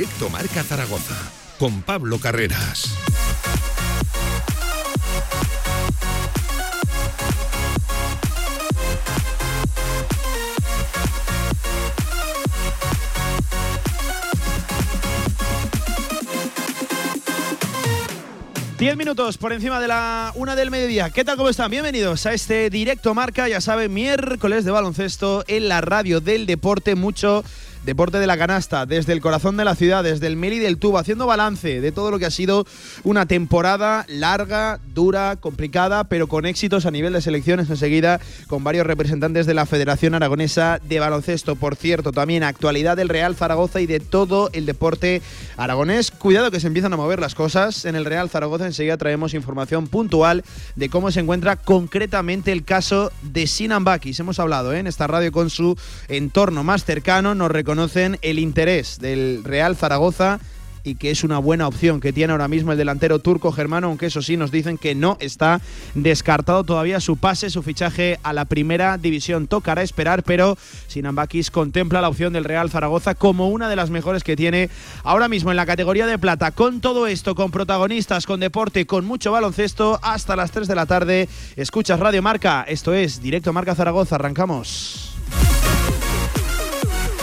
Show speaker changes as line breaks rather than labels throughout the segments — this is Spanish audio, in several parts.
Directo Marca Zaragoza con Pablo Carreras.
Diez minutos por encima de la una del mediodía. ¿Qué tal? ¿Cómo están? Bienvenidos a este directo marca, ya saben, miércoles de baloncesto en la radio del deporte. Mucho Deporte de la Canasta, desde el corazón de la ciudad, desde el Meli del Tubo, haciendo balance de todo lo que ha sido una temporada larga, dura, complicada, pero con éxitos a nivel de selecciones enseguida, con varios representantes de la Federación Aragonesa de Baloncesto. Por cierto, también actualidad del Real Zaragoza y de todo el deporte aragonés. Cuidado que se empiezan a mover las cosas. En el Real Zaragoza enseguida traemos información puntual de cómo se encuentra concretamente el caso de Sinan Bakis. Hemos hablado ¿eh? en esta radio con su entorno más cercano. Nos conocen el interés del Real Zaragoza y que es una buena opción que tiene ahora mismo el delantero turco germano, aunque eso sí nos dicen que no está descartado todavía su pase, su fichaje a la primera división. Tocará esperar, pero Sinambakis contempla la opción del Real Zaragoza como una de las mejores que tiene ahora mismo en la categoría de plata. Con todo esto, con protagonistas, con deporte, con mucho baloncesto, hasta las 3 de la tarde. Escuchas Radio Marca, esto es Directo Marca Zaragoza, arrancamos.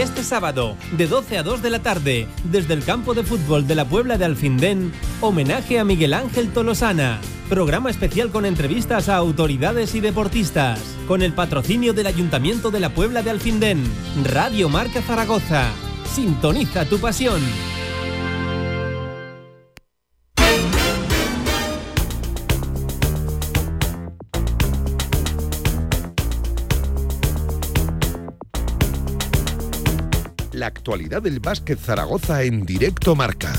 Este sábado, de 12 a 2 de la tarde, desde el campo de fútbol de la Puebla de Alfindén, homenaje a Miguel Ángel Tolosana. Programa especial con entrevistas a autoridades y deportistas, con el patrocinio del Ayuntamiento de la Puebla de Alfindén, Radio Marca Zaragoza. Sintoniza tu pasión.
La actualidad del básquet Zaragoza en directo marca.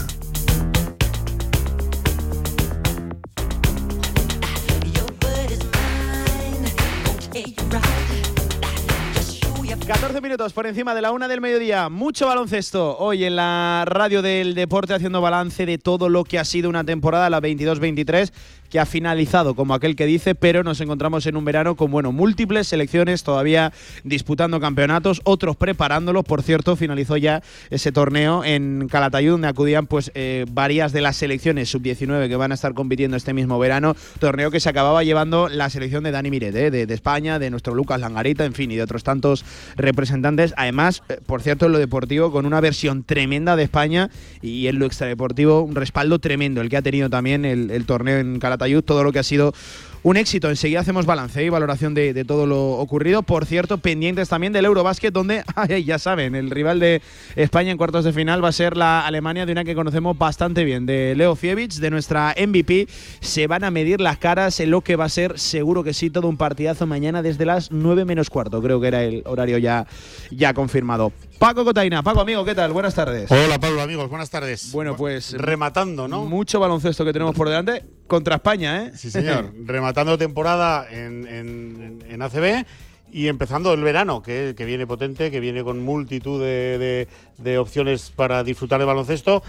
minutos por encima de la una del mediodía. Mucho baloncesto hoy en la radio del deporte haciendo balance de todo lo que ha sido una temporada, la 22-23, que ha finalizado como aquel que dice, pero nos encontramos en un verano con, bueno, múltiples selecciones todavía disputando campeonatos, otros preparándolos. Por cierto, finalizó ya ese torneo en Calatayud, donde acudían pues eh, varias de las selecciones sub-19 que van a estar compitiendo este mismo verano. Torneo que se acababa llevando la selección de Dani Miret, eh, de, España, de nuestro Lucas Langarita, en fin, y de otros tantos representantes Además, eh, por cierto, en lo deportivo, con una versión tremenda de España y en lo extradeportivo, un respaldo tremendo, el que ha tenido también el, el torneo en Calatayud, todo lo que ha sido un éxito. Enseguida hacemos balance y valoración de, todo lo ocurrido. Por cierto, pendientes también del Eurobásquet, donde, ya saben, el rival de España en cuartos de final va a ser la Alemania, de una que conocemos bastante bien, de Leo Fievich, de nuestra MVP. Se van a medir las caras en lo que va a ser, seguro que sí, todo un partidazo mañana desde las 9 menos cuarto. Creo que era el horario ya, ya confirmado. Paco Cotaina, Paco amigo, ¿qué tal? Buenas tardes.
Hola Pablo amigos, buenas tardes.
Bueno, pues
rematando, ¿no?
Mucho baloncesto que tenemos por delante contra España, ¿eh?
Sí, señor. rematando temporada en, en, en ACB y empezando el verano, que, que viene potente, que viene con multitud de, de- de opciones para disfrutar de baloncesto.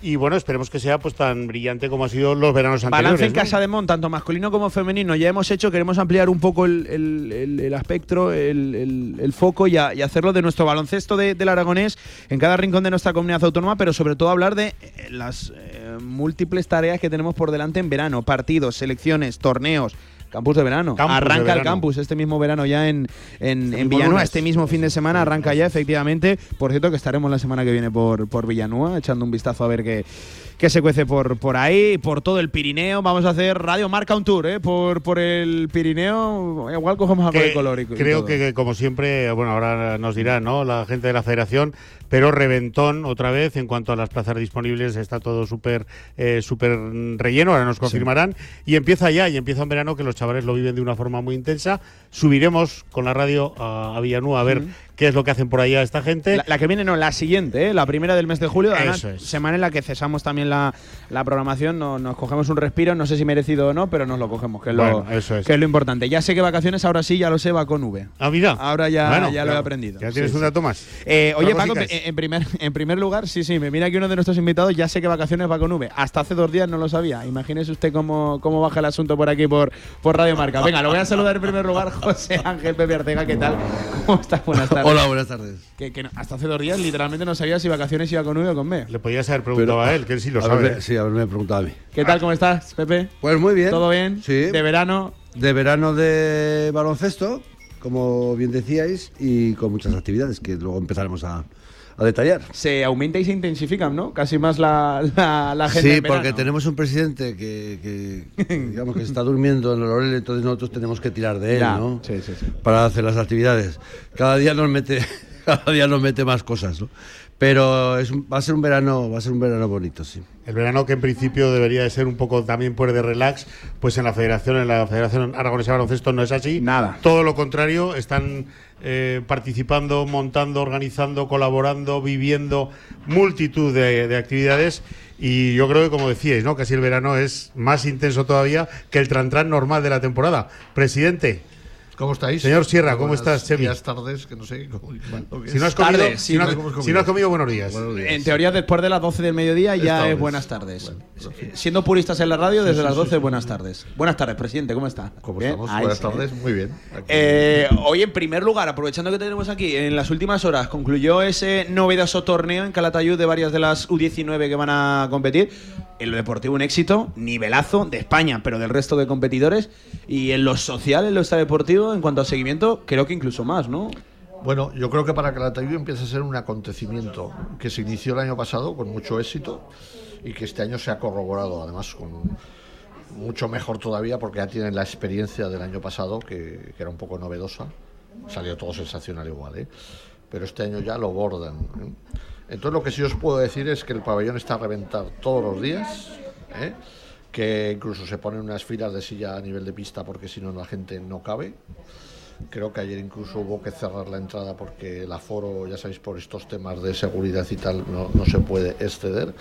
Y bueno, esperemos que sea pues tan brillante como ha sido los veranos anteriores.
Balance en
¿no?
Casa de Mon, tanto masculino como femenino, ya hemos hecho, queremos ampliar un poco el, el- el- el espectro, el, el- el foco y, a- y hacerlo de nuestro baloncesto de- del Aragonés en cada rincón de nuestra comunidad autónoma, pero sobre todo hablar de eh, las eh, múltiples tareas que tenemos por delante en verano, partidos, selecciones, torneos. Campus de verano.
Campus de
arranca el campus este mismo verano ya en, en, en
mismo
Villanueva. Este mismo fin de semana arranca ya, efectivamente. Por cierto, que estaremos la semana que viene por, por Villanueva, echando un vistazo a ver qué, qué se cuece por, por ahí, por todo el Pirineo. Vamos a hacer Radio Marca un tour, ¿eh? Por, por el Pirineo. Igual cogemos algo
Que
de color. y-
creo que, que, como siempre, bueno, ahora nos dirá, ¿no? La gente de la federación, pero reventón otra vez en cuanto a las plazas disponibles, está todo súper eh, súper relleno, ahora nos confirmarán. Y empieza ya, y empieza en verano, que los chavales lo viven de una forma muy intensa. Subiremos con la radio a, a Villanueva a ver qué es lo que hacen por allá esta gente.
La, la que viene, no, la siguiente, ¿eh? la primera del mes de julio. Además,
Eso es.
semana en la que cesamos también la, la programación, no- nos cogemos un respiro, no sé si merecido o no, pero nos lo cogemos, que es,
Bueno,
lo,
eso es.
que es lo importante. Ya sé que vacaciones, ahora sí, ya lo sé, va con V.
Ah, mira.
Ahora ya,
Bueno,
ya lo he aprendido.
Ya tienes
sí.
un dato más.
Eh, oye, Paco, en primer, en primer lugar, sí, sí, me mira aquí uno de nuestros invitados, ya sé que vacaciones va con V. Hasta hace dos días no lo sabía. Imagínese usted cómo, cómo baja el asunto por aquí por, por Radio Marca. Venga, lo voy a saludar en primer lugar, José Ángel Pepe Artega, ¿qué tal? ¿Cómo estás? Buenas tardes.
Hola, buenas tardes.
Que, que no- hasta hace dos días literalmente no sabía si vacaciones iba con V o con B.
Le podías haber preguntado a él, que él sí lo
haberme-
sabe. ¿eh?
Sí, haberme preguntado a mí.
¿Qué tal? ¿Cómo estás, Pepe?
Pues muy bien.
¿Todo bien?
Sí.
¿De verano?
De verano de baloncesto, como bien decíais, y con muchas actividades que luego empezaremos a, a detallar.
Se aumenta y se intensifican, ¿no? Casi más la, la, la gente.
Sí, porque tenemos un presidente que, que, digamos que está durmiendo en el laurel, entonces nosotros tenemos que tirar de él,
Ya,
¿no?
sí, sí, sí.
Para hacer las actividades. Cada día nos mete, cada día nos mete más cosas, ¿no? Pero es un- va a ser un verano, va a ser un verano bonito, sí.
El verano que en principio debería de ser un poco también pues de relax, pues en la federación, en la Federación Aragonesa de Baloncesto no es así.
Nada.
Todo lo contrario, están eh, participando, montando, organizando, colaborando, viviendo multitud de, de actividades. Y yo creo que, como decíais, ¿no? casi el verano es más intenso todavía que el trantrán normal de la temporada. Presidente,
¿Cómo estáis?
Señor Sierra, ¿cómo
Buenas
estás, Chemi?
días, tardes, que no sé. cómo- lo que
si no has comido,
Tardes,
si no has-
sí, no hemos
si no has
comido.
comido, buenos días.
Buenos días.
En teoría, después de las 12 del mediodía ya
Esta
es
vez.
buenas tardes.
Bueno,
Eh, Siendo puristas en la radio, desde
sí,
las
sí,
12,
sí,
buenas
sí.
tardes. Buenas tardes, presidente, ¿cómo está?
¿Cómo
Bien,
estamos?
ahí
Buenas
sí.
tardes, muy bien.
Eh, hoy, en primer lugar, aprovechando que tenemos aquí, en las últimas horas concluyó ese novedoso torneo en Calatayud de varias de las U19 que van a competir. En lo deportivo, un éxito, nivelazo de España, pero del resto de competidores. Y en lo social, en lo extradeportivo, en cuanto a seguimiento, creo que incluso más, ¿no?
Bueno, yo creo que para Calatayud empiece a ser un acontecimiento que se inició el año pasado con mucho éxito y que este año se ha corroborado, además, con mucho mejor todavía porque ya tienen la experiencia del año pasado, que, que era un poco novedosa. Salió todo sensacional igual, ¿eh? Pero este año ya lo bordan. ¿eh? Entonces, lo que sí os puedo decir es que el pabellón está a reventar todos los días, ¿eh? Que incluso se ponen unas filas de silla a nivel de pista porque si no la gente no cabe. Creo que ayer incluso hubo que cerrar la entrada porque el aforo, ya sabéis, por estos temas de seguridad y tal, no, no se puede exceder.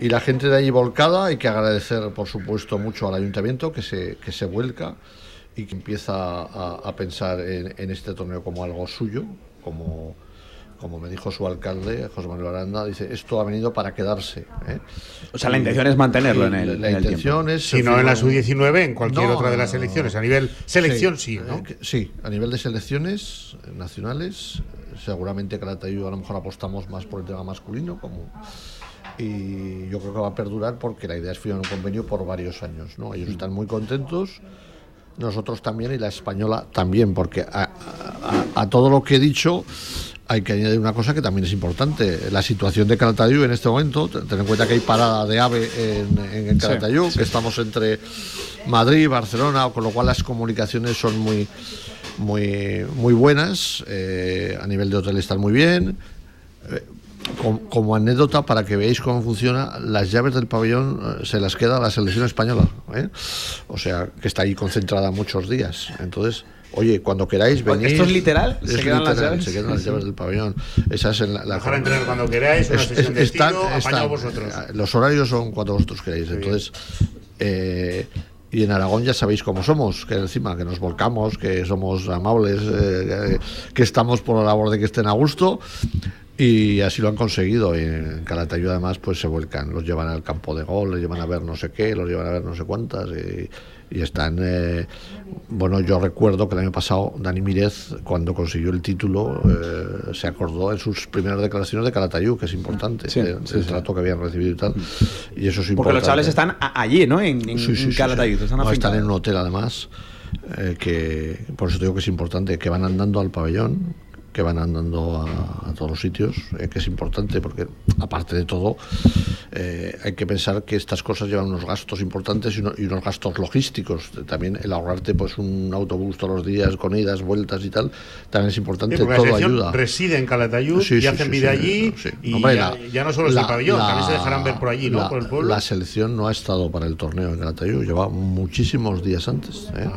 Y la gente de allí volcada, hay que agradecer, por supuesto, mucho al ayuntamiento que se, que se vuelca y que empieza a, a pensar en, en este torneo como algo suyo, como, como me dijo su alcalde, José Manuel Aranda, dice, esto ha venido para quedarse. ¿eh?
O sea, la intención es mantenerlo en el,
La,
en el
intención es...
Si no en la sub-19, en cualquier
No,
otra de las
no, no,
selecciones.
no.
A nivel selección sí, ¿no?
eh, que- sí, a nivel de selecciones nacionales, seguramente Calatayud a lo mejor apostamos más por el tema masculino, como y yo creo que va a perdurar porque la idea es firmar un convenio por varios años, ¿no? Ellos están muy contentos, nosotros también y la española también, porque a, a- a todo lo que he dicho hay que añadir una cosa que también es importante. La situación de Calatayud en este momento, ten en cuenta que hay parada de AVE en, en Calatayud, que estamos entre Madrid y Barcelona, con lo cual las comunicaciones son muy, muy, muy buenas. eh, a nivel de hotel están muy bien. Eh, com- como anécdota, para que veáis cómo funciona, las llaves del pabellón eh, se las queda la selección española. ¿eh? O sea, que está ahí concentrada muchos días. Entonces, oye, cuando queráis venir.
¿Esto es literal?
Es
¿Se quedan las
literal,
llaves?
Se quedan las llaves del pabellón. Esa es en la, la
Dejar entrenar cuando queráis, una
Es-
sesión
es-
de
están-
estilo,
están-
apañado vosotros.
eh, Los horarios son cuando vosotros queráis. Entonces, eh, Y en Aragón ya sabéis cómo somos, que encima que nos volcamos, que somos amables, eh, que estamos por la labor de que estén a gusto. Y así lo han conseguido. Y en Calatayud además pues se vuelcan, los llevan al campo de gol, los llevan a ver no sé qué, los llevan a ver no sé cuántas. Y, y están, eh, bueno, yo recuerdo que el año pasado Dani Mírez, cuando consiguió el título, eh, se acordó en sus primeras declaraciones de Calatayud, que es importante,
Sí,
del
sí.
trato que habían recibido y tal. Y eso es
Porque
importante.
los chavales están allí, ¿no? En, en, Calatayud. Están,
No, están en un hotel además, eh, que por eso te digo que es importante, que van andando al pabellón, que van andando a, a todos los sitios, eh, que es importante porque aparte de todo eh, hay que pensar que estas cosas llevan unos gastos importantes y, uno- y unos gastos logísticos. También el ahorrarte pues un autobús todos los días con idas, vueltas y tal, también es importante,
Sí,
todo ayuda.
reside en Calatayud
Sí,
y
sí,
hacen vida allí y
Hombre,
ya,
la-
ya no solo es el pabellón,
la-
también se dejarán ver por allí, ¿no?
la-
por el pueblo.
La selección no ha estado para el torneo en Calatayud, lleva muchísimos días antes. ¿eh?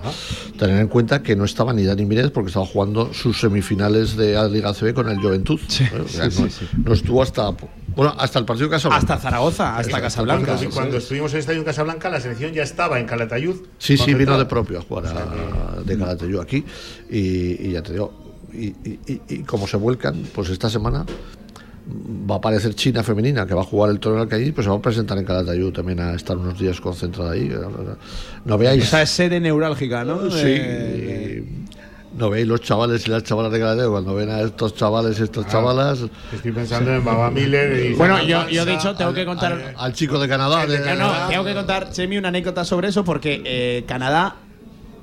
Tener en cuenta que no estaba ni Dani Mírez porque estaba jugando sus semifinales de la Liga CB con el Juventud.
sí,
no,
sí,
no estuvo hasta bueno hasta el partido de Casablanca.
Hasta Zaragoza, hasta Casablanca.
Cuando, cuando estuvimos en el estadio en Casablanca, la selección ya estaba en Calatayud.
Sí, sí, vino de propio a jugar a- de Calatayud aquí y, y ya te digo, y, y- y- y como se vuelcan, pues esta semana va a aparecer China femenina que va a jugar el torneo allí, pues se va a presentar en Calatayud también a estar unos días concentrada ahí. No veáis.
Esa es sede neurálgica, ¿no?
Sí.
De-
no veis los chavales y las chavalas de Calatayud cuando ven a estos chavales y estas chavalas.
Estoy pensando en Baba Miller y.
Bueno, yo, yo he dicho, tengo que contar.
Al chico de Canadá. de-
No, no, tengo que contar, Chemi, una anécdota sobre eso porque eh, Canadá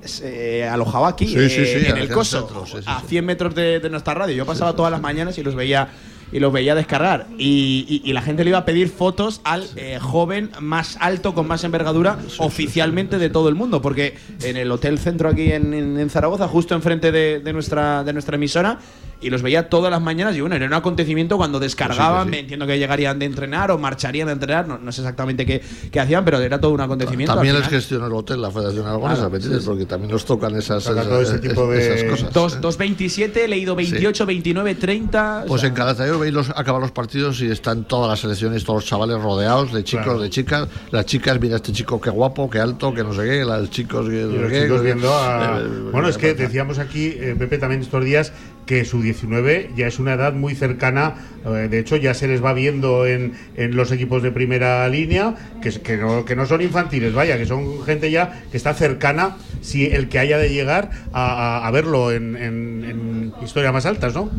se alojaba aquí,
Sí,
eh,
sí, sí,
en
en
el coso,
centro, sí, sí,
a
sí.
100 metros de, de nuestra radio. Yo pasaba todas las mañanas y los veía y los veía descargar. Y, y- y la gente le iba a pedir fotos al eh, joven más alto, con más envergadura, oficialmente de todo el mundo. Porque en el Hotel Centro aquí en, Zaragoza, justo enfrente de, de nuestra, de nuestra emisora, y los veía todas las mañanas. Y bueno, era un acontecimiento cuando descargaban,
sí.
me entiendo que llegarían de entrenar o marcharían de entrenar, no, no sé exactamente qué, qué hacían, pero era todo un acontecimiento.
También les gestiona el hotel, la Federación Aragonesa,
Claro, sí, sí.
Porque también nos tocan esas,
Toca
esas,
todo ese tipo de-
esas cosas.
Dos-
¿eh?
2.27, he leído 28, 29, 30. o
Pues
sea,
en Calatayud veis los, acaban los partidos y están todas las selecciones, todos los chavales rodeados de chicos,
Claro.
de chicas. Las chicas, mira este chico qué guapo, qué alto, que no sé qué. Los chicos, que
Y los
qué,
chicos viendo a-
eh,
Bueno, es que
eh,
decíamos aquí, eh, Pepe, también estos días, que su 19 ya es una edad muy cercana. eh, de hecho, ya se les va viendo en, en los equipos de primera línea, que, que, no, que no son infantiles, vaya, que son gente ya que está cercana, si el que haya de llegar a, a- verlo en, en, en historias más altas, ¿no?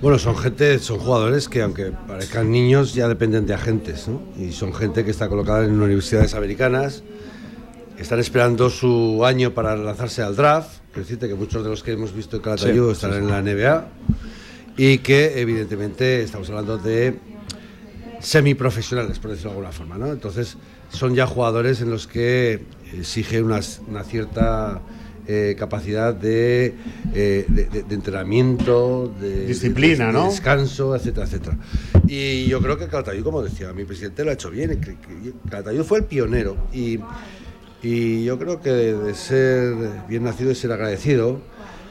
Bueno, son gente, son jugadores que aunque parezcan niños ya dependen de agentes, ¿no? Y son gente que está colocada en universidades americanas, están esperando su año para lanzarse al draft, decirte que muchos de los que hemos visto en Calatayud
Sí,
están en la NBA y que evidentemente estamos hablando de semiprofesionales, por decirlo de alguna forma, ¿no? Entonces son ya jugadores en los que exige una, una cierta eh, capacidad de, eh, de- de- de entrenamiento, de
Disciplina, ¿no?
descanso, etcétera, etcétera. Y yo creo que Calatayud, como decía mi presidente, lo ha hecho bien. Calatayud fue el pionero y, y yo creo que de ser bien nacido y ser agradecido.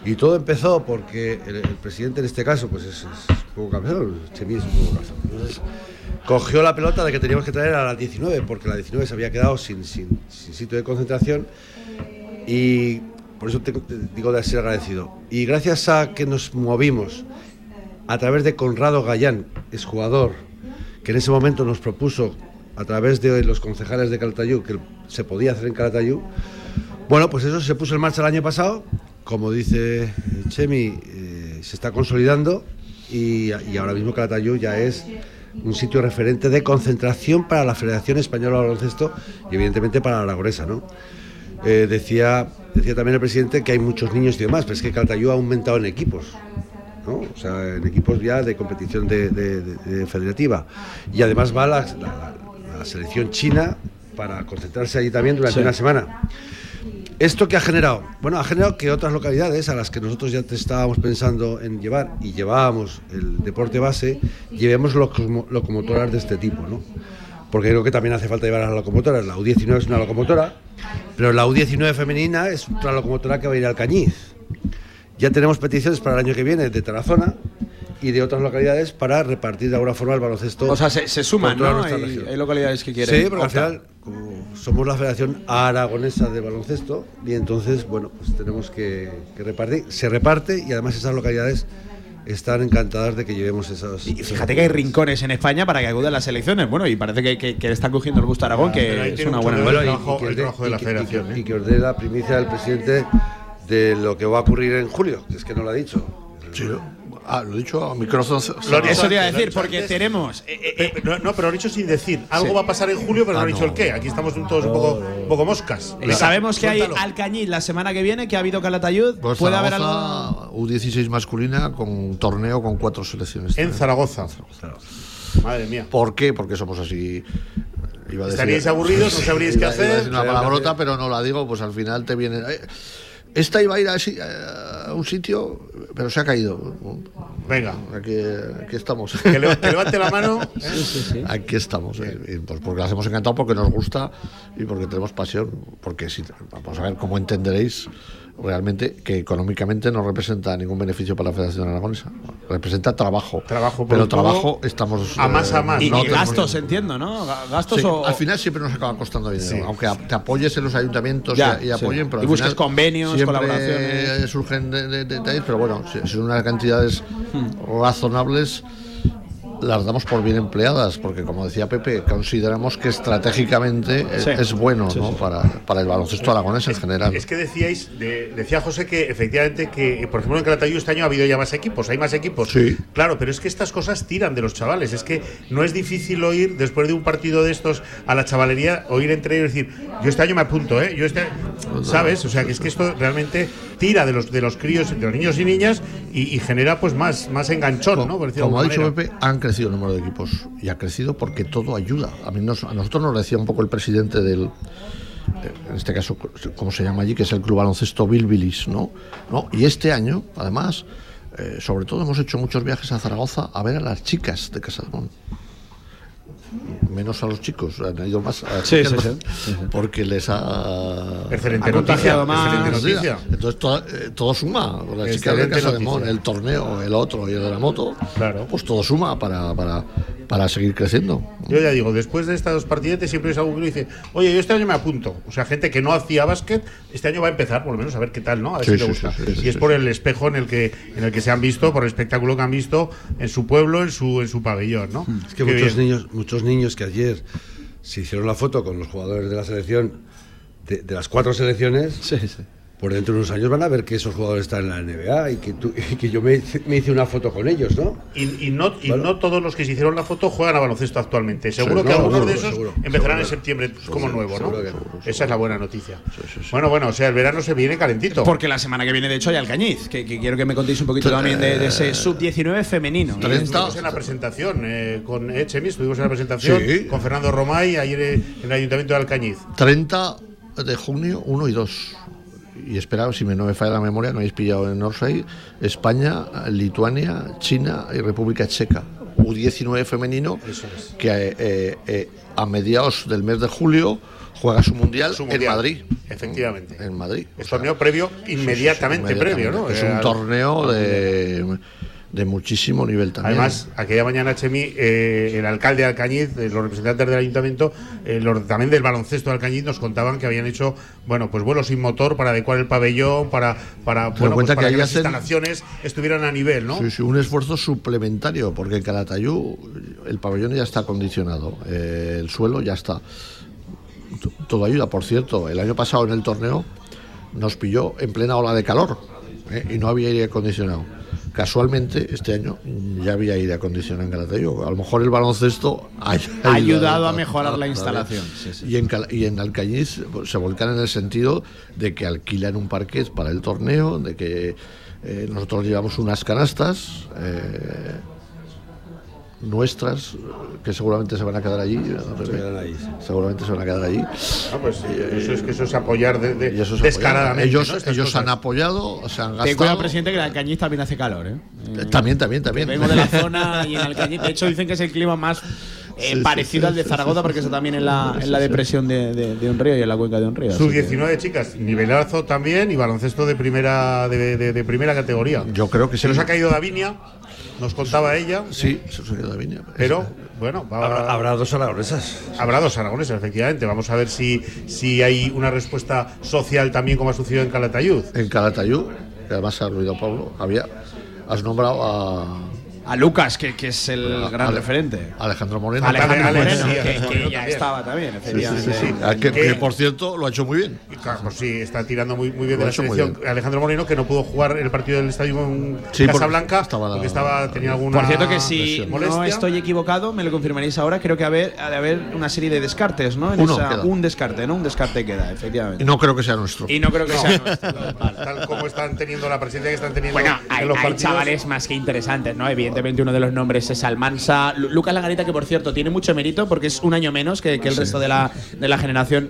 Y todo empezó porque el, el presidente en este caso, pues es, un poco campeón, Chemi es un poco campeón. Entonces, cogió la pelota de que teníamos que traer a la 19, porque la 19 se había quedado sin, sin, sitio de concentración. Y por eso digo de ser agradecido. Y gracias a que nos movimos a través de Conrado Gallán, es jugador, que en ese momento nos propuso a través de los concejales de Calatayud que se podía hacer en Calatayud. Bueno, pues eso se puso en marcha el año pasado, como dice Chemi, eh, se está consolidando y, ahora mismo Calatayud ya es un sitio referente de concentración para la Federación Española de Baloncesto y evidentemente para la aragonesa, ¿no? Eh, decía, decía también el presidente que hay muchos niños y demás, pero es que Calatayud ha aumentado en equipos. ¿no? O sea, en equipos ya de competición de, de- de- de federativa. Y además va la selección china para concentrarse allí también durante
Sí.
una semana. ¿Esto qué ha generado? Bueno, ha generado que otras localidades a las que nosotros ya te estábamos pensando en llevar y llevábamos el deporte base, llevemos locomo- locomotoras de este tipo, ¿no? Porque creo que también hace falta llevar a las locomotoras. La U19 es una locomotora, pero la U19 femenina es otra locomotora que va a ir al Cañiz. Ya tenemos peticiones para el año que viene de Tarazona y de otras localidades para repartir de alguna forma el baloncesto.
o sea, se, se suman, ¿no? Hay, hay localidades que quieren.
Sí, porque al final, como somos la Federación Aragonesa de Baloncesto y entonces, bueno, pues tenemos que, que repartir. Se reparte y además esas localidades están encantadas de que llevemos esas.
Y fíjate que hay rincones en España para que acudan las elecciones. Bueno, y parece que, que, que está cogiendo el gusto a Aragón,
pero ahí
que es una buena noticia.
el trabajo-
que
el
dé-
trabajo de la
y que-
federación,
y que-
¿eh?
y que os dé la primicia del presidente de lo que va a ocurrir en julio, que es que no lo ha dicho.
Sí, lo- ah, lo he dicho a micrófono.
Eso te iba a decir, porque
antes.
tenemos. eh, eh,
Eh, no, no, pero lo han dicho sin decir. Algo
Sí.
va a pasar en julio, pero no
Ah,
han dicho
no.
el qué. Aquí estamos todos un poco, un poco moscas. Venga,
sabemos que hay. Alcañiz la semana que viene, que ha habido Calatayud.
Pues
¿Puede haber algo?
Zaragoza, U16 masculina con torneo con cuatro selecciones.
En Zaragoza. Madre mía.
¿Por qué? Porque somos así. Iba a decir-
¿Estaríais aburridos? ¿No sabríais qué hacer?
decir una palabrota, pero no la digo, pues al final te viene. eh, Esta iba a ir a, ese- a un sitio, pero se ha caído.
Venga.
Aquí, aquí estamos.
Que, le- que levante la mano. ¿eh?
Aquí estamos, eh, y pues porque las hemos encantado, porque nos gusta y porque tenemos pasión. Porque si, vamos a ver cómo entenderéis realmente que económicamente no representa ningún beneficio para la Federación Aragonesa. Representa trabajo.
Trabajo,
pero trabajo estamos.
a más a más,
Y,
no
y
tenemos-
gastos, entiendo, ¿no? Ga- Gastos
Sí,
o.
al final siempre nos acaba costando dinero,
Sí.
aunque te apoyes en los ayuntamientos
Ya,
y, y apoyen,
sí.
pero
Y
al
busques
final
convenios,
siempre
colaboraciones.
surgen de- de- detalles, pero bueno, son unas cantidades
Hmm.
razonables las damos por bien empleadas, porque como decía Pepe, consideramos que estratégicamente es,
Sí.
es bueno
Sí,
¿no?
sí.
Para, para el baloncesto aragonés en general.
Es que decíais, de- decía José que efectivamente que, por ejemplo, en Calatayud este año ha habido ya más equipos, hay más equipos.
Sí.
Claro, pero es que estas cosas tiran de los chavales. Es que no es difícil oír, después de un partido de estos, a la chavalería, oír entre ellos decir, yo este año me apunto, ¿eh? Yo este ¿Sabes? O sea, que es que esto realmente tira de los, de los críos, de los niños y niñas, y, y genera pues más, más enganchón, ¿no? Por de
Como ha dicho
manera.
Pepe, han crecido el número de equipos y ha crecido porque todo ayuda. A, mí nos- a nosotros nos decía un poco el presidente del, en este caso, ¿cómo se llama allí? Que es el Club Baloncesto Bilbilis, ¿no? ¿no? Y este año, además, eh, sobre todo hemos hecho muchos viajes a Zaragoza a ver a las chicas de Casademón. Menos a los chicos, han ido más a
Sí, sí,
porque les ha
Excelente
Ha
noticia.
contagiado más.
Excelente
Sí,
noticia.
Entonces todo, eh, todo suma. La chica de
Excelente
Casa de Mon,
noticia.
el torneo, el otro y el de la moto.
Claro.
Pues todo suma para, para, para seguir creciendo.
Yo ya digo, después de estos partidetes siempre es algo que dice, oye, yo este año me apunto. O sea, gente que no hacía básquet, este año va a empezar, por lo menos a ver qué tal, ¿no? A ver
Sí,
si le gusta.
sí, sí, sí,
y es
sí,
por
sí.
el espejo en el que en el que se han visto, por el espectáculo que han visto en su pueblo, en su en su pabellón, ¿no?
Es que
Qué
muchos
bien.
niños, muchos niños que ayer se hicieron la foto con los jugadores de la selección, de, las cuatro selecciones. Por dentro de unos años van a ver que esos jugadores están en la NBA y que, tú- y que yo me, hice- me hice una foto con ellos, ¿no?
Y, y no, y
Bueno.
no todos los que se hicieron la foto juegan a baloncesto actualmente. Seguro
Sí,
que
no,
algunos
seguro,
de esos
seguro,
empezarán
seguro.
en septiembre como
Seguro,
nuevo, ¿no?
seguro que seguro,
Esa es la buena noticia.
sí, sí.
Bueno, bueno, o sea, el verano se viene calentito.
Porque la semana que viene, de hecho, hay Alcañiz, que, que quiero que me contéis un poquito también de, de ese sub-19 femenino.
Y
30.
Estuvimos en la presentación eh, con Echemi, estuvimos en la presentación
Sí.
con Fernando Romay ayer eh, en el Ayuntamiento de Alcañiz.
30 de junio, 1 y 2. Y espera, si me no me falla la memoria, no habéis pillado en Orsay, España, Lituania, China y República Checa. U19 femenino que eh, eh, a mediados del mes de julio juega su mundial,
Su
en. Madrid.
Efectivamente.
En Madrid. Sea,
torneo previo, inmediatamente, previo, ¿no?
Es
Eh,
un torneo de, de muchísimo nivel también.
Además, aquella mañana, Chemi, eh, el alcalde de Alcañiz, eh, los representantes del ayuntamiento, eh, los también del baloncesto de Alcañiz, nos contaban que habían hecho, bueno, pues vuelos sin motor para adecuar el pabellón, para, para, bueno, pues para
que
las
hacen-
instalaciones estuvieran a nivel, ¿no?
Sí, sí, un esfuerzo suplementario, porque en Calatayud el pabellón ya está acondicionado, eh, el suelo ya está. T- Todo ayuda, por cierto, el año pasado en el torneo nos pilló en plena ola de calor y no había aire acondicionado. Casualmente, este año ya había aire acondicionado en Calatayud. A lo mejor el baloncesto ha,
ayudado a mejorar la
ta-
instalación, sí, sí.
Y, en, y en Alcañiz pues, se volcan en el sentido de que alquilan un parquet para el torneo, de que eh, nosotros llevamos unas canastas eh, nuestras que seguramente se van a quedar allí. ¿no, Pepe?
quedan ahí, sí.
Seguramente se van a quedar allí.
Ah, pues eso es que eso es apoyar de, de-
Y eso es
descaradamente.
apoyar. Ellos, ellos han apoyado, se han gastado.
cuidado, presidente, que en Alcañiz también hace calor, ¿eh?
Eh, También, también, también.
Vengo de la zona y en Alcañiz, de hecho, dicen que es el clima más eh, parecido al de Zaragoza, porque está también en la, en la depresión de, de, de, un río y en la cuenca de un río.
Sub 19 chicas, nivelazo también y baloncesto de primera de, de, primera categoría.
Yo creo que
se nos ha caído Davinia. Nos contaba ella.
Sí, se nos ha caído Davinia.
Pero, bueno,
habrá, habrá, dos aragonesas.
Habrá dos aragonesas, efectivamente. Vamos a ver si, si hay una respuesta social también, como ha sucedido en Calatayud.
En Calatayud, que además ha ruido Pablo, había. Has nombrado a
a Lucas, que, que es el gran referente.
Alejandro Moreno.
Alejandro Moreno, que, ya estaba también, efectivamente. Sí,
ah, que, por cierto lo ha hecho muy bien.
pues sí, está tirando muy, muy bien de la selección. Alejandro Moreno, que no pudo jugar el partido del estadio en Casablanca, porque, estaba, tenía alguna.
Por cierto, que si no estoy equivocado, me lo confirmaréis ahora, creo que ha de haber una serie de descartes, ¿no? En esa, un descarte, ¿no? Un descarte queda, efectivamente.
Y no creo que sea nuestro.
Y no creo que sea nuestro.
Tal como están teniendo la presencia que están teniendo.
Bueno, hay, hay chavales más que interesantes, ¿no? Evidentemente uno de los nombres es Almansa. Lucas Langarita, que por cierto tiene mucho mérito porque es un año menos que, el resto de la, de la generación.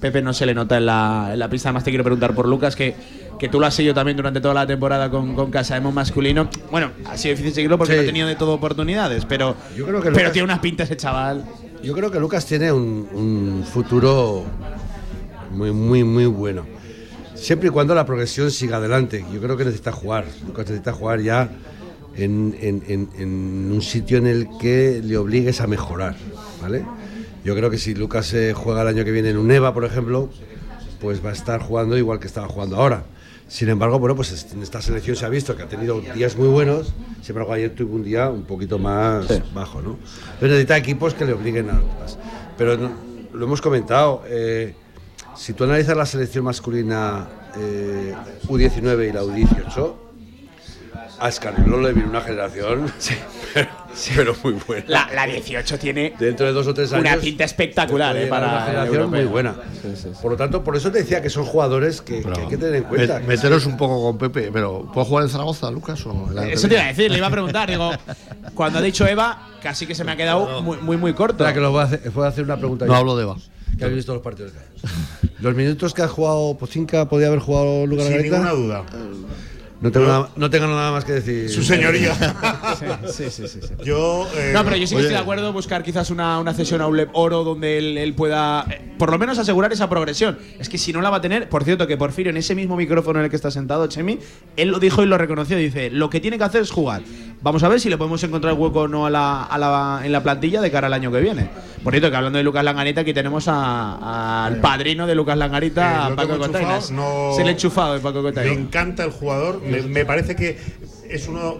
Pepe no se le nota en la, en la pista. Además, te quiero preguntar por Lucas, que, que tú lo has seguido también durante toda la temporada con, con Casaemo masculino. Bueno, ha sido difícil seguirlo porque no ha tenido de todo oportunidades, pero, yo creo que pero tiene unas pintas ese chaval.
Yo creo que Lucas tiene un, un futuro muy, muy, muy bueno. Siempre y cuando la progresión siga adelante. Yo creo que necesita jugar. Lucas necesita jugar ya en, un sitio en el que le obligues a mejorar, ¿vale? Yo creo que si Lucas juega el año que viene en un EVA, por ejemplo, pues va a estar jugando igual que estaba jugando ahora. Sin embargo, bueno, pues en esta selección se ha visto que ha tenido días muy buenos, sin embargo ayer tuvo un día un poquito más bajo, ¿no? Pero necesita equipos que le obliguen a más. Pero lo hemos comentado, eh, si tú analizas la selección masculina eh, U19 y la U18, a Escarnelo le viene una generación, pero, muy buena.
La, 18 tiene
dentro de dos o tres años
una pinta espectacular eh, para
una generación muy buena. por lo tanto, por eso te decía que son jugadores que, hay que tener en cuenta.
meteros un poco con Pepe, pero ¿puedo jugar en Zaragoza, Lucas?
eso te iba a decir, le iba a preguntar. Digo, cuando ha dicho Eva, casi que se me ha quedado muy, muy, muy corto.
Para que lo voy a hacer, voy a hacer una pregunta.
No hablo de Eva.
Que habéis visto los partidos de Los minutos que ha jugado Pocinca, ¿podía haber jugado Lucas
Sin ninguna duda.
No tengo, nada, no tengo nada más que decir.
Su señoría.
sí, sí, sí, sí,
Yo.
Eh, no, pero yo sí que estoy de acuerdo buscar quizás una, una cesión a un oro donde él, él pueda, eh, por lo menos, asegurar esa progresión. Es que si no la va a tener, por cierto, que Porfirio, en ese mismo micrófono en el que está sentado, Chemi, él lo dijo y lo reconoció. Dice: Lo que tiene que hacer es jugar. Vamos a ver si le podemos encontrar hueco o no a la, a la, en la plantilla de cara al año que viene. Por cierto, que hablando de Lucas Langarita, aquí tenemos al padrino de Lucas Langarita,
eh,
Paco Cotainas. Se le ha enchufado de Paco Cotainas.
Me encanta el jugador. me parece que es uno,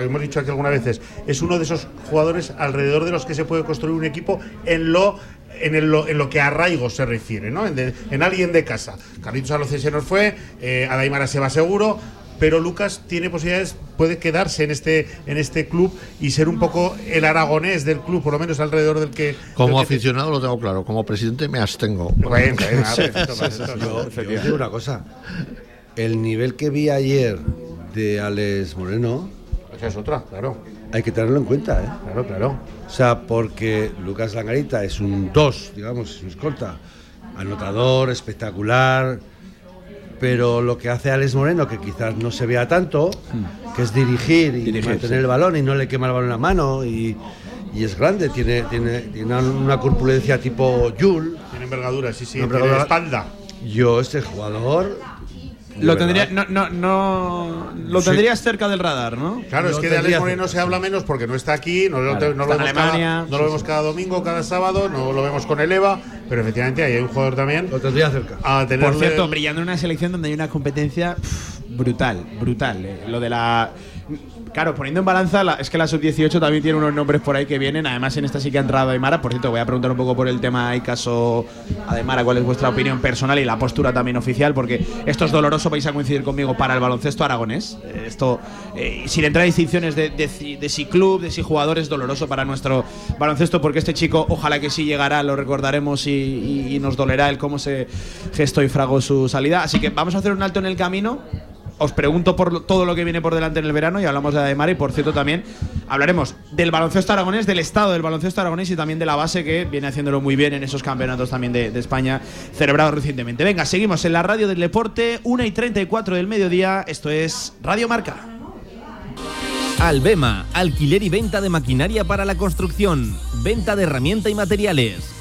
hemos dicho aquí algunas veces, es uno de esos jugadores alrededor de los que se puede construir un equipo en lo en, el, en lo que a arraigo se refiere, ¿no? En, alguien de casa. Carlitos se nos fue, eh, Adaimara se va seguro, pero Lucas tiene posibilidades, puede quedarse en este, en este club y ser un poco el aragonés del club, por lo menos alrededor del que.
Como aficionado lo tengo claro, como presidente me abstengo.
Bueno, yo, digo una cosa. El nivel que vi ayer de Alex Moreno.
Esa es otra, claro.
Hay que tenerlo en cuenta, ¿eh?
Claro, claro.
O sea, porque Lucas Langarita es un 2, digamos, es un escolta. Anotador, espectacular. Pero lo que hace Alex Moreno, que quizás no se vea tanto, que es dirigir y mantener el balón y no le quema el balón en la mano y, es grande, tiene, tiene, tiene una, corpulencia tipo Jul.
Tiene envergadura, sí, sí, tiene espalda.
Yo, este jugador,
lo tendría, no, no, no, lo tendrías cerca del radar, ¿no?
Claro, es que de Alex Moreno se habla menos porque no está aquí, no, lo, vemos, cada, no lo vemos cada domingo, cada sábado, no lo vemos con el EVA, pero efectivamente hay un jugador también.
Lo tendría cerca.
Por cierto, brillando en una selección donde hay una competencia brutal, brutal. Eh. Lo de la Claro, poniendo en balanza, es que la sub-18 también tiene unos nombres por ahí que vienen. Además, en esta sí que ha entrado Aymara. Por cierto, voy a preguntar un poco por el tema hay caso Aymara, cuál es vuestra opinión personal y la postura también oficial, porque esto es doloroso, vais a coincidir conmigo, para el baloncesto aragonés. Eh, esto, eh, sin entrar a distinciones de, de, si club, de si jugador, es doloroso para nuestro baloncesto, porque este chico, ojalá que sí llegará, lo recordaremos y, y nos dolerá el cómo se gestó y fragó su salida. Así que vamos a hacer un alto en el camino os pregunto por todo lo que viene por delante en el verano y hablamos de Ademar y por cierto también hablaremos del baloncesto aragonés, del estado del baloncesto aragonés y también de la base que viene haciéndolo muy bien en esos campeonatos también de, España celebrados recientemente. Venga, seguimos en la radio del deporte, 1 y 34 del mediodía, esto es Radio Marca.
Albema, alquiler y venta de maquinaria para la construcción, venta de herramienta y materiales,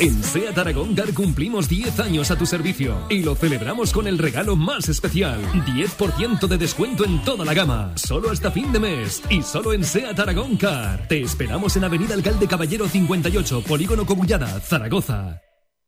En SEAT Aragón Car cumplimos 10 años a tu servicio y lo celebramos con el regalo más especial. 10% de descuento en toda la gama, solo hasta fin de mes y solo en SEAT Aragón Car. Te esperamos en Avenida Alcalde Caballero 58, Polígono Cogullada, Zaragoza.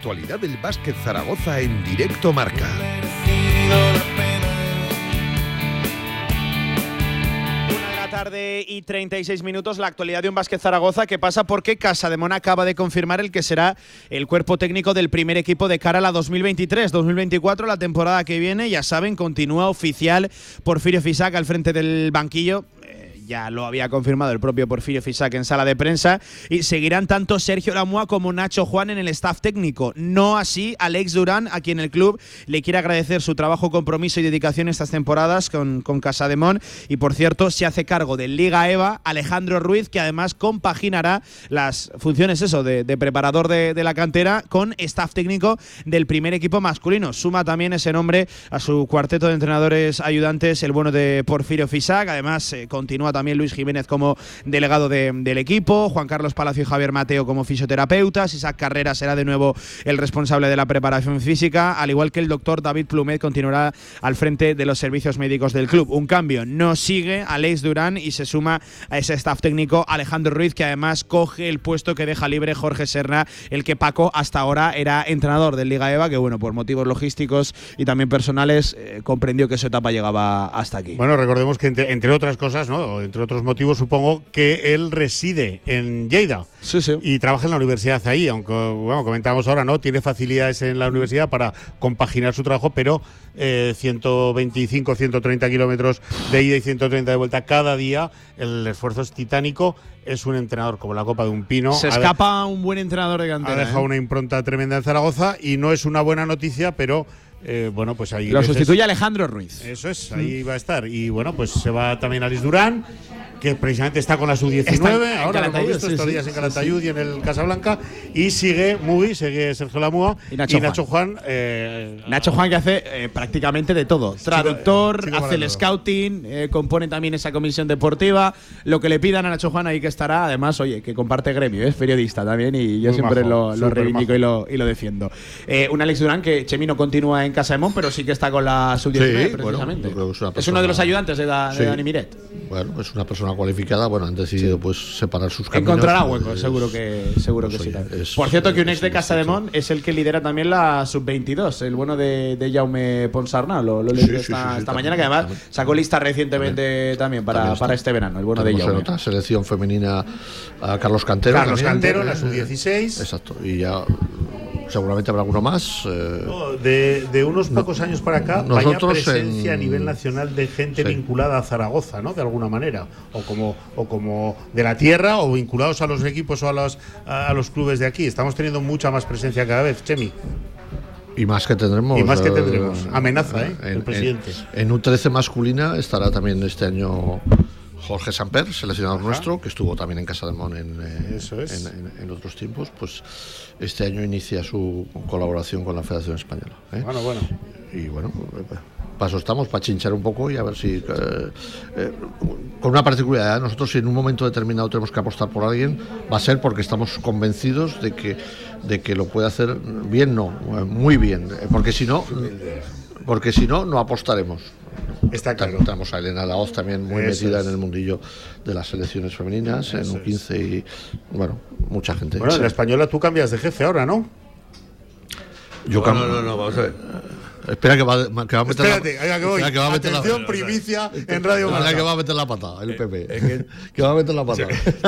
Actualidad del básquet Zaragoza en directo marca.
Tarde y 36 minutos, la actualidad de un básquet Zaragoza que pasa porque Casa de Mon acaba de confirmar el que será el cuerpo técnico del primer equipo de cara a la 2023-2024, la temporada que viene. Ya saben, continúa oficial Porfirio Fisac al frente del banquillo. Ya lo había confirmado el propio Porfirio Fisac en sala de prensa. Y seguirán tanto Sergio Lamoa como Nacho Juan en el staff técnico. No así Alex Durán, a quien el club le quiere agradecer su trabajo, compromiso y dedicación estas temporadas con, con Casa de Mon. Y por cierto, se hace cargo del Liga EVA Alejandro Ruiz, que además compaginará las funciones eso de, de preparador de, de la cantera con staff técnico del primer equipo masculino. Suma también ese nombre a su cuarteto de entrenadores ayudantes, el bueno de Porfirio Fisac. Además, eh, continúa también Luis Jiménez como delegado de- del equipo, Juan Carlos Palacio y Javier Mateo como fisioterapeutas, Isaac Carrera será de nuevo el responsable de la preparación física, al igual que el doctor David Plumet continuará al frente de los servicios médicos del club. Un cambio, no sigue Alex Durán y se suma a ese staff técnico Alejandro Ruiz, que además coge el puesto que deja libre Jorge Serna, el que Paco hasta ahora era entrenador del Liga EVA, que bueno, por motivos logísticos y también personales, eh, comprendió que su etapa llegaba hasta aquí.
Bueno, recordemos que entre otras cosas, ¿no? Entre otros motivos, supongo que él reside en Lleida. Y trabaja en la universidad ahí, aunque, bueno, comentamos ahora, ¿no? Tiene facilidades en la universidad para compaginar su trabajo, pero eh, 125, 130 kilómetros de ida y 130 de vuelta cada día, el esfuerzo es titánico. Es un entrenador como la copa de un pino.
Se
Ha
escapa un buen entrenador de
ha
cantera.
dejado
¿eh?
una impronta tremenda en Zaragoza y no es una buena noticia, pero eh, bueno, pues ahí.
Lo sustituye Alejandro Ruiz.
Eso es, ahí va a estar. Y bueno, pues se va también Alice Durán, que precisamente está con la sub-19,
Está en
ahora lo hemos
Calatayud,
visto
sí,
estos
sí,
días en
sí,
Calatayud y en el Casablanca. Y sigue Muy, sigue Sergio Lamúa
Y Nacho
Juan. eh,
Nacho Juan que hace eh, prácticamente de todo. Traductor,
chico
hace el scouting, eh, compone también esa comisión deportiva. Lo que le pidan a Nacho Juan ahí que estará. Además, oye, que comparte gremio, es periodista también y yo
Muy
siempre
majo,
lo, reivindico y lo, y lo defiendo. Eh, un Alex Durán que Chemino continúa en Casa de Mon, pero sí que está con la sub-19
Sí, bueno,
precisamente.
es
uno de los ayudantes de, Da- de. Dani Miret.
Bueno, es una persona cualificada. Bueno, han decidido pues separar sus caminos.
Encontrará
pues,
hueco, seguro que, seguro que
pues,
sí.
es-
Por cierto, que un ex de Casa de Mon es el que lidera también la sub-22, el bueno de, de Jaume Ponsarnau. Lo, lo
Sí,
esta, mañana, que además
también.
sacó lista recientemente también, para,
También
para este verano, el bueno de
en
Jaume.
otra selección femenina a Carlos Cantero.
Carlos
también.
Cantero, la sub-16.
Exacto. Y ya seguramente habrá alguno más. eh,
No, De, de unos pocos años para acá,
nosotros
vaya presencia
en-
a nivel nacional de gente
Sí.
vinculada a Zaragoza, ¿no? De alguna manera. O como, o como de la tierra, o vinculados a los equipos o a los, a, a los clubes de aquí. Estamos teniendo mucha más presencia cada vez, Chemi.
y más que tendremos.
Y más que
eh,
tendremos. Amenaza, ¿eh? El
en-
presidente.
En, en U13 masculina estará también este año Jorge Samper, seleccionador nuestro, que estuvo también en Casa de Mon en, eh,
Eso es.
en, en- en otros tiempos. Pues este año inicia su colaboración con la Federación Española. ¿eh?
Bueno, bueno.
Y bueno, paso estamos para chinchar un poco y a ver si. eh, con una particularidad, nosotros si en un momento determinado tenemos que apostar por alguien, va a ser porque estamos convencidos de que, de que lo puede hacer bien, no, muy bien. Porque si no. Porque si no, no apostaremos.
Está claro.
Estamos a Elena Laoz también muy
Eso
metida
es.
en el mundillo de las selecciones femeninas,
Eso en
un 15 y, bueno, mucha gente.
Bueno, en la española tú cambias de jefe ahora, ¿no?
Yo
bueno,
cambio.
No, no, no, vamos a ver.
Espera que va, que va a meter
Espérate,
la,
allá que voy.
espera que va a meter la-
Atención, primicia en Radio Marca.
que va a meter la pata, el PP.
que-
que va a meter la pata.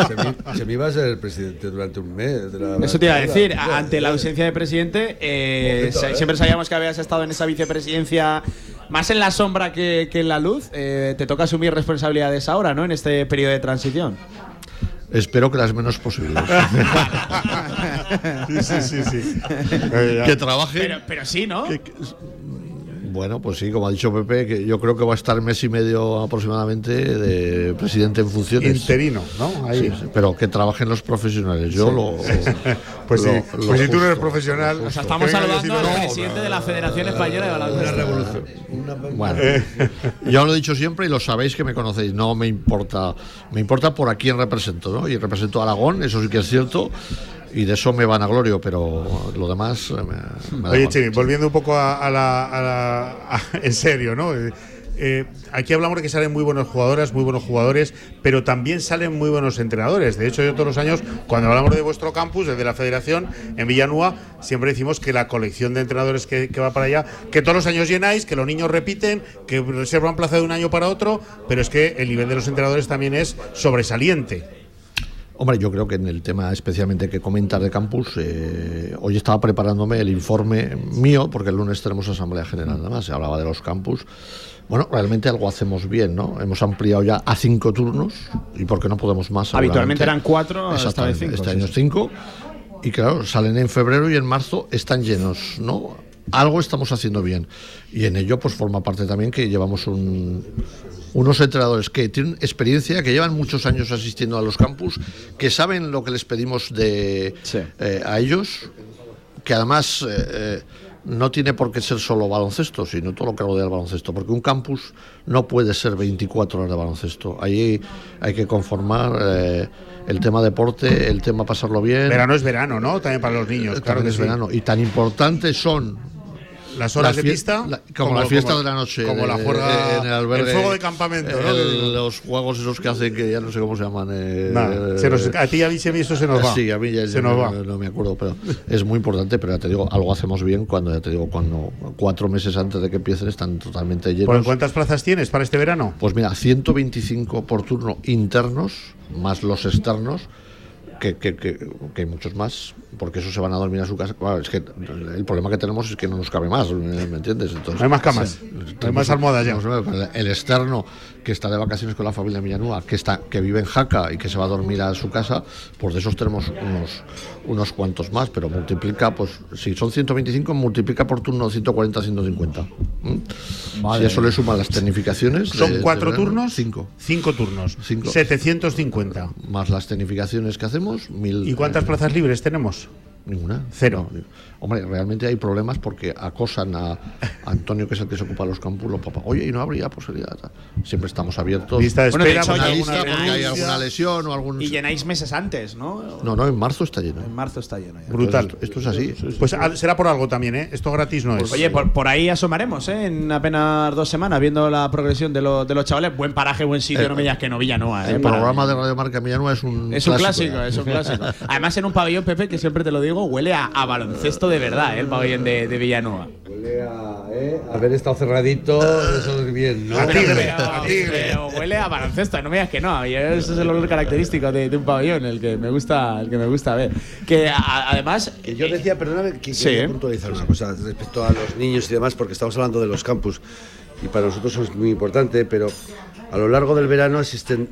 Se me, se me iba a ser el presidente durante un mes. de la-
Eso te iba a decir, ante la ausencia de presidente, eh,
eh.
siempre sabíamos que habías estado en esa vicepresidencia más en la sombra que, que en la luz. Eh, te toca asumir responsabilidades ahora, ¿no? En este periodo de transición.
Espero que las menos posibles.
Sí, sí, sí. sí. Eh,
que trabaje.
Pero, pero sí, ¿no?
Bueno, pues sí, como ha dicho Pepe, que yo creo que va a estar mes y medio aproximadamente de presidente en funciones.
Interino, ¿no? Ahí.
Sí, pero que trabajen los profesionales. Yo lo.
Pues sí,
lo
pues si tú no eres profesional.
O sea, estamos saludando al
no,
presidente de la Federación Española de
Una
Baloncesto.
revolución. Una-
Bueno, yo lo he dicho siempre y lo sabéis que me conocéis. No me importa, me importa por a quién represento, ¿no? Y represento a Aragón, eso sí que es cierto, y de eso me van a glorio, pero lo demás eh, me, me
Oye. Chimi, volviendo un poco a, a la, a la- a- en serio, ¿no? Eh, eh, aquí hablamos de que salen muy buenas jugadoras, muy buenos jugadores, pero también salen muy buenos entrenadores. De hecho, yo todos los años, cuando hablamos de vuestro campus, el de la Federación, en Villanúa, siempre decimos que la colección de entrenadores que, que va para allá, que todos los años llenáis, que los niños repiten, que reservan plaza de un año para otro, pero es que el nivel de los entrenadores también es sobresaliente.
Hombre, yo creo que en el tema especialmente que comentas de campus, eh, hoy estaba preparándome el informe mío, porque el lunes tenemos Asamblea General, además, se hablaba de los campus. Bueno, realmente algo hacemos bien, ¿no? Hemos ampliado ya a cinco turnos, y porque no podemos más.
Habitualmente eran cuatro, esta vez cinco.
Este año
sí.
cinco. Y claro, salen en febrero y en marzo están llenos, ¿no? Algo estamos haciendo bien. Y en ello, pues forma parte también que llevamos un, unos entrenadores que tienen experiencia, que llevan muchos años asistiendo a los campus, que saben lo que les pedimos de,
Sí.
eh, a ellos, que además eh, eh, no tiene por qué ser solo baloncesto, sino todo lo que rodea el baloncesto, porque un campus no puede ser 24 horas de baloncesto. Ahí hay que conformar eh, el tema deporte, el tema pasarlo bien.
Verano es verano, ¿no? También para los niños, claro
También
que
es
sí.
verano. Y tan importantes son
Las horas
las
de pista.
la- como, la fiesta de la noche.
Como
de-
la juerga.
en el albergue.
fuego de campamento, ¿no?
el- los juegos esos que hacen que ya no sé cómo se llaman. eh,
se nos- a ti y a mí eso se nos va.
Sí, a mí ya,
Se
ya
nos
no,
va.
no me acuerdo, pero es muy importante. Pero ya te digo, algo hacemos bien cuando, ya te digo, cuando cuatro meses antes de que empiecen están totalmente llenos.
¿Por cuántas plazas tienes para este verano?
Pues mira, 125 por turno internos, más los externos, que, que, que- que hay muchos más, porque esos se van a dormir a su casa. Claro, es que el problema que tenemos es que no nos cabe más, ¿me entiendes? Entonces,
No hay más camas, no hay más almohadas ya.
el- El externo que está de vacaciones con la familia Millanúa, que está que vive en Jaca y que se va a dormir a su casa, pues de esos tenemos unos unos cuantos más, pero multiplica, pues si son 125, multiplica por turno 140, 150. ¿m? Si eso le suman las tecnificaciones.
¿Son
de-
cuatro
de-
turnos?
Cinco.
Cinco turnos.
Cinco.
750.
Más las tecnificaciones que hacemos, mil.
¿Y cuántas plazas libres tenemos?
Ninguna.
Cero.
No, hombre, realmente hay problemas porque acosan a Antonio, que es el que se ocupa de los campus, los papás. Oye, y no habría posibilidad. Siempre estamos abiertos.
Lista de
Bueno, de
espera,
hecho,
una
oye,
lista
alguna
porque hay alguna lesión o algún.
Y llenáis meses antes, ¿no?
No, no, en marzo está lleno.
En marzo está lleno ya.
Brutal.
Esto, esto es así.
Pues ah, será por algo también, ¿eh? Esto gratis no es.
Oye, por, por ahí asomaremos, ¿eh? En apenas dos semanas, viendo la progresión de, los de los chavales. Buen paraje, buen sitio,
Eh,
no me digas que no Villanoa, ¿eh?
El
Para-
programa de Radio Marca Millanúa es un.
Es un clásico, es un clásico. Además, en un pabellón, Pepe, que siempre te lo digo, huele a, a baloncesto de verdad, ¿eh? el pabellón de, de Villanueva.
Huele a, ¿eh? haber estado cerradito, eso es bien, ¿no?
A tigre,
Pero-
a tigre.
huele a baloncesto, no me digas que no. Y ese es el olor característico de, de un pabellón, el que me gusta, el que me gusta ver. Que a- además.
Que yo decía, perdóname, que
Sí.
quería puntualizar una cosa respecto a los niños y demás, porque estamos hablando de los campus y para nosotros eso es muy importante, pero a lo largo del verano existen,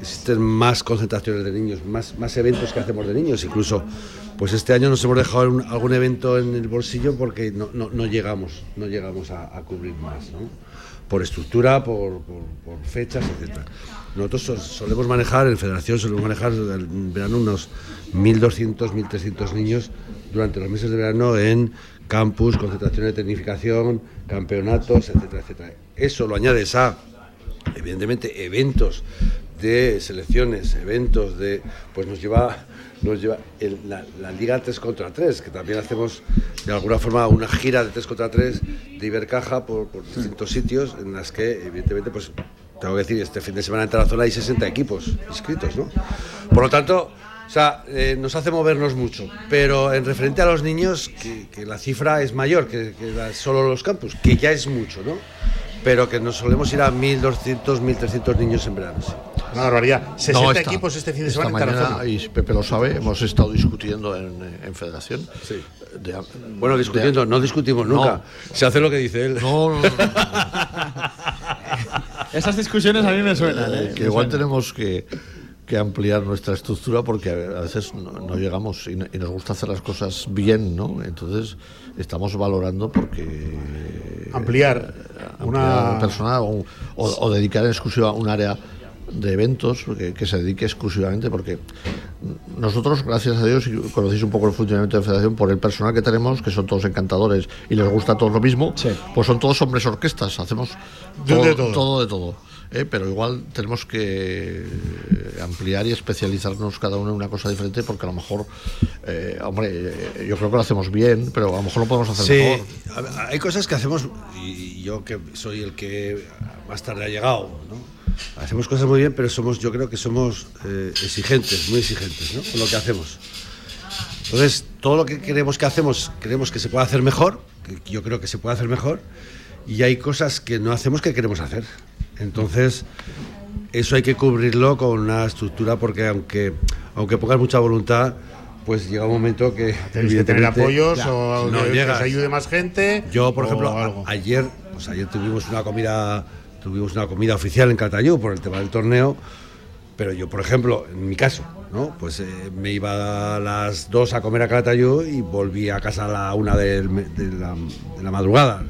existen más concentraciones de niños, más, eventos que hacemos de niños, incluso. Pues este año nos hemos dejado algún evento en el bolsillo porque no, llegamos, no llegamos a, cubrir más, ¿no? Por estructura, por, fechas, etcétera. Nosotros sol- solemos manejar, en Federación solemos manejar en verano unos 1.200, 1.300 niños durante los meses de verano en campus, concentraciones de tecnificación, campeonatos, etcétera, etcétera. Eso lo añades a, evidentemente, eventos de selecciones, eventos de, pues nos lleva, nos lleva la, Liga 3 contra 3, que también hacemos de alguna forma una gira de 3 contra 3 de Ibercaja por, por distintos sitios en las que, evidentemente, pues tengo que decir, este fin de semana en Tarazona hay 60 equipos inscritos, ¿no? Por lo tanto, O sea, eh, nos hace movernos mucho. Pero en referente a los niños, que, la cifra es mayor que, solo los campus, que ya es mucho, ¿no? Pero que nos solemos ir a 1.200, 1.300 niños en verano.
Una barbaridad. 60
No, esta-
equipos este fin de
esta
en
mañana, y Pepe lo sabe, hemos estado discutiendo en, en Federación. De-
Bueno, discutiendo, no discutimos nunca. Se hace lo que dice él.
No, no, no,
Esas discusiones a mí me suenan. ¿eh?
que
Me
igual
suenan.
tenemos que, que ampliar nuestra estructura porque a veces no, no llegamos y, no- y nos gusta hacer las cosas bien, ¿no? Entonces estamos valorando porque
Ampliar
ampliar
una-
personal o, o- o dedicar en exclusiva un área de eventos que, que se dedique exclusivamente porque nosotros gracias a Dios y conocéis un poco el funcionamiento de Federación por el personal que tenemos que son todos encantadores y les gusta a todos lo mismo pues son todos hombres orquestas hacemos todo
de todo.
todo de todo ¿eh? pero igual tenemos que eh, ampliar y especializarnos cada uno en una cosa diferente porque a lo mejor eh, hombre yo creo que lo hacemos bien pero a lo mejor lo podemos hacer
Sí,
mejor
hay cosas que hacemos, y yo que soy el que más tarde ha llegado, ¿no? Hacemos cosas muy bien, pero somos, yo creo que somos eh, exigentes, muy exigentes, ¿no? Con lo que hacemos. Entonces, todo lo que queremos que hacemos, queremos que se pueda hacer mejor, que yo creo que se puede hacer mejor, y hay cosas que no hacemos que queremos hacer. Entonces, eso hay que cubrirlo con una estructura, porque aunque, aunque pongas mucha voluntad, pues llega un momento que
Tenéis que tener apoyos o
no
que, ayude más gente.
Yo, por ejemplo,
algo.
ayer, pues ayer tuvimos una comida, tuvimos una comida oficial en Calatayud por el tema del torneo, pero yo, por ejemplo, en mi caso, ¿no? Pues eh, me iba a las dos a comer a Calatayud y volví a casa a la una de, la, de la madrugada.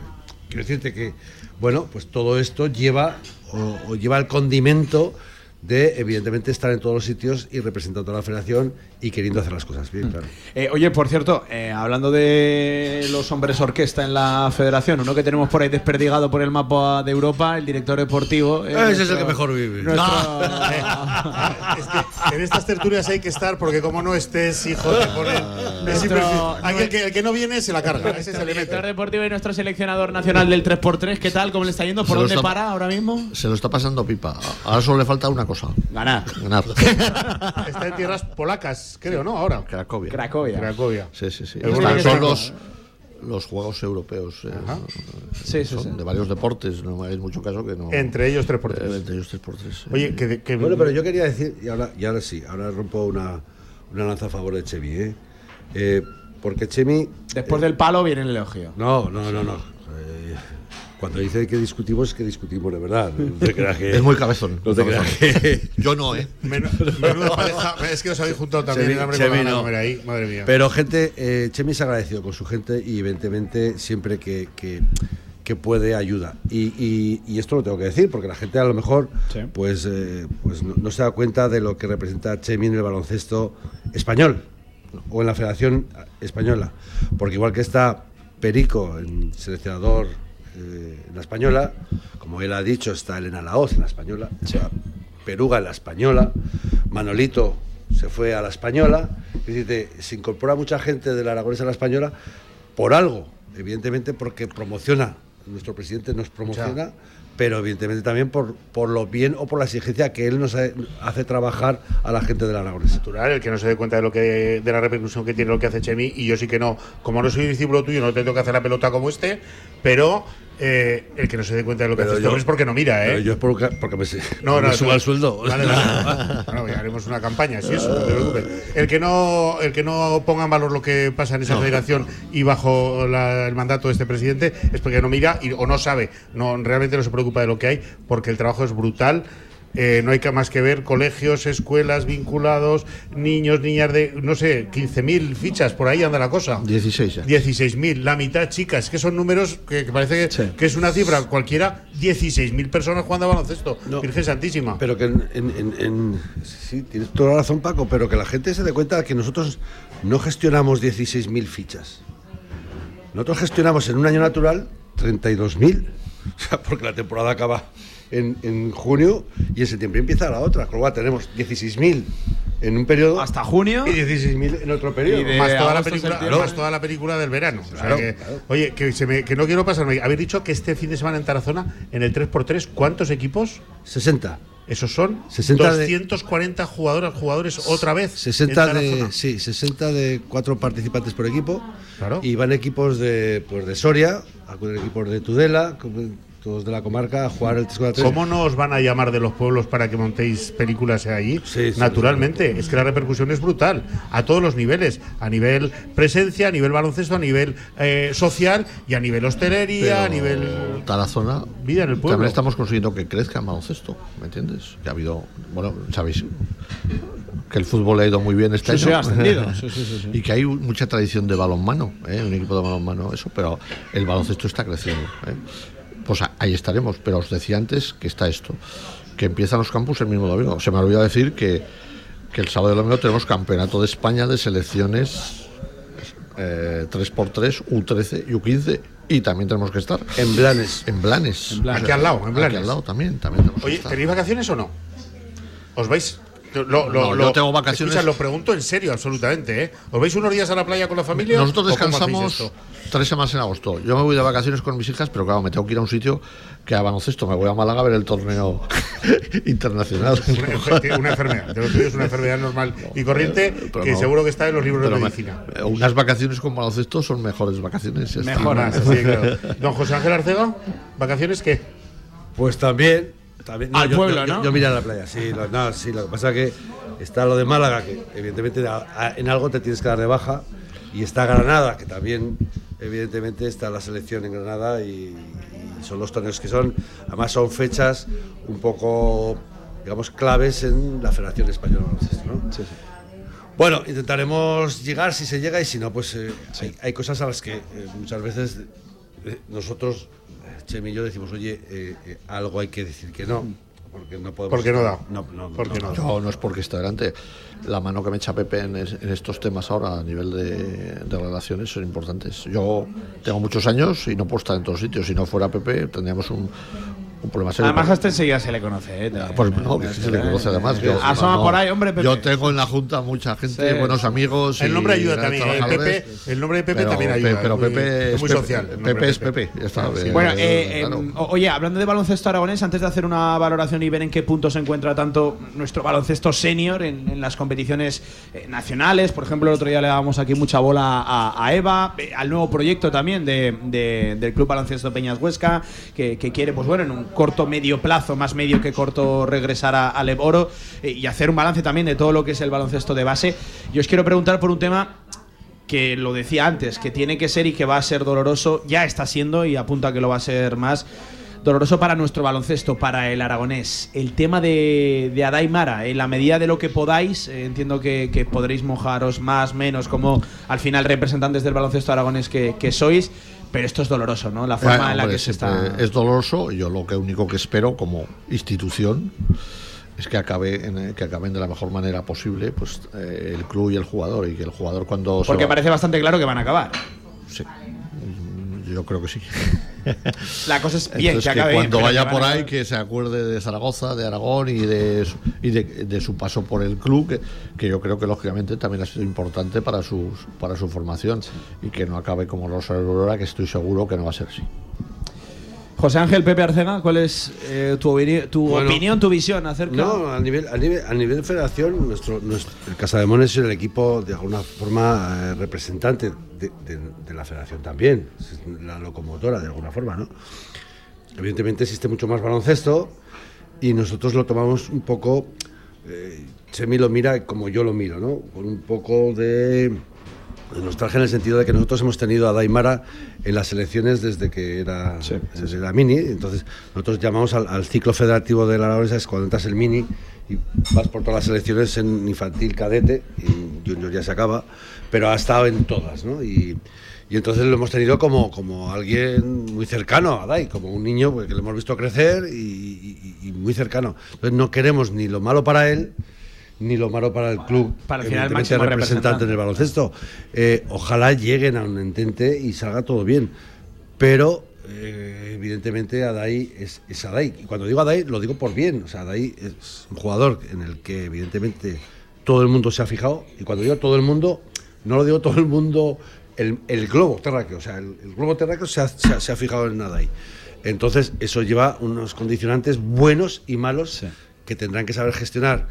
Quiero decirte que, bueno, pues todo esto lleva o, lleva el condimento de, evidentemente, estar en todos los sitios y representando a la federación y queriendo hacer las cosas bien, claro.
Eh, oye, por cierto, eh, hablando de los hombres orquesta en la federación, uno que tenemos por ahí desperdigado por el mapa de Europa, el director deportivo. eh,
Ese es el
nuestro-
que mejor vive.
nuestro-
Es que en estas tertulias hay que estar porque como no estés, hijo, te ponen. Aquí el, que, el que no viene se la carga. Ese es el elemento.
director deportivo y nuestro seleccionador nacional del 3x3, ¿qué tal? ¿Cómo le está yendo? ¿Por
Se
dónde
está-
para ahora mismo?
se lo está pasando pipa ahora solo le falta una cosa
Ganar.
ganar
Está en tierras polacas, creo, ¿no? Ahora.
Cracovia
Cracovia.
Cracovia.
Sí, sí, sí. Están- son los, los Juegos Europeos. eh,
Sí, sí,
son
sí.
De varios deportes, no hay mucho caso que no.
Entre ellos 3x3.
Eh, entre ellos 3x3.
Oye, que, que-
Bueno, pero yo quería decir, y ahora, y ahora sí, ahora rompo una, una lanza a favor de Chemi, ¿eh? Eh, porque Chemi.
Después del palo viene el elogio.
No, no, no, no. Cuando dice que discutimos, es que discutimos de verdad. No te creas que.
Es muy cabezón.
No te creas
cabezón.
que.
Yo no, ¿eh?
Menuda pareja. Es que os habéis juntado también.
Chemi-
el
Chemi no.
comer ahí. Madre mía.
Pero gente, eh, Chemi es agradecido con su gente y evidentemente siempre que, que, que puede ayuda. Y, y- y esto lo tengo que decir porque la gente a lo mejor pues, eh, pues no, no se da cuenta de lo que representa Chemi en el baloncesto español o en la Federación Española. Porque igual que está Perico, en seleccionador eh, en la Española, como él ha dicho, está Elena Laoz en la Española, está Peruga en la Española, Manolito se fue a la Española, es decir, de- se incorpora mucha gente de la Aragonesa a la Española por algo, evidentemente porque promociona, nuestro presidente nos promociona, pero evidentemente también por, por lo bien o por la exigencia que él nos ha- hace trabajar a la gente de la Aragonesa.
natural, el que no se dé cuenta de lo que de la repercusión que tiene lo que hace Chemi y yo sí que no, como no soy discípulo tuyo, no te tengo que hacer la pelota como este, pero eh, el que no se dé cuenta de lo que
Pero
hace
yo-
es porque no mira, ¿eh?
Pero yo es porque, porque me,
No,
me suba
no.
el sueldo.
Vale, vale. Bueno, ya haremos una campaña, si eso, no te preocupes. El que no, el que no ponga en valor lo que pasa en esa federación y bajo la- el mandato de este presidente es porque no mira y- o no sabe, no realmente no se preocupa de lo que hay, porque el trabajo es brutal. Eh, no hay que más que ver colegios, escuelas vinculados, niños, niñas de, no sé, 15.000 fichas, por ahí anda la cosa.
16 ya.
16.000, la mitad chicas, que son números que, que parece que, que es una cifra cualquiera, 16.000 personas jugando a baloncesto. Virgen Santísima.
Pero que en, en- en- en- sí, tienes toda la razón, Paco, pero que la gente se dé cuenta de que nosotros no gestionamos 16.000 fichas. Nosotros gestionamos en un año natural 32.000. O sea, porque la temporada acaba en, en junio y en septiembre empieza la otra. Con lo cual tenemos 16.000 en un periodo.
Hasta junio.
Y 16.000 en otro periodo.
De
más toda, la película, más toda la película del verano. O sea
Claro,
que-
claro.
Oye, que, se me- que no quiero pasarme. Habéis dicho que este fin de semana en Tarazona, en el 3x3, ¿cuántos equipos?
60.
Esos son
60 de-
240 jugadores, jugadores otra vez.
60
en cada
de, sí, 60 de cuatro participantes por equipo.
Claro.
Y van equipos de, pues de Soria, acuden equipos de Tudela, todos de la comarca, a jugar el 3 contra 3.
¿Cómo no os van a llamar de los pueblos para que montéis películas allí?
Sí, sí,
Naturalmente, es que la repercusión es brutal, a todos los niveles, a nivel presencia, a nivel baloncesto, a nivel eh, social y a nivel hostelería, a nivel
Tarazona
vida en el pueblo.
también estamos consiguiendo que crezca el baloncesto, ¿me entiendes? Que ha habido, bueno, sabéis que el fútbol ha ido muy bien este
Sí,
año
sí, ha ascendido. Sí, sí, sí, sí.
y que hay mucha tradición de balonmano, ¿eh? un equipo de balonmano, eso, pero el baloncesto está creciendo. ¿eh? Pues ahí estaremos, pero os decía antes que está esto, que empiezan los campus el mismo domingo. Se me olvidó decir que, que el sábado y el domingo tenemos campeonato de España de selecciones eh, 3x3, U13 y U15 y también tenemos que estar
En Blanes.
en Blanes.
Blanes. Aquí al lado, en Blanes.
Aquí al lado también, también tenemos que
Oye,
estar.
¿tenéis vacaciones o no? ¿Os vais? Lo, lo-
No,
lo-
yo tengo vacaciones.
Escucha, lo pregunto en serio, absolutamente. ¿eh? ¿Os vais unos días a la playa con la familia?
Nosotros
¿O cómo hacéis
descansamos tres semanas en agosto. Yo me voy de vacaciones con mis hijas, pero claro, me tengo que ir a un sitio que a baloncesto. Me voy a Málaga a ver el torneo internacional.
Una, una enfermedad. De lo tuyo es una enfermedad normal y corriente
Pero
que
no.
seguro que está en los libros de
me-
medicina.
eh, unas vacaciones con baloncesto son mejores vacaciones.
Más, sí, claro. Don José Ángel Arcega, ¿vacaciones qué?
Pues también. También
Al
yo-
pueblo,
yo,
¿no?
Yo, miré a la playa, sí lo, no, sí. Lo que pasa que está lo de Málaga, que evidentemente en algo te tienes que dar de baja. Y está Granada, que también, evidentemente, está la selección en Granada. Y, y son los torneos que son. Además, son fechas un poco, digamos, claves en la Federación Española ¿no? Bueno, intentaremos llegar si se llega y si no, pues eh, hay, hay cosas a las que eh, muchas veces nosotros, eh, Chemi y yo, decimos, oye, eh, eh, algo hay que decir que no, porque no podemos.
Porque no da.
No, no,
Porque no da.
Yo no es porque esté delante. La mano que me echa Pepe en, es- en estos temas ahora a nivel de, de relaciones son importantes. Yo tengo muchos años y no puedo estar en todos sitios. Si no fuera Pepe, tendríamos un, un problema serio.
Además, a este enseguida se le conoce. ¿eh?
Pues no, que sí se le conoce además. Yo,
Asoma
no,
por ahí, hombre, Pepe.
Yo tengo en la Junta mucha gente,
Sí.
buenos amigos.
El
y
nombre ayuda también. El,
trabajadores.
Pepe, el nombre de Pepe
Pero
también ayuda.
pero Pepe
es muy social. el
Pepe es Pepe. Ya está.
Sí.
Eh,
Bueno,
eh,
eh,
claro.
eh, o- oye, hablando de baloncesto aragonés, antes de hacer una valoración y ver en qué punto se encuentra tanto nuestro baloncesto senior en, en las competiciones eh, nacionales, por ejemplo, el otro día le dábamos aquí mucha bola a, a Eva, eh, al nuevo proyecto también de- de- del Club Baloncesto Peñas Huesca, que, que quiere, pues bueno, en un corto medio plazo, más medio que corto, regresar a, al Eboro eh, y hacer un balance también de todo lo que es el baloncesto de base. Yo os quiero preguntar por un tema que lo decía antes, que tiene que ser y que va a ser doloroso, ya está siendo y apunta que lo va a ser más doloroso para nuestro baloncesto, para el aragonés. El tema de, de en la medida de lo que podáis, eh, entiendo que, podréis mojaros más, menos, como al final representantes del baloncesto aragonés que sois, pero esto es doloroso, ¿no? La forma
Eh,
en la que se está...
Es doloroso. Yo lo que único que espero como institución es que acabe en, eh, que acaben de la mejor manera posible pues eh, el club y el jugador y que el jugador cuando se
Porque
va-
parece bastante claro que van a acabar.
Sí. Yo creo que sí
La cosa es bien,
Entonces,
que acabe bien,
cuando vaya
que
por ahí que se acuerde de Zaragoza de Aragón y de su, y de, de su paso por el club que, que yo creo que lógicamente también ha sido importante para sus para su formación y que no acabe como Rosario Aurora que estoy seguro que no va a ser así
José Ángel Pepe Arcega, ¿cuál es eh, tu, opini- tu
Bueno,
opinión, tu visión acerca?
No, a nivel, a nivel, a nivel de federación, nuestro, nuestro, el Casademones es el equipo de alguna forma eh, representante de, de- de la federación también, es la locomotora de alguna forma, ¿no? Evidentemente existe mucho más baloncesto y nosotros lo tomamos un poco, eh, Chemi lo mira como yo lo miro, ¿no? Con un poco de, de nostalgia en el sentido de que nosotros hemos tenido a Daimara en las elecciones desde que era, desde la mini, entonces nosotros llamamos al, al ciclo federativo de la Aragonesa, es cuando entras el mini y vas por todas las elecciones en infantil, cadete, y junior ya se acaba, pero ha estado en todas, ¿no? Y, y entonces lo hemos tenido como, como alguien muy cercano a Dai, como un niño pues, que le hemos visto crecer y, y- y muy cercano. Entonces no queremos ni lo malo para él, ni lo malo para el club,
Para el final, máximo
representante en el baloncesto. Eh, ojalá lleguen a un entente y salga todo bien. Pero, eh, evidentemente, Adai es, es Adai. Y cuando digo Adai, lo digo por bien. O sea, Adai es un jugador en el que, evidentemente, todo el mundo se ha fijado. Y cuando digo todo el mundo, no lo digo todo el mundo, el, el globo terráqueo. O sea, el, el globo terráqueo se ha, se ha- se ha fijado en Adai. Entonces, eso lleva unos condicionantes buenos y malos que tendrán que saber gestionar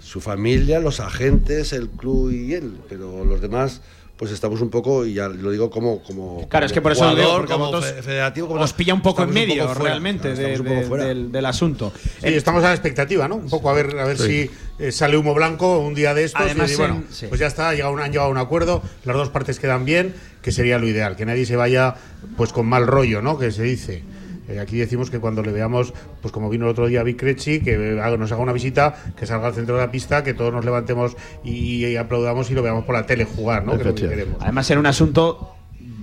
su familia, los agentes, el club y él, pero los demás pues estamos un poco, y ya lo digo como, como
Claro, es que por eso lo digo,
como federativo, como
os pilla un poco en medio
poco fuera,
realmente de- del, del asunto.
Sí, estamos a la expectativa, ¿no? Un poco a ver, a ver
Sí.
si eh, sale humo blanco un día de estos.
Además,
y bueno,
en- sí.
pues ya está, llega un, han llegado a un acuerdo, las dos partes quedan bien, que sería lo ideal, que nadie se vaya pues con mal rollo, ¿no? Que se dice. Eh, aquí decimos que cuando le veamos, pues como vino el otro día Vic Crechi, que eh, nos haga una visita, que salga al centro de la pista, que todos nos levantemos y, y aplaudamos y lo veamos por la tele jugar, ¿no? Que es lo que
Efectivamente.
queremos.
Además, era un asunto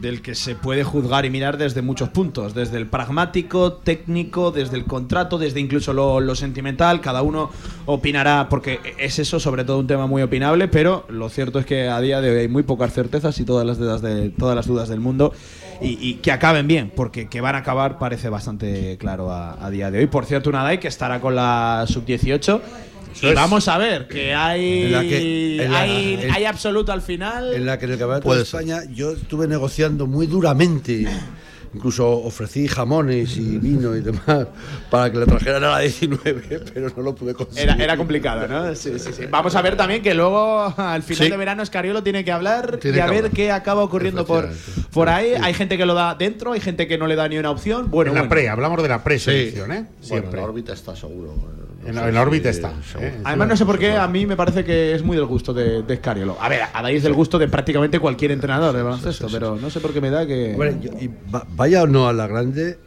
del que se puede juzgar y mirar desde muchos puntos, desde el pragmático, técnico, desde el contrato, desde incluso lo, lo sentimental, cada uno opinará, porque es eso sobre todo un tema muy opinable, pero lo cierto es que a día de hoy hay muy pocas certezas y todas las dudas, de, todas las dudas del mundo, y, y que acaben bien, porque que van a acabar parece bastante claro a, a día de hoy. Por cierto, Unadai que estará con la sub-18. Y vamos a ver, que hay,
En la que- en la-
hay,
en-
hay absoluto al final.
En la que en el Campeonato de España yo estuve negociando muy duramente. Incluso ofrecí jamones y vino y demás para que le trajeran a la 19, pero no lo pude conseguir.
Era, era complicado, ¿no? Sí, sí, sí. Vamos a ver también que luego al final
Sí.
de verano Escariolo tiene que hablar
Tiene
y a
que
ver
hablar.
qué acaba ocurriendo por, por ahí. Hay gente que lo da dentro, hay gente que no le da ni una opción. Bueno,
en la
bueno.
pre, hablamos de la preselección, ¿eh?
Bueno,
Siempre.
la órbita está seguro.
En
No
la-
sé
en la órbita está. ¿eh?
Además, no sé por qué, a mí me parece que es muy del gusto de, de Escariolo. A ver, a raíz del gusto de prácticamente cualquier entrenador de baloncesto, pero no sé por qué me da que.
Hombre, yo- y va- vaya o no a la grande,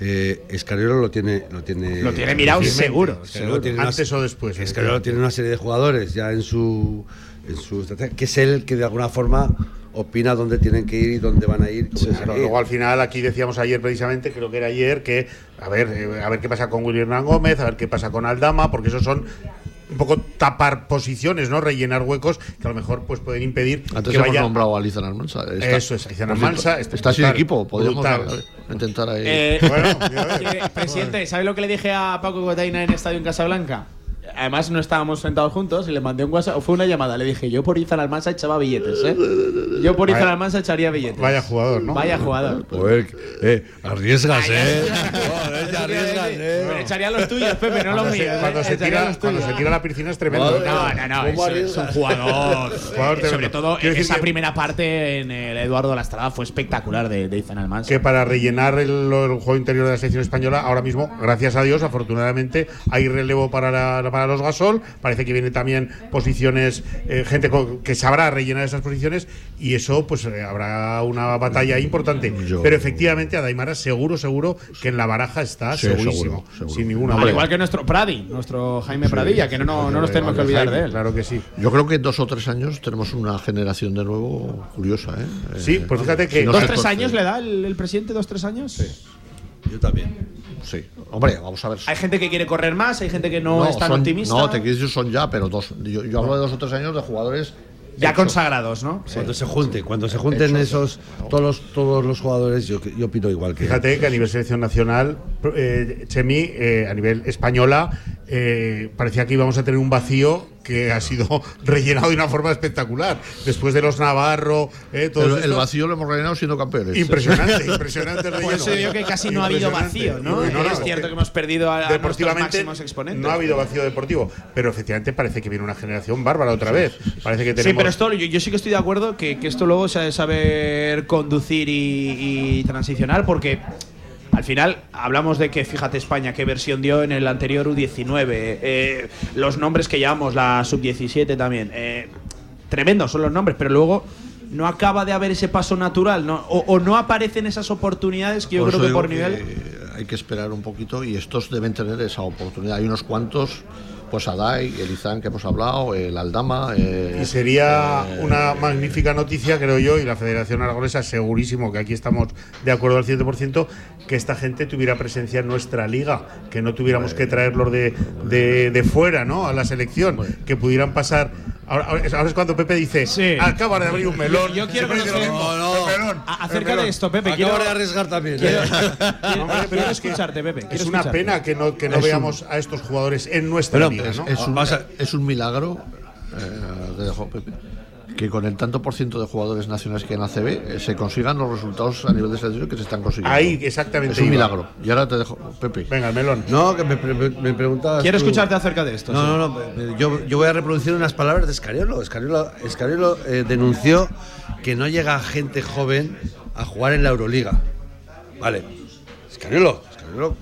eh, Escariolo lo tiene, lo tiene.
Lo tiene mirado seguro.
Escariolo
seguro.
tiene una-
Antes o después.
Escariolo tiene una serie de jugadores ya en su, en su estrategia, que es el que de alguna forma opina dónde tienen que ir y dónde van a ir.
Claro,
ir.
luego al final aquí decíamos ayer precisamente, creo que era ayer, que a ver, eh, a ver qué pasa con William Hernán Gómez, a ver qué pasa con Aldama, porque esos son un poco tapar posiciones, ¿no? Rellenar huecos que a lo mejor pues pueden impedir
Antes
que
hemos
vaya
nombrado a Lizan Almansa. Está-
Eso es, Lizan Almansa,
Está sin
brutal,
equipo. Podríamos
brutal.
intentar ahí.
Eh,
Bueno,
presidente, ¿sabe lo que le dije a Paco Gotaina en Estadio en Casablanca? Además, no estábamos sentados juntos y le mandé un WhatsApp. Fue una llamada. Le dije, yo por Izan Almansa echaba billetes, ¿eh? Yo por Izan Almansa echaría billetes.
Vaya jugador, ¿no?
Vaya jugador.
Joder, eh, arriesgas, eh. Joder, te arriesgas,
Pero
eh.
echaría los tuyos, Pepe, no los míos.
cuando
¿eh?
se tira,
los
cuando se tira a la piscina es tremendo.
No, no, no,
¿Cómo
es, es un jugador. Eh, sobre todo, esa primera parte en el Eduardo Lastrada fue espectacular de, de Izan Almansa.
que para rellenar el, el juego interior de la selección española, ahora mismo, gracias a Dios, afortunadamente, hay relevo para, la- para los Gasol. Parece que vienen también posiciones, eh, gente que sabrá rellenar esas posiciones y eso, pues eh, habrá una batalla importante.
Yo-
Pero efectivamente, Adaimara, seguro, seguro que en la baraja está
Sí,
segurísimo.
seguro, seguro.
Sin ninguna
Al igual que nuestro Pradi, nuestro Jaime Pradilla, que no, no, no nos tenemos que olvidar de él.
Claro que sí.
Yo creo que en dos o tres años tenemos una generación de nuevo curiosa, ¿eh?
Sí,
Eh,
pues fíjate que-
si no
¿Dos,
se
tres años le da el, el presidente? ¿Dos, tres años?
Yo también.
Sí. Hombre, vamos a ver.
Hay gente que quiere correr más, hay gente que no, es tan
son-
optimista.
No, te quiero decir son ya, pero dos. Yo, yo hablo de dos o tres años de jugadores.
ya
hechos.
consagrados, ¿no?
Cuando se junten, cuando se junten esos todos los, todos los jugadores, yo, yo opino igual que.
Fíjate que a nivel selección nacional, eh, Chemi, eh, a nivel española, eh, parecía que íbamos a tener un vacío que ha sido rellenado de una forma espectacular. Después de los Navarro, eh, todos
El, vacío lo hemos rellenado siendo campeones.
Impresionante, impresionante el
Por eso digo que casi no ha habido vacío, ¿no?
No, no,
es cierto que hemos perdido a, a nuestros
Deportivamente
máximos exponentes.
no ha habido vacío deportivo, pero efectivamente parece que viene una generación bárbara otra vez. Parece que tenemos
Sí, pero esto, yo, yo sí que estoy de acuerdo que, que esto luego se ha de saber conducir y, y transicionar, porque al final hablamos de que, fíjate España, qué versión dio en el anterior U19, eh, los nombres que llamamos, la Sub-17 también. eh, tremendos son los nombres, pero luego no acaba de haber ese paso natural, ¿no? O, o no aparecen esas oportunidades que yo
Por
creo que por nivel.
que Hay que esperar un poquito y estos deben tener esa oportunidad. Hay unos cuantos, pues Adai, el Izan que hemos hablado, el Aldama. eh,
Y sería
eh,
una magnífica noticia, creo yo, y la Federación Aragonesa, segurísimo que aquí estamos de acuerdo al 100%, que esta gente tuviera presencia en nuestra liga, que no tuviéramos que traerlos de, de, de fuera, ¿no? A la selección, que pudieran pasar. Ahora, ahora es- cuando Pepe dice:
Sí.
Acaba de abrir un melón.
Yo quiero
melón, el
acerca
melón.
de esto, Pepe,
Acabo
quiero,
de arriesgar también.
quiero-
¿eh?
quiero- quiero
es que
escucharte, Pepe.
Es
quiero
una
escucharte.
pena que no, que no
Es un-
veamos a estos jugadores en nuestra
Pero
liga,
es,
¿no?
es un,
Vas a-
es un milagro. eh, te dejo, Pepe. Que con el tanto por ciento de jugadores nacionales que hay en ACB eh, se consigan los resultados a nivel de selección que se están consiguiendo.
Ahí, exactamente
Es un
iba.
milagro. Y ahora te dejo, Pepe.
Venga, el melón.
No, que me, me, me preguntabas.
Quiero
tú-
escucharte acerca de esto.
No,
sí.
no, no. me- Yo, yo voy a reproducir unas palabras de Escariolo. Escariolo, Escariolo eh, denunció que no llega gente joven a jugar en la Euroliga. Vale. Escariolo, Escariolo,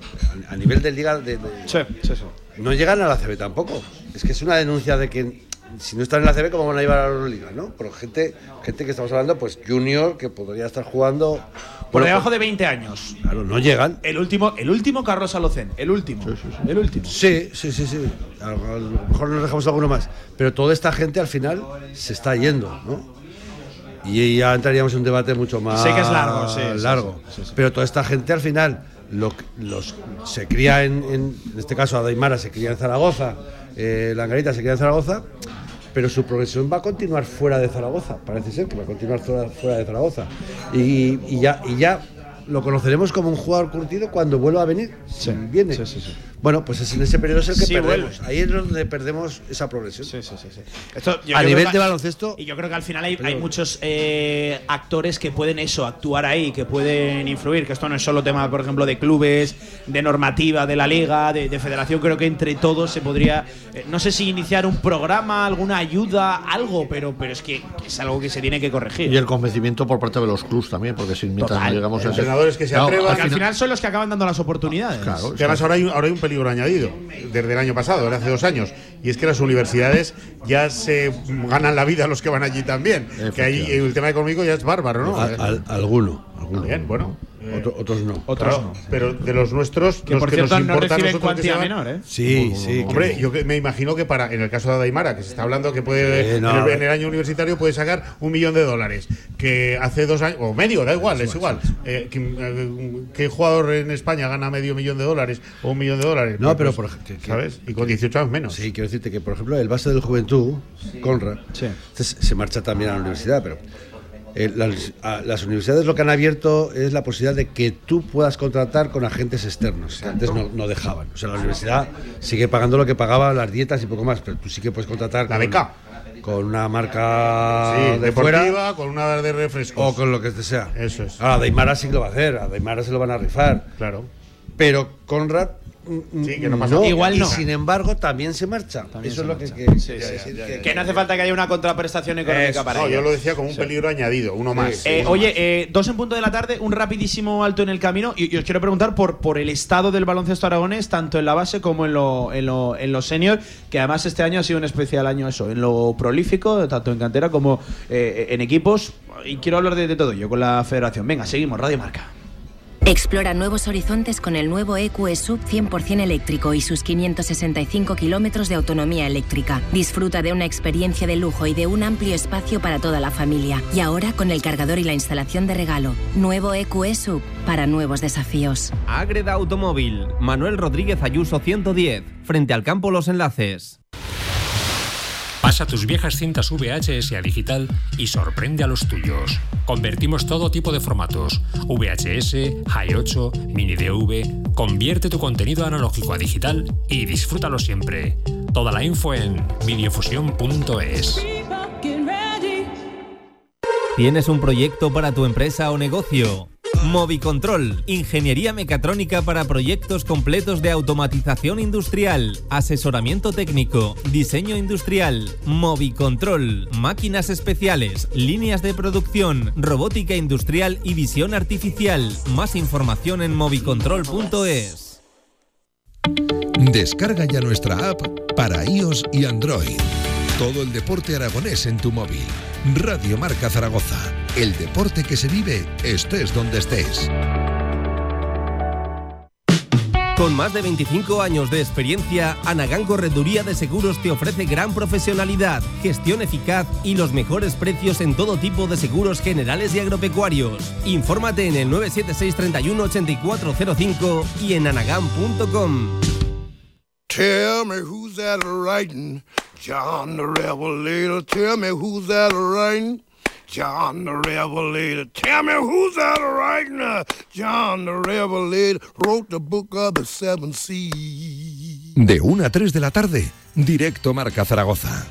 a, a nivel de liga. De, de-
Sí, sí, sí.
no llegan a la CB tampoco. Es que es una denuncia de que si no están en la CB, ¿cómo van a llevar a la Euroliga? ¿no? Pero gente, gente que estamos hablando, pues junior, que podría estar jugando.
Por
Bueno,
debajo
pues,
de 20 años.
Claro, no llegan.
El último, el último Carlos Alocen. El último. El último.
Sí, sí, sí, sí. A, lo mejor nos dejamos alguno más. Pero toda esta gente al final se está yendo, ¿no? Y ya entraríamos en un debate mucho más
Sé que es largo, sí, sí,
largo.
sí, sí, sí.
Pero toda esta gente al final lo los, se cría en, en, en este caso Adaimara se cría en Zaragoza, eh, Langarita se cría en Zaragoza, pero su progresión va a continuar fuera de Zaragoza. Parece ser que va a continuar fuera, fuera de Zaragoza. Y, y ya, y ya lo conoceremos como un jugador curtido cuando vuelva a venir. Si viene. Bueno, pues es en ese periodo es el que
Sí,
perdemos.
vuelve.
Ahí es donde perdemos esa progresión.
Sí, sí, sí. sí. Esto, yo
a nivel
que-
de baloncesto.
Y yo creo que al final hay, hay muchos eh, actores que pueden eso, actuar ahí, que pueden influir, que esto no es solo tema, por ejemplo, de clubes, de normativa de la liga, de, de federación, creo que entre todos se podría, eh, no sé si iniciar un programa, alguna ayuda, algo, pero, pero es que es algo que se tiene que corregir.
Y el convencimiento por parte de los clubs también, porque si mientras
Total.
no llegamos a ese-
Entrenadores que se
Claro,
atrevan.
Porque al final son los que acaban dando las oportunidades.
Claro,
Que además ahora hay, un- ahora hay un peligro añadido, desde el año pasado, de hace dos años, y es que las universidades ya se ganan la vida los que van allí también. Que ahí el tema económico ya es bárbaro, ¿no?
Al- al- alguno. alguno.
Bien, bueno. Eh,
Otro- otros no.
Otros
claro,
no.
Pero de los nuestros,
Que
los
por
que
cierto
nos
no reciben cuantía menor, ¿eh?
Sí, sí.
Hombre, yo me imagino que para, en el caso de Adaimara, que se está hablando que puede,
Sí, no,
en, el,
ver.
en el año universitario puede sacar un millón de dólares, que hace dos años, o medio, da igual, es igual. Eh, ¿qué, eh, ¿Qué jugador en España gana medio millón de dólares o un millón de dólares?
No,
Pues,
pero por ej- que- que-
¿Sabes? Y con 18 años menos.
Sí, quiero decirte que, por ejemplo, el base del Juventud, Conrad,
Sí.
se se marcha también a la universidad, pero eh, las, a- las universidades lo que han abierto es la posibilidad de que tú puedas contratar con agentes externos, que antes no, no dejaban. O sea, la universidad sigue pagando lo que pagaba las dietas y poco más, pero tú sí que puedes contratar
La
con,
beca.
con una marca
Sí,
de
deportiva,
fuera
con una de refrescos.
o con lo que sea.
Eso es.
Ahora, Daimara sí que lo va a hacer, a Daimara se lo van a rifar.
Claro.
Pero Conrad. Mm,
Sí, que no
mm,
pasa nada.
Igual
y
no.
sin embargo también se marcha. Eso es lo que, que-
Sí,
que-
no hace falta que haya una contraprestación económica para
No,
ello.
yo lo decía como un peligro añadido, uno más.
Eh,
Uno
oye,
más.
eh, dos en punto de la tarde, un rapidísimo alto en el camino. Y, y os quiero preguntar por, por el estado del baloncesto aragonés, tanto en la base como en lo, en lo, en los senior, que además este año ha sido un especial año eso, en lo prolífico, tanto en cantera como eh, en equipos. Y quiero hablar de, de todo ello con la federación. Venga, seguimos, Radio Marca.
Explora nuevos horizontes con el nuevo EQE Sub 100% eléctrico y sus 565 kilómetros de autonomía eléctrica. Disfruta de una experiencia de lujo y de un amplio espacio para toda la familia. Y ahora con el cargador y la instalación de regalo. Nuevo EQE Sub para nuevos desafíos.
Ágreda Automóvil, Manuel Rodríguez Ayuso 110, frente al campo Los Enlaces.
Pasa tus viejas cintas VHS a digital y sorprende a los tuyos. Convertimos todo tipo de formatos: VHS, Hi8, Mini DV. Convierte tu contenido analógico a digital y disfrútalo siempre. Toda la info en videofusión.es.
¿Tienes un proyecto para tu empresa o negocio? Movicontrol, ingeniería mecatrónica para proyectos completos de automatización industrial, asesoramiento técnico, diseño industrial, Movicontrol, máquinas especiales, líneas de producción, robótica industrial y visión artificial. Más información en movicontrol.es.
Descarga ya nuestra app para iOS y Android. Todo el deporte aragonés en tu móvil. Radio Marca Zaragoza. El deporte que se vive estés donde estés.
Con más de 25 años de experiencia, Anagán Correduría de Seguros te ofrece gran profesionalidad, gestión eficaz y los mejores precios en todo tipo de seguros generales y agropecuarios. Infórmate en el 976 31 8405 y en anagán.com.
Tell me who's that writing? John the Revelator. Tell me who's that writing? John the Revelator. Tell me who's that writing? Uh, John the Revelator wrote the book of the seven seas.
De 1 a 3 de la tarde, directo Marca Zaragoza.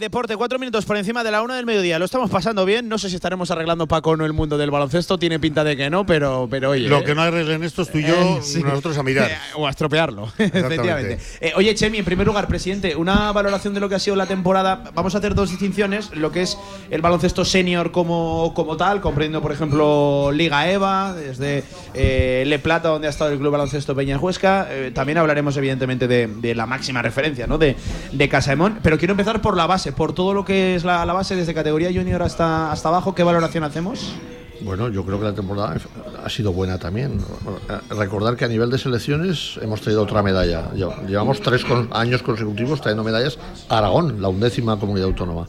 Deporte, cuatro minutos por encima de la una del mediodía. Lo estamos pasando bien. No sé si estaremos arreglando Paco o no el mundo del baloncesto. Tiene pinta de que no, pero, pero oye.
Lo que no arreglen estos tú y yo,
Eh, sí.
nosotros a mirar.
Eh, o a estropearlo, efectivamente. Eh, oye, Chemi, en primer lugar, presidente, una valoración de lo que ha sido la temporada. Vamos a hacer dos distinciones: lo que es el baloncesto senior como, como tal, comprendiendo, por ejemplo, Liga EVA, desde eh, Le Plata, donde ha estado el Club Baloncesto Peña Huesca. Eh, también hablaremos, evidentemente, de, de la máxima referencia, ¿no? De, de Casa de Mon. Pero quiero empezar por la base, por todo lo que es la, la base, desde categoría junior hasta, hasta abajo. ¿Qué valoración hacemos?
Bueno, yo creo que la temporada ha sido buena también. Recordar que a nivel de selecciones hemos traído otra medalla. Lle- Llevamos tres con- años consecutivos trayendo medallas a Aragón, la undécima comunidad autónoma.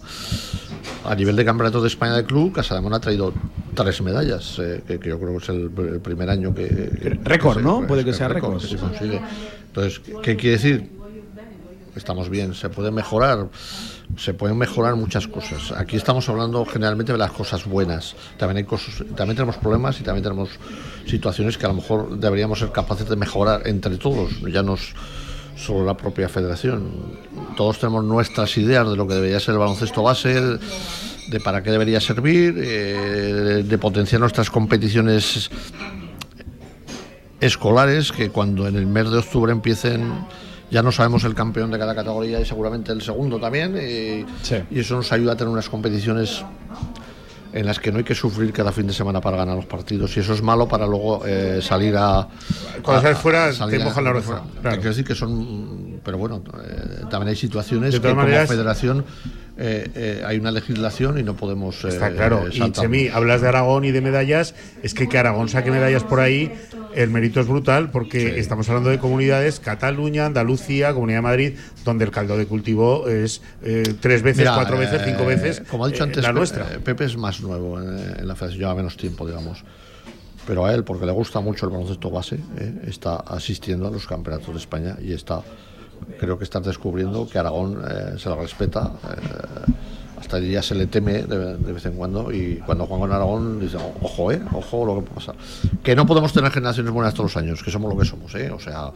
A nivel de campeonato de España de club, Casademón ha traído tres medallas, eh, que, que yo creo que es el, el primer año que. que-
Récord,
que se-
¿no? Puede que sea récord,
se consigue. Entonces, ¿qué quiere decir? Estamos bien, se puede mejorar, se pueden mejorar muchas cosas. Aquí estamos hablando generalmente de las cosas buenas. También hay cosas, también tenemos problemas y también tenemos situaciones que a lo mejor deberíamos ser capaces de mejorar entre todos, ya no solo la propia federación. Todos tenemos nuestras ideas de lo que debería ser el baloncesto base, de para qué debería servir, eh, de potenciar nuestras competiciones escolares que cuando en el mes de octubre empiecen ya no sabemos el campeón de cada categoría y seguramente el segundo también y, y eso nos ayuda a tener unas competiciones en las que no hay que sufrir cada fin de semana para ganar los partidos y eso es malo para luego eh, salir a
Cuando sales fuera,
salir
te mojan la oreja,
fuera.
claro.
Quiero decir que son pero bueno eh, también hay situaciones que como federación eh, eh, hay una legislación y no podemos
Está
eh,
claro. Y
saltarnos.
Chemi, hablas de Aragón y de medallas. Es que que Aragón saque medallas por ahí, el mérito es brutal porque estamos hablando de comunidades, Cataluña, Andalucía, Comunidad de Madrid, donde el caldo de cultivo es eh, tres veces,
Mira,
cuatro veces,
eh,
cinco veces.
Como ha dicho
eh,
antes,
la nuestra.
eh, Pepe es más nuevo en, en la federación, lleva menos tiempo, digamos. Pero a él, porque le gusta mucho el baloncesto base, eh, está asistiendo a los campeonatos de España y está, creo que está descubriendo que Aragón eh, se lo respeta. eh, hasta diría se le teme de, vez en cuando y cuando juega con Aragón dice ojo eh ojo lo que pasar que no podemos tener generaciones buenas todos los años que somos lo que somos eh o sea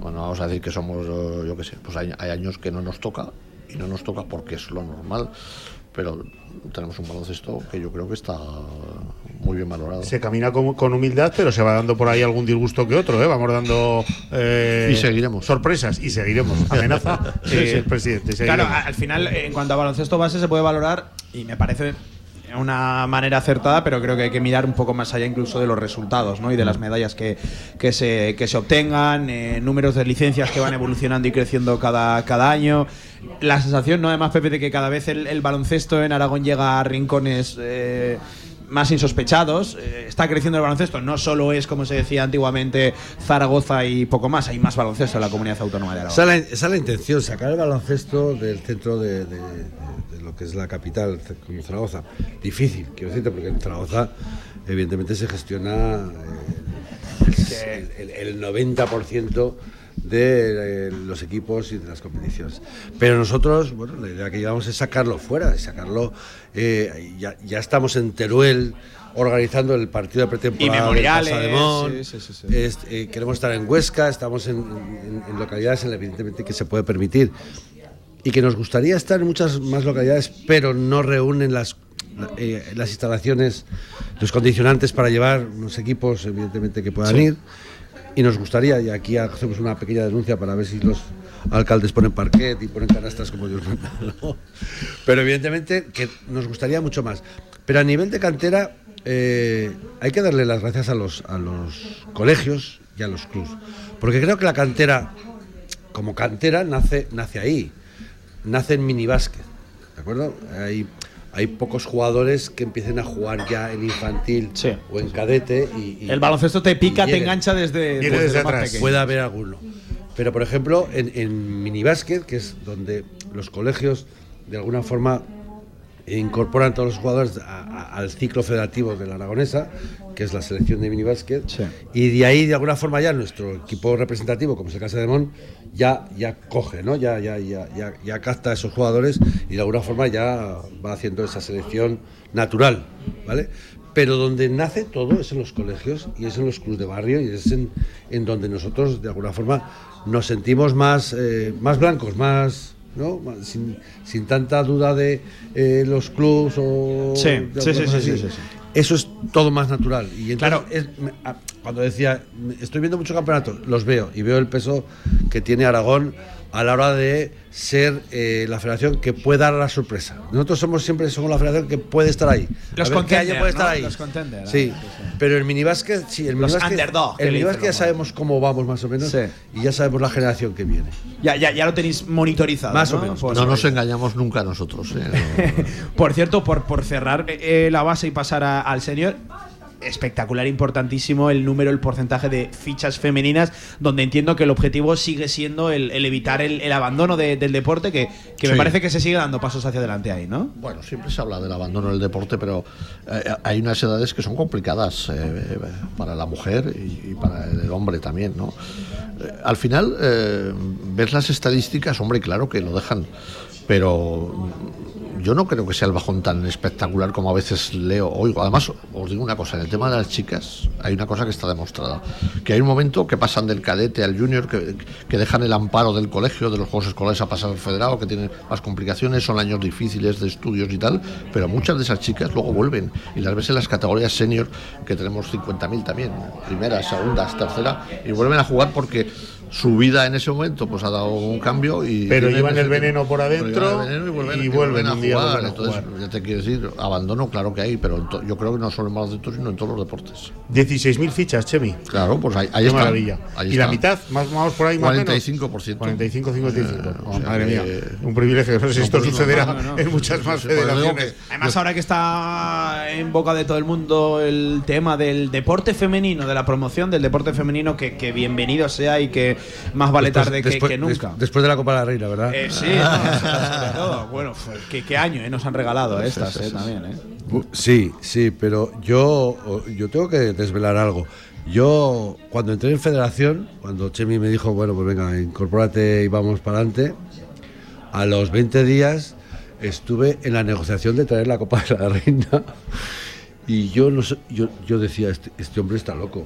bueno vamos a decir que somos yo qué sé pues hay años que no nos toca y no nos toca porque es lo normal pero tenemos un baloncesto que yo creo que está muy bien valorado
Se camina con, con humildad, pero se va dando por ahí algún disgusto que otro, ¿eh? Vamos dando eh,
Y seguiremos.
sorpresas y seguiremos. Amenaza
Sí,
eh,
sí.
el presidente.
Claro, al final, en cuanto a baloncesto base, se puede valorar, y me parece una manera acertada, pero creo que hay que mirar un poco más allá incluso de los resultados ¿no? y de las medallas que, que, se, que se obtengan, eh, números de licencias que van evolucionando y creciendo cada, cada año. La sensación, ¿no? además, Pepe, de que cada vez el, el baloncesto en Aragón llega a rincones eh, más insospechados. Eh, está creciendo el baloncesto. No solo es, como se decía antiguamente, Zaragoza y poco más. Hay más baloncesto en la comunidad autónoma de Aragón.
Esa es, la, esa es la intención, sacar el baloncesto del centro de, de- de lo que es la capital, como Zaragoza. Difícil, quiero decirte, porque en Zaragoza evidentemente se gestiona eh, el, el- el 90% de eh, los equipos y de las competiciones. Pero nosotros, bueno, la idea que llevamos es sacarlo fuera, sacarlo. eh, ya, ya estamos en Teruel organizando el partido de pretemporada.
Y memoriales, sí, sí, sí, sí.
Es- eh, queremos estar en Huesca, estamos en, en- en localidades en las evidentemente que se puede permitir y que nos gustaría estar en muchas más localidades, pero no reúnen las eh, las instalaciones, los condicionantes para llevar unos equipos, evidentemente que puedan
Sí.
ir. Y nos gustaría, y aquí hacemos una pequeña denuncia para ver si los alcaldes ponen parquet y ponen canastas como Dios manda. ¿no? Pero evidentemente que nos gustaría mucho más. Pero a nivel de cantera eh, hay que darle las gracias a los, a los colegios y a los clubs. Porque creo que la cantera, como cantera, nace, nace ahí. Nace en minibásquet. ¿De acuerdo? Hay, hay pocos jugadores que empiecen a jugar ya en infantil o en cadete. Y, y-
El baloncesto te pica, te engancha desde, desde más pequeño.
Puede haber alguno. Pero, por ejemplo, en, en minibásquet, que es donde los colegios, de alguna forma, incorporan todos los jugadores a- a- al ciclo federativo de la aragonesa, que es la selección de minibásquet, y de ahí, de alguna forma, ya nuestro equipo representativo, como es el caso de Mon, ya, ya coge, ¿no? Ya, ya, ya, ya, ya capta a esos jugadores y de alguna forma ya va haciendo esa selección natural, ¿vale? Pero donde nace todo es en los colegios y es en los clubes de barrio y es en, en donde nosotros, de alguna forma, nos sentimos más, eh, más blancos, más, ¿no? Sin, sin tanta duda de eh, los clubs o.
Sí, sí, sí, sí, sí, sí.
Eso es todo más natural. Y entonces
Claro.
es- me- cuando decía, estoy viendo muchos campeonatos, los veo y veo el peso que tiene Aragón a la hora de ser eh, la federación que puede dar la sorpresa. Nosotros somos siempre somos la federación que puede estar ahí.
Los
a ver qué año
contender,
puede estar
¿no?
ahí.
Los contender,
Sí, pero el minibásquet, sí, el
Los
minibásquet, el minibásquet ya sabemos cómo vamos más o menos
Sí.
y ya sabemos la generación que viene.
Ya, ya, ya lo tenéis monitorizado.
Más o
¿no?
menos.
Pues-
no nos engañamos nunca nosotros. ¿eh?
Por cierto, por, por cerrar eh, la base y pasar a- al senior, espectacular, importantísimo el número, el porcentaje de fichas femeninas, donde entiendo que el objetivo sigue siendo el, el evitar el, el abandono de- del deporte, que, que me parece que se sigue dando pasos hacia adelante ahí, ¿no?
Bueno, siempre se habla del abandono del deporte, pero eh, hay unas edades que son complicadas eh, para la mujer y, y para el hombre también, ¿no? Eh, al final, eh, ves las estadísticas, hombre, claro que lo dejan, pero yo no creo que sea el bajón tan espectacular como a veces leo, oigo. Además, os digo una cosa, en el tema de las chicas hay una cosa que está demostrada, que hay un momento que pasan del cadete al junior, que, que dejan el amparo del colegio, de los juegos escolares a pasar al federado, que tienen más complicaciones, son años difíciles de estudios y tal, pero muchas de esas chicas luego vuelven y las ves en las categorías senior, que tenemos 50.000 también, primera, segunda, tercera, y vuelven a jugar porque su vida en ese momento pues ha dado un cambio y
Pero llevan el
tiempo-
veneno por adentro
veneno y vuelven,
y
y
vuelven
vuelven a
día
jugar, entonces ya te quiero decir abandono claro que hay pero yo creo que no solo en baloncesto sino en todos los deportes
16.000 fichas, Chemi.
claro pues ahí, ahí
Qué
está
maravilla.
ahí
¿Y la mitad? ¿Más vamos por ahí más o menos?
45%.
45, 55.
Eh,
Oh,
o sea
madre mía, un privilegio. No sé si
No,
esto
pues
sucederá
no, no, no.
en muchas más
eso digo
federaciones.
Además, ahora que está en boca de todo el mundo el tema del deporte femenino, de la promoción del deporte femenino, que, que bienvenido sea y que más vale
Después-
tarde que-
después-
que, nunca.
des- después de la Copa de la Reina, ¿verdad?
Eh, sí, no, sobre todo. Bueno, fue- ¿qué, qué año eh, nos han regalado estas eh, también, ¿eh?
Sí, sí, pero yo, yo tengo que desvelar algo. Yo, cuando entré en federación, cuando Chemi me dijo, bueno, pues venga, incorpórate y vamos para adelante, a los 20 días estuve en la negociación de traer la Copa de la Reina y yo, no sé, yo, yo decía, este, este hombre está loco.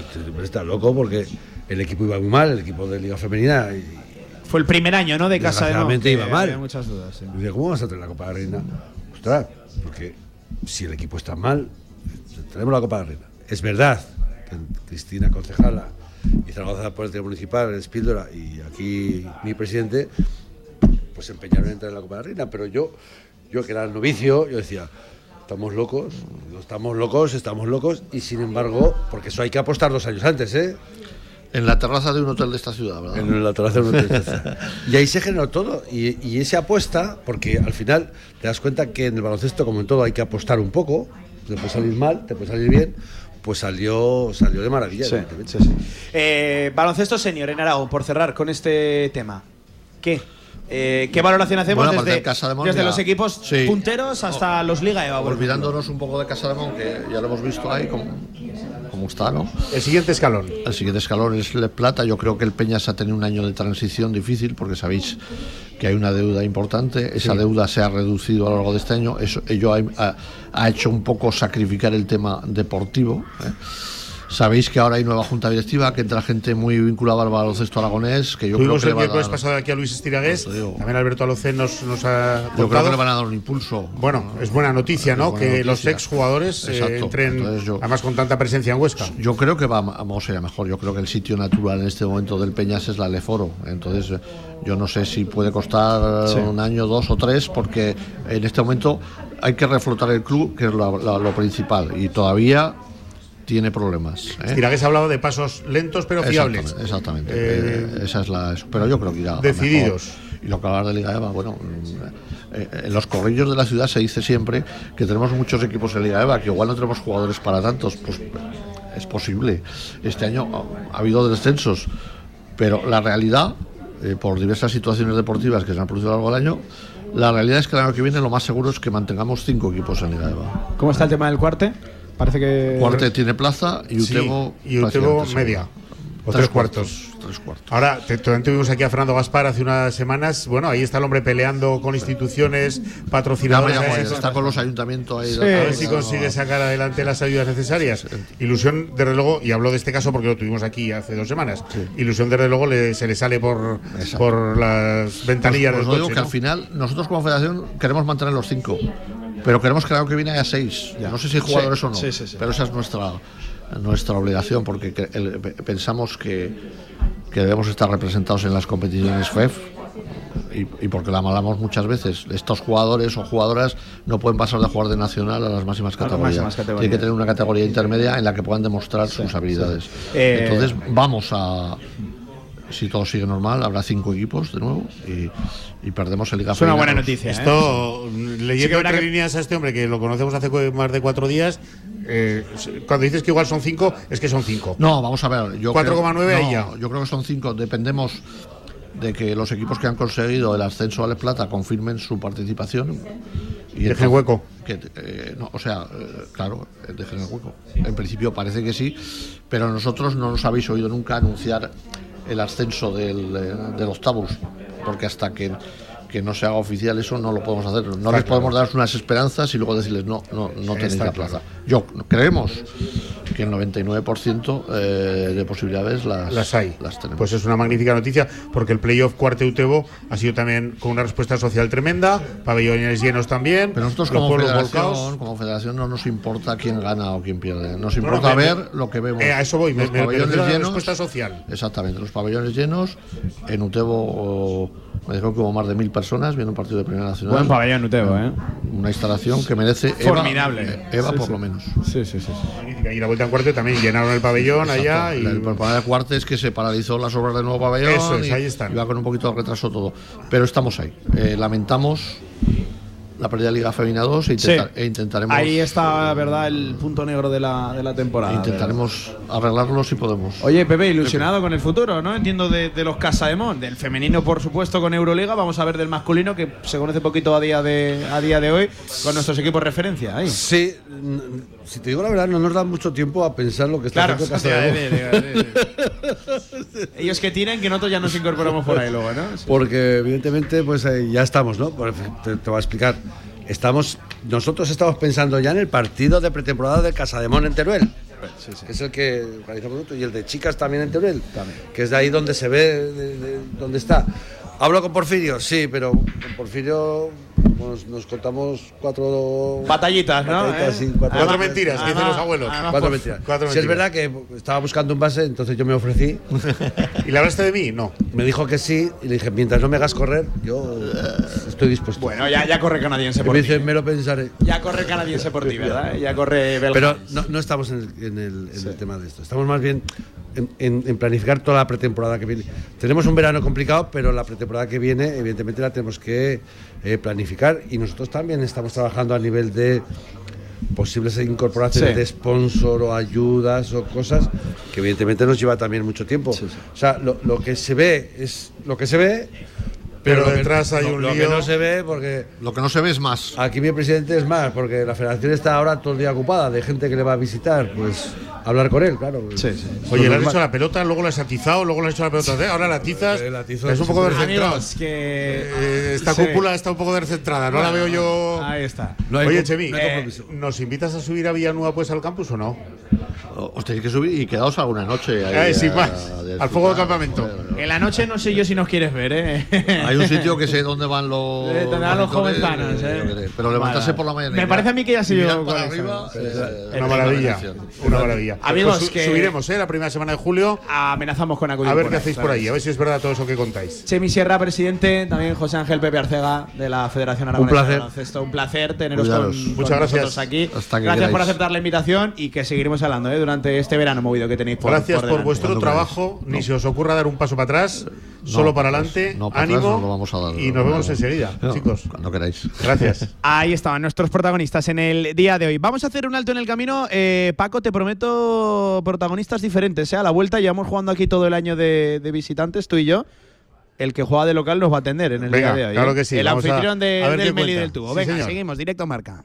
Este hombre está loco porque el equipo iba muy mal, el equipo de Liga Femenina. Y,
Fue el primer año, ¿no? De casa de que
iba mal.
Muchas dudas. sí.
decía, ¿cómo vas a traer la Copa de la Reina? Ostras, porque si el equipo está mal, traemos la Copa de la Reina. Es verdad que Cristina Concejala y Zaragoza Policía Municipal, el Spíldora y aquí mi presidente, pues se empeñaron en traer la Copa de la Reina, pero yo, yo que era el novicio, yo decía, estamos locos, no estamos locos, estamos locos, y sin embargo, porque eso hay que apostar dos años antes, ¿eh?
En la terraza de un hotel de esta ciudad ¿verdad?
En la terraza de un hotel. y ahí se generó todo. Y, y esa apuesta, porque al final te das cuenta que en el baloncesto, como en todo, hay que apostar un poco. Te puede salir mal, te puede salir bien. Pues salió, salió de maravilla,
Sí,
evidentemente.
Eh, baloncesto senior en Aragón, por cerrar con este tema. ¿Qué? Eh, ¿Qué valoración hacemos
Bueno,
desde,
del Casademont
desde
ya-
los equipos
Sí.
punteros hasta los Liga Eva?
olvidándonos un poco de Casademont que ya lo hemos visto ahí como, como está ¿no?
El siguiente escalón.
El siguiente escalón es el Plata. Yo creo que el Peñas ha tenido un año de transición difícil porque sabéis que hay una deuda importante. Esa
Sí.
deuda se ha reducido a lo largo de este año. Eso, ello ha, ha- ha hecho un poco sacrificar el tema deportivo. ¿eh? Sabéis que ahora hay nueva junta directiva, que entra gente muy vinculada al baloncesto aragonés, que yo creo
Tuvimos
que le
el miércoles
dar-
pasado aquí a Luis Estiragués. También Alberto Alocén nos, nos ha
Yo creo
contado.
que le van a dar un impulso.
Bueno, es buena noticia, ¿no?
Buena
que
noticia.
los exjugadores eh, entren,
yo-
además con tanta presencia en Huesca.
Yo creo que va- vamos a ir a mejor. Yo creo que el sitio natural en este momento del Peñas es la Leforo. Entonces, yo no sé si puede costar
Sí.
un año, dos o tres, porque en este momento hay que reflotar el club, que es la- la- lo principal. Y todavía tiene problemas. ¿eh?
Ha hablado de pasos lentos pero fiables.
Exactamente. exactamente.
Eh,
Eh, esa es la. eso. Pero yo creo que irá.
Decididos.
mejor. Y lo que hablar de Liga EVA, bueno, eh, en los corrillos de la ciudad se dice siempre que tenemos muchos equipos en Liga EVA, que igual no tenemos jugadores para tantos. Pues es posible. Este año ha, ha habido descensos, pero la realidad, eh, por diversas situaciones deportivas que se han producido a lo largo del año, la realidad es que el año que viene lo más seguro es que mantengamos cinco equipos en Liga EVA.
¿Cómo está el tema del cuarte? Parece que.
Cuarte tiene plaza y
Sí,
Utebo
y Utebo media. O tres, cuartos.
Tres cuartos.
Ahora, te- también tuvimos aquí a Fernando Gaspar hace unas semanas. Bueno, ahí está el hombre peleando con instituciones,
Ya
patrocinadores.
llamo,
a ver si-
está con los ayuntamientos ahí.
a ver si consigue sacar adelante las ayudas necesarias. Ilusión, desde luego, y hablo de este caso porque lo tuvimos aquí hace dos semanas. Ilusión, desde luego, le- se le sale por, por las ventanillas
Pues
del
lo digo
coche,
que
¿no?
al final nosotros como federación queremos mantener los cinco, pero queremos que el año que viene haya seis. No sé si hay jugadores
Sí,
o no,
sí, sí, sí.
pero esa es nuestra nuestra obligación porque el- pensamos que, que debemos estar representados en las competiciones FEF. Y, y porque la hablamos muchas veces, estos jugadores o jugadoras no pueden pasar de jugar de nacional a las máximas
A las
categorías.
máximas categorías.
Tienen que tener una categoría intermedia en la que puedan demostrar sus habilidades.
Eh,
Entonces vamos a, si todo sigue normal, habrá cinco equipos de nuevo y, y perdemos el Liga
Es una buena noticia, ¿eh?
Esto,
Sí
leyendo entre
que-
líneas a este hombre, que lo conocemos hace más de cuatro días, eh, cuando dices que igual son cinco, es que son cinco.
No, vamos a ver. Yo
4,9
creo-
ahí
no,
ya.
Yo creo que son cinco. Dependemos de que los equipos que han conseguido el ascenso a Les Plata confirmen su participación. Y
Dejen hueco.
Que, eh, no, o sea, eh, claro, dejen el hueco. En principio parece que sí, pero nosotros no nos habéis oído nunca anunciar el ascenso del, eh, del octavos, porque hasta que, que no se haga oficial eso no lo podemos hacer. No
Está
les
claro.
podemos dar unas esperanzas y luego decirles no, no, no tenéis
Está
la
claro.
plaza. Yo creemos que el 99% eh, de posibilidades las,
Las hay.
las tenemos.
Pues es una magnífica noticia porque el playoff cuarte Utebo ha sido también con una respuesta social tremenda, pabellones llenos también,
Pero nosotros como federación, como federación no nos importa quién gana o quién pierde. Nos
No, no,
importa
me-
ver lo que vemos.
Eh, a eso voy, me-
Los
me- me
pabellones
refiero a la
llenos.
respuesta social.
Exactamente, los pabellones llenos. En Utebo o- me dijeron que hubo más de mil personas viendo un partido de Primera Nacional.
Buen pabellón Utebo, ¿eh?
Una instalación que merece Eva-
Formidable.
Eva,
Sí,
por
sí.
lo menos.
Sí, sí, sí.
Magnífica. Y la vuelta en cuarto también llenaron el pabellón allá. Y,
El, problema de Cuarte es que se paralizó las obras del nuevo pabellón.
Eso es,
y,
ahí están.
y va con un poquito de retraso todo. Pero estamos ahí. Eh, lamentamos la pérdida de Liga Femina 2 e, intentar-
Sí.
e intentaremos,
Ahí está, ¿verdad? El punto negro de la, de la temporada.
intentaremos arreglarlo si podemos.
Oye, Pepe, ilusionado con el futuro, ¿no? Entiendo de, de los Casaemón, del femenino, por supuesto, con Euroliga. Vamos a ver del masculino, que se conoce poquito a día de, a día de hoy, con nuestros equipos referencia. Ahí.
Sí, si te digo la verdad, no nos da mucho tiempo a pensar lo que está
Claro,
haciendo Castellón.
Ellos que tienen, que nosotros ya nos incorporamos por ahí luego, ¿no?
Porque evidentemente pues eh, ya estamos, ¿no? Te, te voy a explicar. Estamos, nosotros estamos pensando ya en el partido de pretemporada de Casademón en Teruel. Que es el que organizamos nosotros, y el de chicas también en Teruel, que es de ahí donde se ve, de- de- donde está. Hablo con Porfirio, sí, pero con Porfirio nos, nos contamos cuatro
Batallitas, ¿no?
batallitas,
¿Eh?
sí,
Cuatro mentiras, que dicen los abuelos.
además,
Cuatro mentiras.
cuatro
Si es
mentiras.
verdad que estaba buscando un base, entonces yo me ofrecí.
¿Y la hablaste de mí? No.
Me dijo que sí y le dije, mientras no me hagas correr, yo estoy dispuesto.
Bueno, ya, ya corre canadiense por
me
ti.
dice, me lo pensaré.
Ya corre canadiense por ti, ¿verdad? Ya corre belga.
Pero no, no estamos en el, en el- en el tema de esto. Estamos más bien en, en- en planificar toda la pretemporada que viene. Tenemos un verano complicado, pero la pretemporada que viene, evidentemente, la tenemos que eh, planificar. Y nosotros también estamos trabajando a nivel de posibles incorporaciones
Sí.
de sponsor o ayudas o cosas que evidentemente nos lleva también mucho tiempo. O sea, lo, lo que se ve es lo que se ve,
Pero
lo que-
detrás hay
lo-
un
lo
lío.
que no se ve porque
Lo que no se ve es más.
Aquí mi presidente es más, porque la federación está ahora todo el día ocupada de gente que le va a visitar, pues hablar con él, claro.
Sí, sí.
Oye, le has hecho la pelota, luego la has atizado, luego le has hecho la pelota. ¿eh? Ahora la atizas.
La atizo
es un poco.
Amigos, que.
Eh, esta
Sí.
cúpula está un poco descentrada, no la veo yo.
Ahí está.
No hay
Oye, Chemi,
no hay
eh. ¿nos invitas a subir a Villanueva pues al campus o no?
Os tenéis que subir y quedaos alguna noche. ahí
Eh, sin
a-
más,
a
al fuego del
disfrutar.
campamento.
En la noche no sé yo si nos quieres ver, ¿eh?
Hay un sitio que sé dónde van los.
Eh, donde van los jovenzanos,
eh,
¿eh?
Pero levantarse por la mañana.
Me parece a mí que ya
para arriba.
Sí,
eh,
sí.
Una maravilla, una maravilla.
Amigos,
Pues su-
que-
subiremos, ¿eh? La primera semana de julio.
Amenazamos con acudir.
A ver qué hacéis por ahí, a ver si es verdad todo eso que contáis.
Chemi Sierra, presidente, también José Ángel Pepe Arcega de la Federación Aragonesa
placer.
de Baloncesto. Un placer teneros con,
Muchas gracias.
aquí.
Hasta que
gracias por aceptar la invitación y que seguiremos hablando ¿eh? durante este verano movido que tenéis por
Gracias
por
vuestro trabajo. Ni se os ocurra dar un paso para atrás, solo para adelante.
para atrás
ánimo.
no lo vamos a dar.
y nos vemos enseguida, chicos.
Cuando queráis.
Gracias.
Ahí estaban nuestros protagonistas en el día de hoy. Vamos a hacer un alto en el camino. Eh, Paco, te prometo protagonistas diferentes. ¿eh? A la vuelta llevamos jugando aquí todo el año de, de visitantes, tú y yo. El que juega de local nos va a atender en el
Venga,
día de hoy.
claro
¿eh?
que sí.
El
Vamos a-
anfitrión de-
a
del Meli del Tubo.
Sí,
Venga,
señor.
seguimos, directo marca.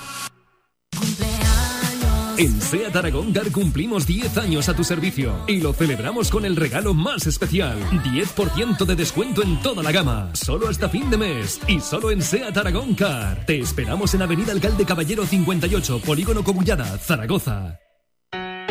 En SEAT Aragón Car cumplimos 10 años a tu servicio y lo celebramos con el regalo más especial. 10% de descuento en toda la gama, solo hasta fin de mes y solo en SEAT Aragón Car. Te esperamos en Avenida Alcalde Caballero 58, Polígono Cobullada, Zaragoza.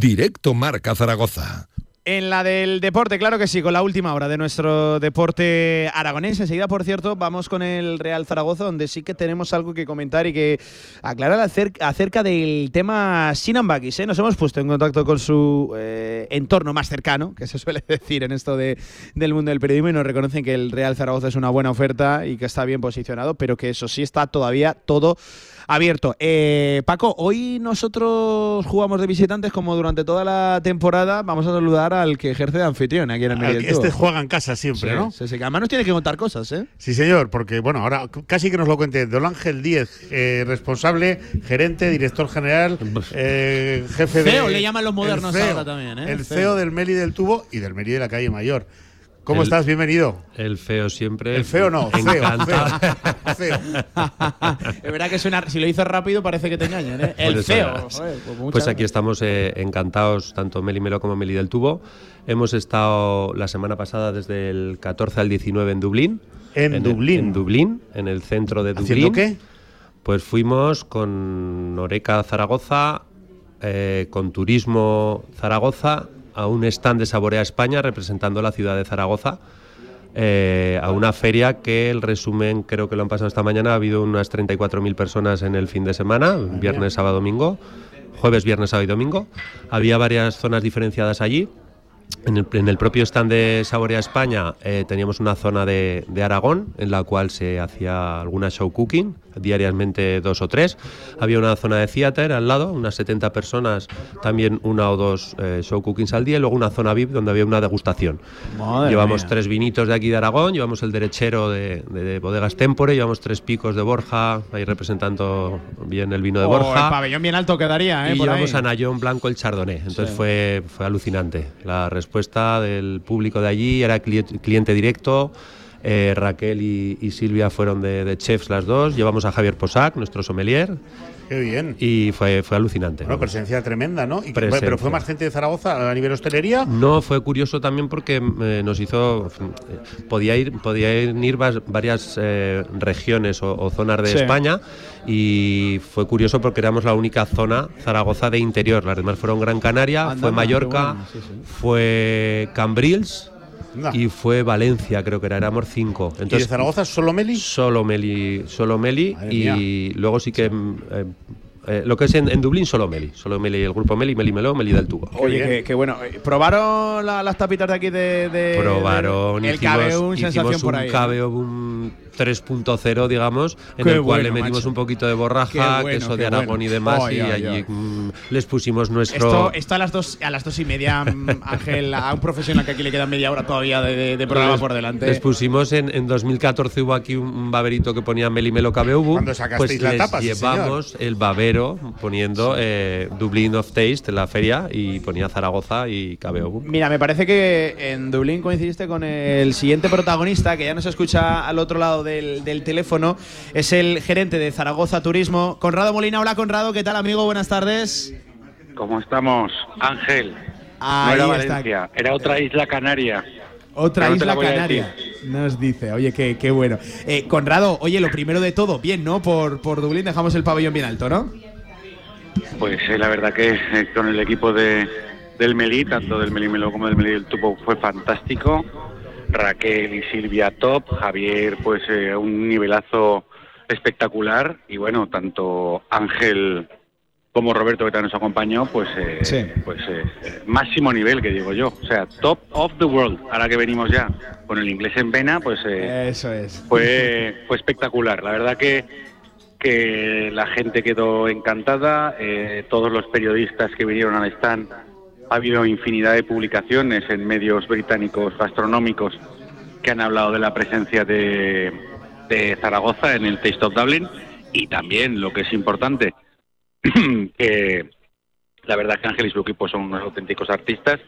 Directo Marca Zaragoza.
En la del deporte, claro que sí, con la última hora de nuestro deporte aragonés. Enseguida, por cierto, vamos con el Real Zaragoza, donde sí que tenemos algo que comentar y que aclarar acerca, del tema Sinan Bakis. ¿eh? Nos hemos puesto en contacto con su eh, entorno más cercano, que se suele decir en esto de, del mundo del periodismo, y nos reconocen que el Real Zaragoza es una buena oferta y que está bien posicionado, pero que eso sí está todavía todo abierto. Eh, Paco, hoy nosotros jugamos de visitantes como durante toda la temporada. Vamos a saludar al que ejerce de anfitrión aquí en el medio.
Este juega en casa siempre,
Sí,
¿no?
sí, sí, además nos tiene que contar cosas, ¿eh?
Sí, señor, porque bueno, ahora casi que nos lo cuente Don Ángel Díez, eh, responsable, gerente, director general, eh, jefe de.
CEO le llaman los modernos
CEO,
ahora también, ¿eh?
El
CEO.
CEO del Meli del Tubo y del Meli de la calle Mayor. ¿Cómo
El-
estás? Bienvenido.
El feo siempre.
El feo no, feo,
Es verdad que suena, si lo dices rápido parece que te engañan, ¿eh? El
Pues
feo. joder, pues
Pues aquí estamos eh, encantados, tanto Meli Melo como Meli del Tubo. Hemos estado la semana pasada desde el 14 al 19 en Dublín.
¿En Dublín?
en Dublín, en el centro de Dublín.
¿Haciendo qué?
Pues fuimos con Oreca Zaragoza, eh, con Turismo Zaragoza, a un stand de Saborea España representando la ciudad de Zaragoza. eh, a una feria que el resumen creo que lo han pasado esta mañana, ha habido unas 34.000 personas en el fin de semana, viernes, sábado, domingo, jueves, viernes, sábado y domingo. Había varias zonas diferenciadas allí. En el, en el propio stand de Saborea España eh, teníamos una zona de, de Aragón en la cual se hacía alguna show cooking, diariamente dos o tres. Había una zona de theater al lado, unas 70 personas, también una o dos eh, show cookings al día y luego una zona VIP donde había una degustación.
Madre
llevamos
mía.
tres vinitos de aquí de Aragón, llevamos el derechero de, de- de Bodegas Tempore, llevamos tres picos de Borja, ahí representando bien el vino de
Oh,
Borja.
el pabellón bien alto quedaría, ¿eh?
Y
por ahí.
llevamos a Nayón Blanco el Chardonnay. Entonces
Sí.
fue, fue alucinante. La respuesta del público de allí era cli- cliente directo. Eh, Raquel y, y Silvia fueron de, de chefs las dos. Llevamos a Javier Posac, nuestro sommelier.
Qué bien.
Y fue, fue alucinante.
Bueno, presencia tremenda, ¿no? Y que- pero fue más gente de Zaragoza a nivel hostelería.
No, fue curioso también porque eh, nos hizo. eh, Podía ir, podía ir vas- varias eh, regiones o, o zonas de
Sí.
España y fue curioso porque éramos la única zona Zaragoza de interior. Las demás fueron Gran Canaria, fue Mallorca,
qué bueno, sí, sí.
fue Cambrils. Y fue Valencia, creo que era, éramos cinco.
¿Y de Zaragoza solo Meli?
Solo Meli, solo Meli
Madre
y luego sí que eh, eh, lo que es en, en Dublín solo Meli, solo Meli el grupo Meli, Meli Meló, Meli del Tubo.
Oye, qué, qué bueno. Eh, ¿Probaron la- las tapitas de aquí de. de-
probaron,
de- el
hicimos,
KBU, sensación
hicimos
por
un
ahí.
KBO Boom 3.0, digamos, en
Qué
el cual le
bueno,
metimos
macho.
un poquito de borraja,
bueno,
queso de Aragón
bueno.
y demás, y allí mm, les pusimos nuestro...
Esto, esto a las dos a las dos y media, mm, Ángel, a un profesional que aquí le queda media hora todavía de, de- de programa
les-
por delante.
Les pusimos en, en 2014 hubo aquí un, un baberito que ponía Meli Melo KBO Boom,
Cuando sacasteis
pues
la
les
tapa, sí,
llevamos el babero poniendo eh, Dublin of Taste en la feria y ponía Zaragoza y KBO Boom.
Mira, me parece que en Dublín coincidiste con el siguiente protagonista, que ya nos escucha al otro lado del, del teléfono. Es el gerente de Zaragoza Turismo, Conrado Molina. Hola, Conrado. ¿Qué tal, amigo? Buenas tardes.
¿Cómo estamos? Ángel.
Ahí
no era
está.
Valencia, era otra isla canaria.
Otra
No
isla canaria. Nos dice, oye, qué, qué bueno. Eh, Conrado, oye, lo primero de todo, bien, ¿no? Por, por Dublín dejamos el pabellón bien alto, ¿no?
Pues eh, la verdad que eh, con el equipo de, del Melí, tanto del Melí Melo como del Melí del Tubo, fue fantástico.
Raquel y Silvia top, Javier pues eh, un nivelazo espectacular y bueno, tanto Ángel como Roberto que también nos acompañó, pues eh, pues eh, máximo nivel que digo yo, o sea, top of the world. Ahora que venimos ya con el inglés en vena, pues eh,
Eso es.
fue fue espectacular. La verdad que que la gente quedó encantada, todos los periodistas que vinieron al stand, ha habido infinidad de publicaciones en medios británicos gastronómicos que han hablado de la presencia de, Zaragoza en el Taste of Dublin y también, lo que es importante, que la verdad que Ángel y su equipo son unos auténticos artistas,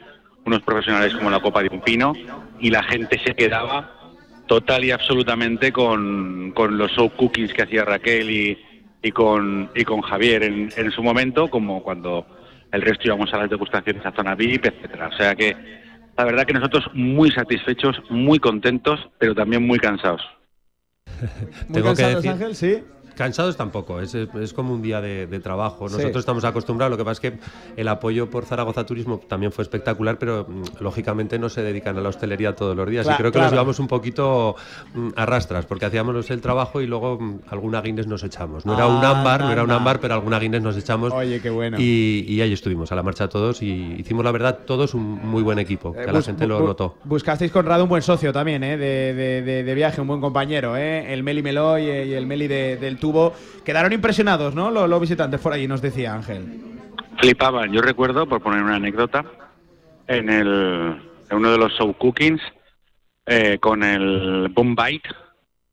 unos profesionales como la Copa de un Pino, y la gente se quedaba total y absolutamente con, con los show cookies que hacía Raquel y, y con, y con Javier en, en su momento, como cuando el resto íbamos a las degustaciones a zona VIP, etcétera. O sea que la verdad que nosotros muy satisfechos, muy contentos, pero también muy cansados.
Muy
Tengo que
cansados,
decir-
Ángel, sí.
Cansados tampoco, es, es como un día de, de trabajo.
Sí.
Nosotros estamos acostumbrados, lo que pasa es que el apoyo por Zaragoza Turismo también fue espectacular, pero mm, lógicamente no se dedican a la hostelería todos los días. Y creo que
claro.
nos llevamos un poquito mm, a rastras, porque hacíamos el trabajo y luego mm, alguna Guinness nos echamos. No era un
Ah,
ámbar, no era un ámbar, pero alguna Guinness nos echamos.
Oye, qué bueno.
Y, y ahí estuvimos, a la marcha todos, y hicimos la verdad todos un muy buen equipo, que
Eh,
la gente lo notó.
Buscasteis Conrado un buen socio también, ¿eh? De, de- de- de viaje, un buen compañero, ¿eh? El Meli Meloy y el Meli de- del Tubo. Quedaron impresionados, ¿no? Los, los visitantes por allí, nos decía Ángel.
Flipaban, yo recuerdo, por poner una anécdota, en, el, en uno de los show cookings, eh, con el Bombite,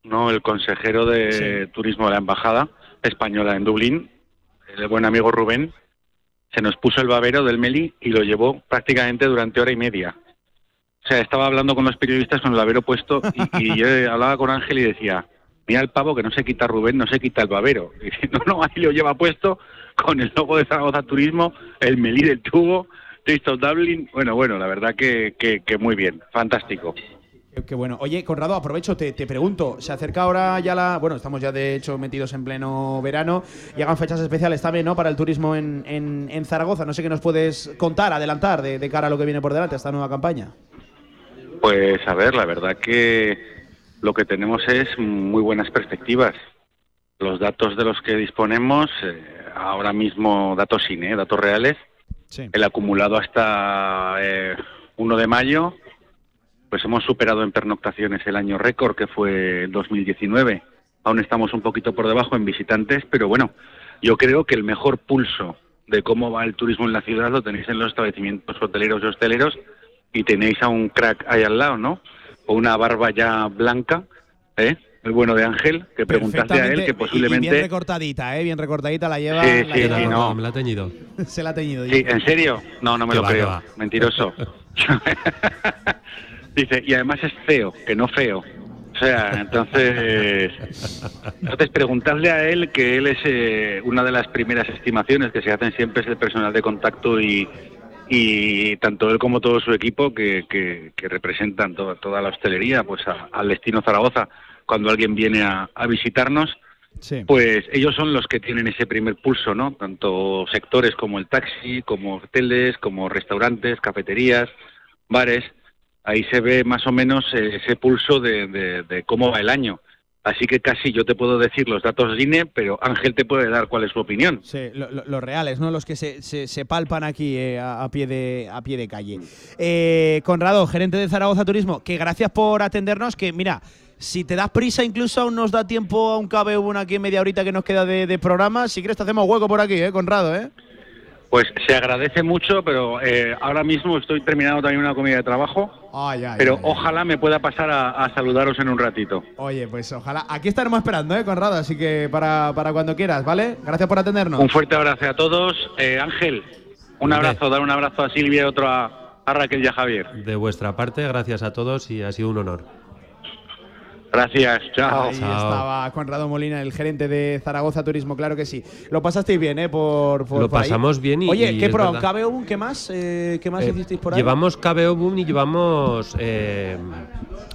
¿no? el consejero de turismo de la embajada española en Dublín, el buen amigo Rubén, se nos puso el babero del Meli y lo llevó prácticamente durante hora y media. O sea, estaba hablando con los periodistas con el babero puesto y, y yo hablaba con Ángel y decía, mira el pavo que no se quita Rubén, no se quita el babero. Y dice, no, ahí lo lleva puesto con el logo de Zaragoza Turismo, el Melí del Tubo, of Dublin. Bueno, bueno, la verdad que, que, que muy bien, fantástico.
Qué, bueno. Oye, Conrado, aprovecho, te, te pregunto. Se acerca ahora ya la. Bueno, estamos ya de hecho metidos en pleno verano. Llegan fechas especiales también, ¿no? Para el turismo en, en- en Zaragoza. No sé qué nos puedes contar, adelantar de, de cara a lo que viene por delante, esta nueva campaña.
Pues a ver, la verdad que lo que tenemos es muy buenas perspectivas. Los datos de los que disponemos, eh, ahora mismo datos sin, ¿eh? datos reales, el acumulado hasta eh, 1 de mayo, pues hemos superado en pernoctaciones el año récord que fue el 2019. Aún estamos un poquito por debajo en visitantes, pero bueno, yo creo que el mejor pulso de cómo va el turismo en la ciudad lo tenéis en los establecimientos hoteleros y hosteleros y tenéis a un crack ahí al lado, ¿no? O una barba ya blanca, ¿eh? El bueno de Ángel, que preguntaste a él que
y bien
posiblemente...
recortadita, ¿eh? Bien recortadita la lleva.
Sí,
la
sí,
lleva-
sí, no.
Me la ha teñido.
Se la ha teñido.
Sí, ¿en serio? No, no me
Que
lo
va,
creo. Mentiroso. Dice, y además es feo, que no feo. O sea, entonces... Entonces, preguntarle a él, que él es eh, una de las primeras estimaciones que se hacen siempre es el personal de contacto y, y tanto él como todo su equipo que, que- que representan toda, toda la hostelería pues a- al destino Zaragoza cuando alguien viene a, a visitarnos pues ellos son los que tienen ese primer pulso, ¿no? Tanto sectores como el taxi, como hoteles, como restaurantes, cafeterías, bares. Ahí se ve más o menos eh, ese pulso de, de- de cómo va el año. Así que casi yo te puedo decir los datos INE, pero Ángel te puede dar cuál es su opinión.
Sí, lo- lo- los reales, ¿no? Los que se, se- se palpan aquí eh, a, pie de, a pie de calle. Eh, Conrado, gerente de Zaragoza Turismo, que gracias por atendernos, que mira, si te das prisa incluso aún nos da tiempo a un cabe una aquí media horita que nos queda de, de programa, si quieres te hacemos hueco por aquí, ¿eh, Conrado, eh?
Pues se agradece mucho, pero eh, ahora mismo estoy terminando también una comida de trabajo,
Ay, ay,
pero
ay.
ojalá me pueda pasar a, a saludaros en un ratito.
Oye, pues ojalá. Aquí estaremos esperando, ¿eh, Conrado? Así que para, para cuando quieras, ¿vale? Gracias por atendernos.
Un fuerte abrazo a todos. Eh, Ángel, un abrazo, dar un abrazo a Silvia y otro a, a Raquel y a Javier.
De vuestra parte, gracias a todos y ha sido un honor.
Gracias, chao.
Ahí estaba Conrado Molina, el gerente de Zaragoza Turismo, claro que sí. Lo pasasteis bien, ¿eh? Por, por-
Lo
por ahí.
pasamos bien y-
Oye,
y
¿qué
es
pro?
verdad.
¿Cabe un qué más? Eh, ¿Qué más
Eh,
hicisteis por ahí?
Llevamos KBO Boom y llevamos eh,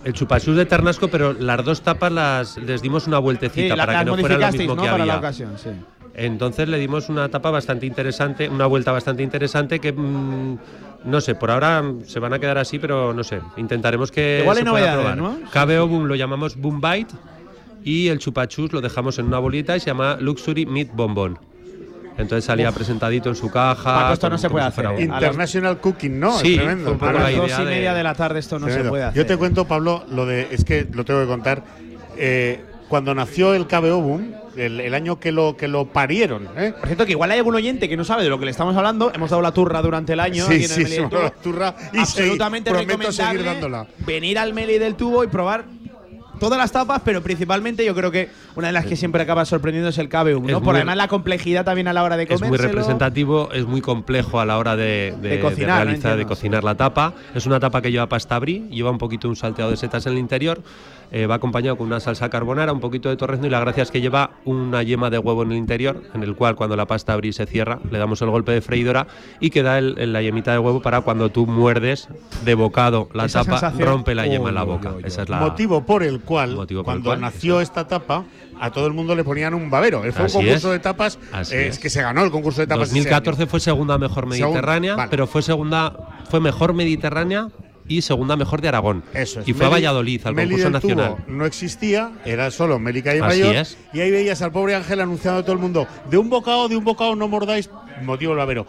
el chupasús de Ternasco, pero las dos tapas las les dimos una
Sí,
vueltecita
la-
para que no fuera lo mismo
¿no?
que
Para
había.
la ocasión, sí.
Entonces le dimos una tapa bastante interesante, una vuelta bastante interesante que mm, No sé, por ahora se van a quedar así, pero no sé. Intentaremos que
Igual hay
se pueda probar.
¿no?
KBO Boom lo llamamos Boom Bite y el chupachus lo dejamos en una bolita y se llama Luxury Meat Bonbon. Entonces salía presentadito en su caja.
Paco, esto no se puede hacer. las-
International Cooking, ¿no?
Sí,
es tremendo.
fue un poco
A
la
las dos y media de la tarde esto no se puede hacer.
Yo te cuento, Pablo, lo de. Es que lo tengo que contar. eh, cuando nació el KBO Boom, el, el año que lo, que lo parieron, ¿eh?
Por cierto, que igual hay algún oyente que no sabe de lo que le estamos hablando. Hemos dado la turra durante el año.
Sí,
aquí en el
sí,
Meli
sí,
del Tubo.
la turra y
Absolutamente
seguir- prometo
recomendable
seguir dándola.
venir al Meli del Tubo y probar todas las tapas, pero principalmente yo creo que una de las que siempre acaba sorprendiendo es el KBU, ¿no?
Es
Por además la complejidad también a la hora de
Es
comer.
muy representativo, es muy complejo a la hora de, de-
De
de
cocinar, ¿no?
realizar, de
Entiendo.
cocinar la tapa. Es una tapa que lleva pasta brie, lleva un poquito un salteado de setas en el interior, eh, va acompañado con una salsa carbonara, un poquito de torrezno y la gracia es que lleva una yema de huevo en el interior, en el cual cuando la pasta brie se cierra, le damos el golpe de freidora y queda el- el- la yemita de huevo para cuando tú muerdes de bocado la
Esa
tapa,
sensación-
rompe la yema en la boca.
uy,
Esa es la
Motivo por el cual,
motivo por el
cuando
cual,
nació esta tapa, a todo el mundo le ponían un babero. Fue
Así
un concurso
es.
de tapas
Así
eh,
es.
que se ganó el concurso de tapas. ese
2014
año.
fue segunda mejor mediterránea,
vale.
pero fue segunda, fue mejor mediterránea y segunda mejor de Aragón.
Eso es.
Y fue a Valladolid, al
Meli
concurso
del Tubo
nacional.
no existía, era solo Meli Calle
Así
Mayor.
es.
Y ahí veías al pobre Ángel anunciando a todo el mundo: de un bocado, de un bocado, no mordáis. Motivo el babero.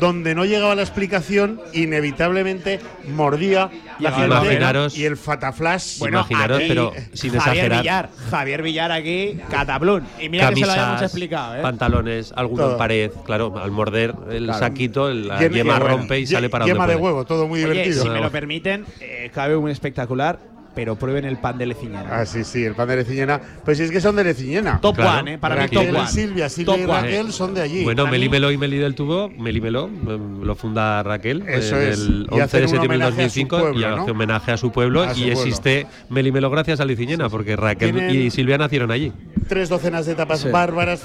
Donde no llegaba la explicación, inevitablemente mordía la
Imaginaros-
y el fataflash.
Imaginaros,
aquí,
pero sin
Javier
exagerar.
Villar, Javier Villar aquí, catablón. Y mira que se lo habíamos
Camisas,
explicado, ¿eh?
pantalones, alguno en pared. Claro, al morder el
Claro.
saquito, la
Yema-
yema
bueno,
rompe y
ye-
sale para
yema
donde
de
puede.
huevo, todo muy
Oye,
divertido.
si me lo permiten, eh, cabe un espectacular, pero prueben el pan de leciñera.
Ah, sí, sí, el pan de Leciñena. Pues si es que son de Leciñena.
Top one, ¿eh? Para mí
Raquel
top one.
Silvia, Silvia
Top
y
one.
Raquel son de allí.
Bueno,
mí-
Melimelo y Meli del Tubo, Melimelo lo funda Raquel
Eso
eh,
es.
el
Y
11
hacen
de
un
septiembre del
homenaje a su
2005
pueblo,
y
¿no?
hace homenaje a su pueblo
A su
y
pueblo.
existe Melimelo gracias a Liciñena porque Raquel y Silvia nacieron allí.
Tres docenas de tapas
Sí.
bárbaras,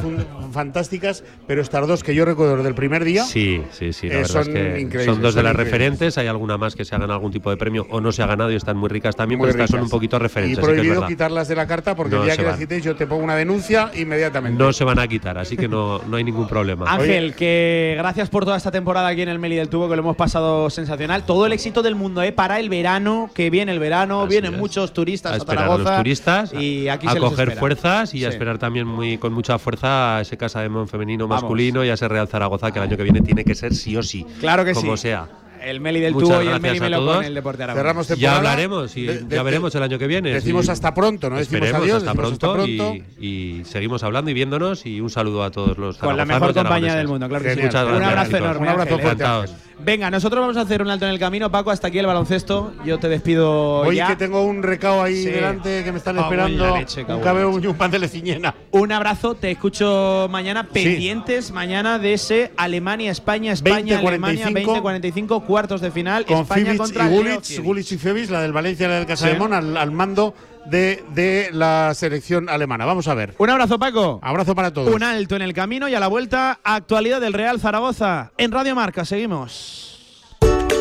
fantásticas, pero estas dos que yo recuerdo del primer día.
Sí, sí, sí, la
Eh,
verdad
son
es que
increíbles,
son dos de las
increíbles.
referentes, hay alguna más que se hagan algún tipo de premio o no se ha ganado y están muy ricas también,
Muy
pero estas son un poquito
Y
referentes, así que es
prohibido quitarlas de la carta porque
No
el día que las quitéis yo te pongo una denuncia inmediatamente.
No se van a quitar, así que no, no hay ningún problema.
Ángel, que gracias por toda esta temporada aquí en el Meli del Tubo, que lo hemos pasado sensacional. Todo el éxito del mundo, ¿eh? Para el verano, que viene el verano, vienen muchos turistas
a
a,
esperar a
Zaragoza.
los turistas,
y aquí
a
se
coger fuerzas y a. esperar también muy con mucha fuerza a ese Casa de Mon femenino
Vamos.
masculino y a ese Real Zaragoza que el año que viene tiene que ser sí o sí.
Claro que
como
sí.
sea.
El Meli del
Muchas
Tubo y el
gracias
Meli
a
Melo
todos.
con el Deporte Aragón.
Cerramos
Ya
temporada.
hablaremos y
De- de-
ya veremos el año que viene.
Decimos
Sí.
hasta pronto, ¿no? Decimos adiós,
hasta
decimos hasta
pronto. Y, y seguimos hablando y viéndonos y un saludo a todos los
Con la mejor compañía del mundo, claro que sí.
Muchas
Un abrazo enorme.
Un abrazo
Ángel,
fuerte. Ángel.
Venga, nosotros vamos a hacer un alto en el camino. Paco, hasta aquí el baloncesto. Yo te despido
Oye,
ya.
que tengo un recao ahí
Sí.
delante que me están esperando.
leche,
un y un pan de leciñena.
Un abrazo, te escucho mañana, pendientes mañana de ese Alemania-España,
20-45.
España-Alemania, 20-45, cuartos de final,
Con
España
Fibic
contra
y
Fiebig.
Gulich y la del Valencia y la del Casa
Sí.
al, al mando de, de la selección alemana. Vamos a ver.
Un abrazo, Paco.
Abrazo para todos.
Un alto en el camino y a la vuelta, actualidad del Real Zaragoza. En Radio Marca, seguimos.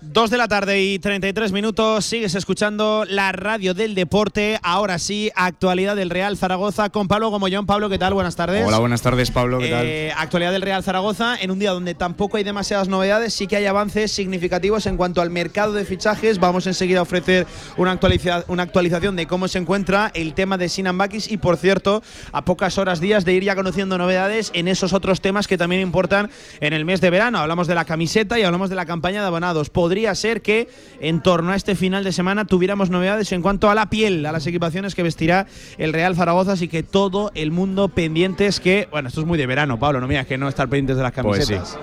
Dos de la tarde y 33 minutos, sigues escuchando la radio del deporte. Ahora sí, actualidad del Real Zaragoza con Pablo Gomollón. Pablo, ¿qué tal? Buenas tardes.
Hola, buenas tardes, Pablo, ¿qué
Eh, actualidad del Real Zaragoza en un día donde tampoco hay demasiadas novedades, sí que hay avances significativos en cuanto al mercado de fichajes. Vamos enseguida a ofrecer una, actualiza- una actualización de cómo se encuentra el tema de Sinan Bakis y, por cierto, a pocas horas días de ir ya conociendo novedades en esos otros temas que también importan en el mes de verano. Hablamos de la camiseta y hablamos de la campaña de abonados. Podría ser que en torno a este final de semana tuviéramos novedades en cuanto a la piel, a las equipaciones que vestirá el Real Zaragoza, así que todo el mundo pendientes que, bueno, esto es muy de verano, Pablo, no me digas que no estar pendientes de las
Pues sí.
camisetas.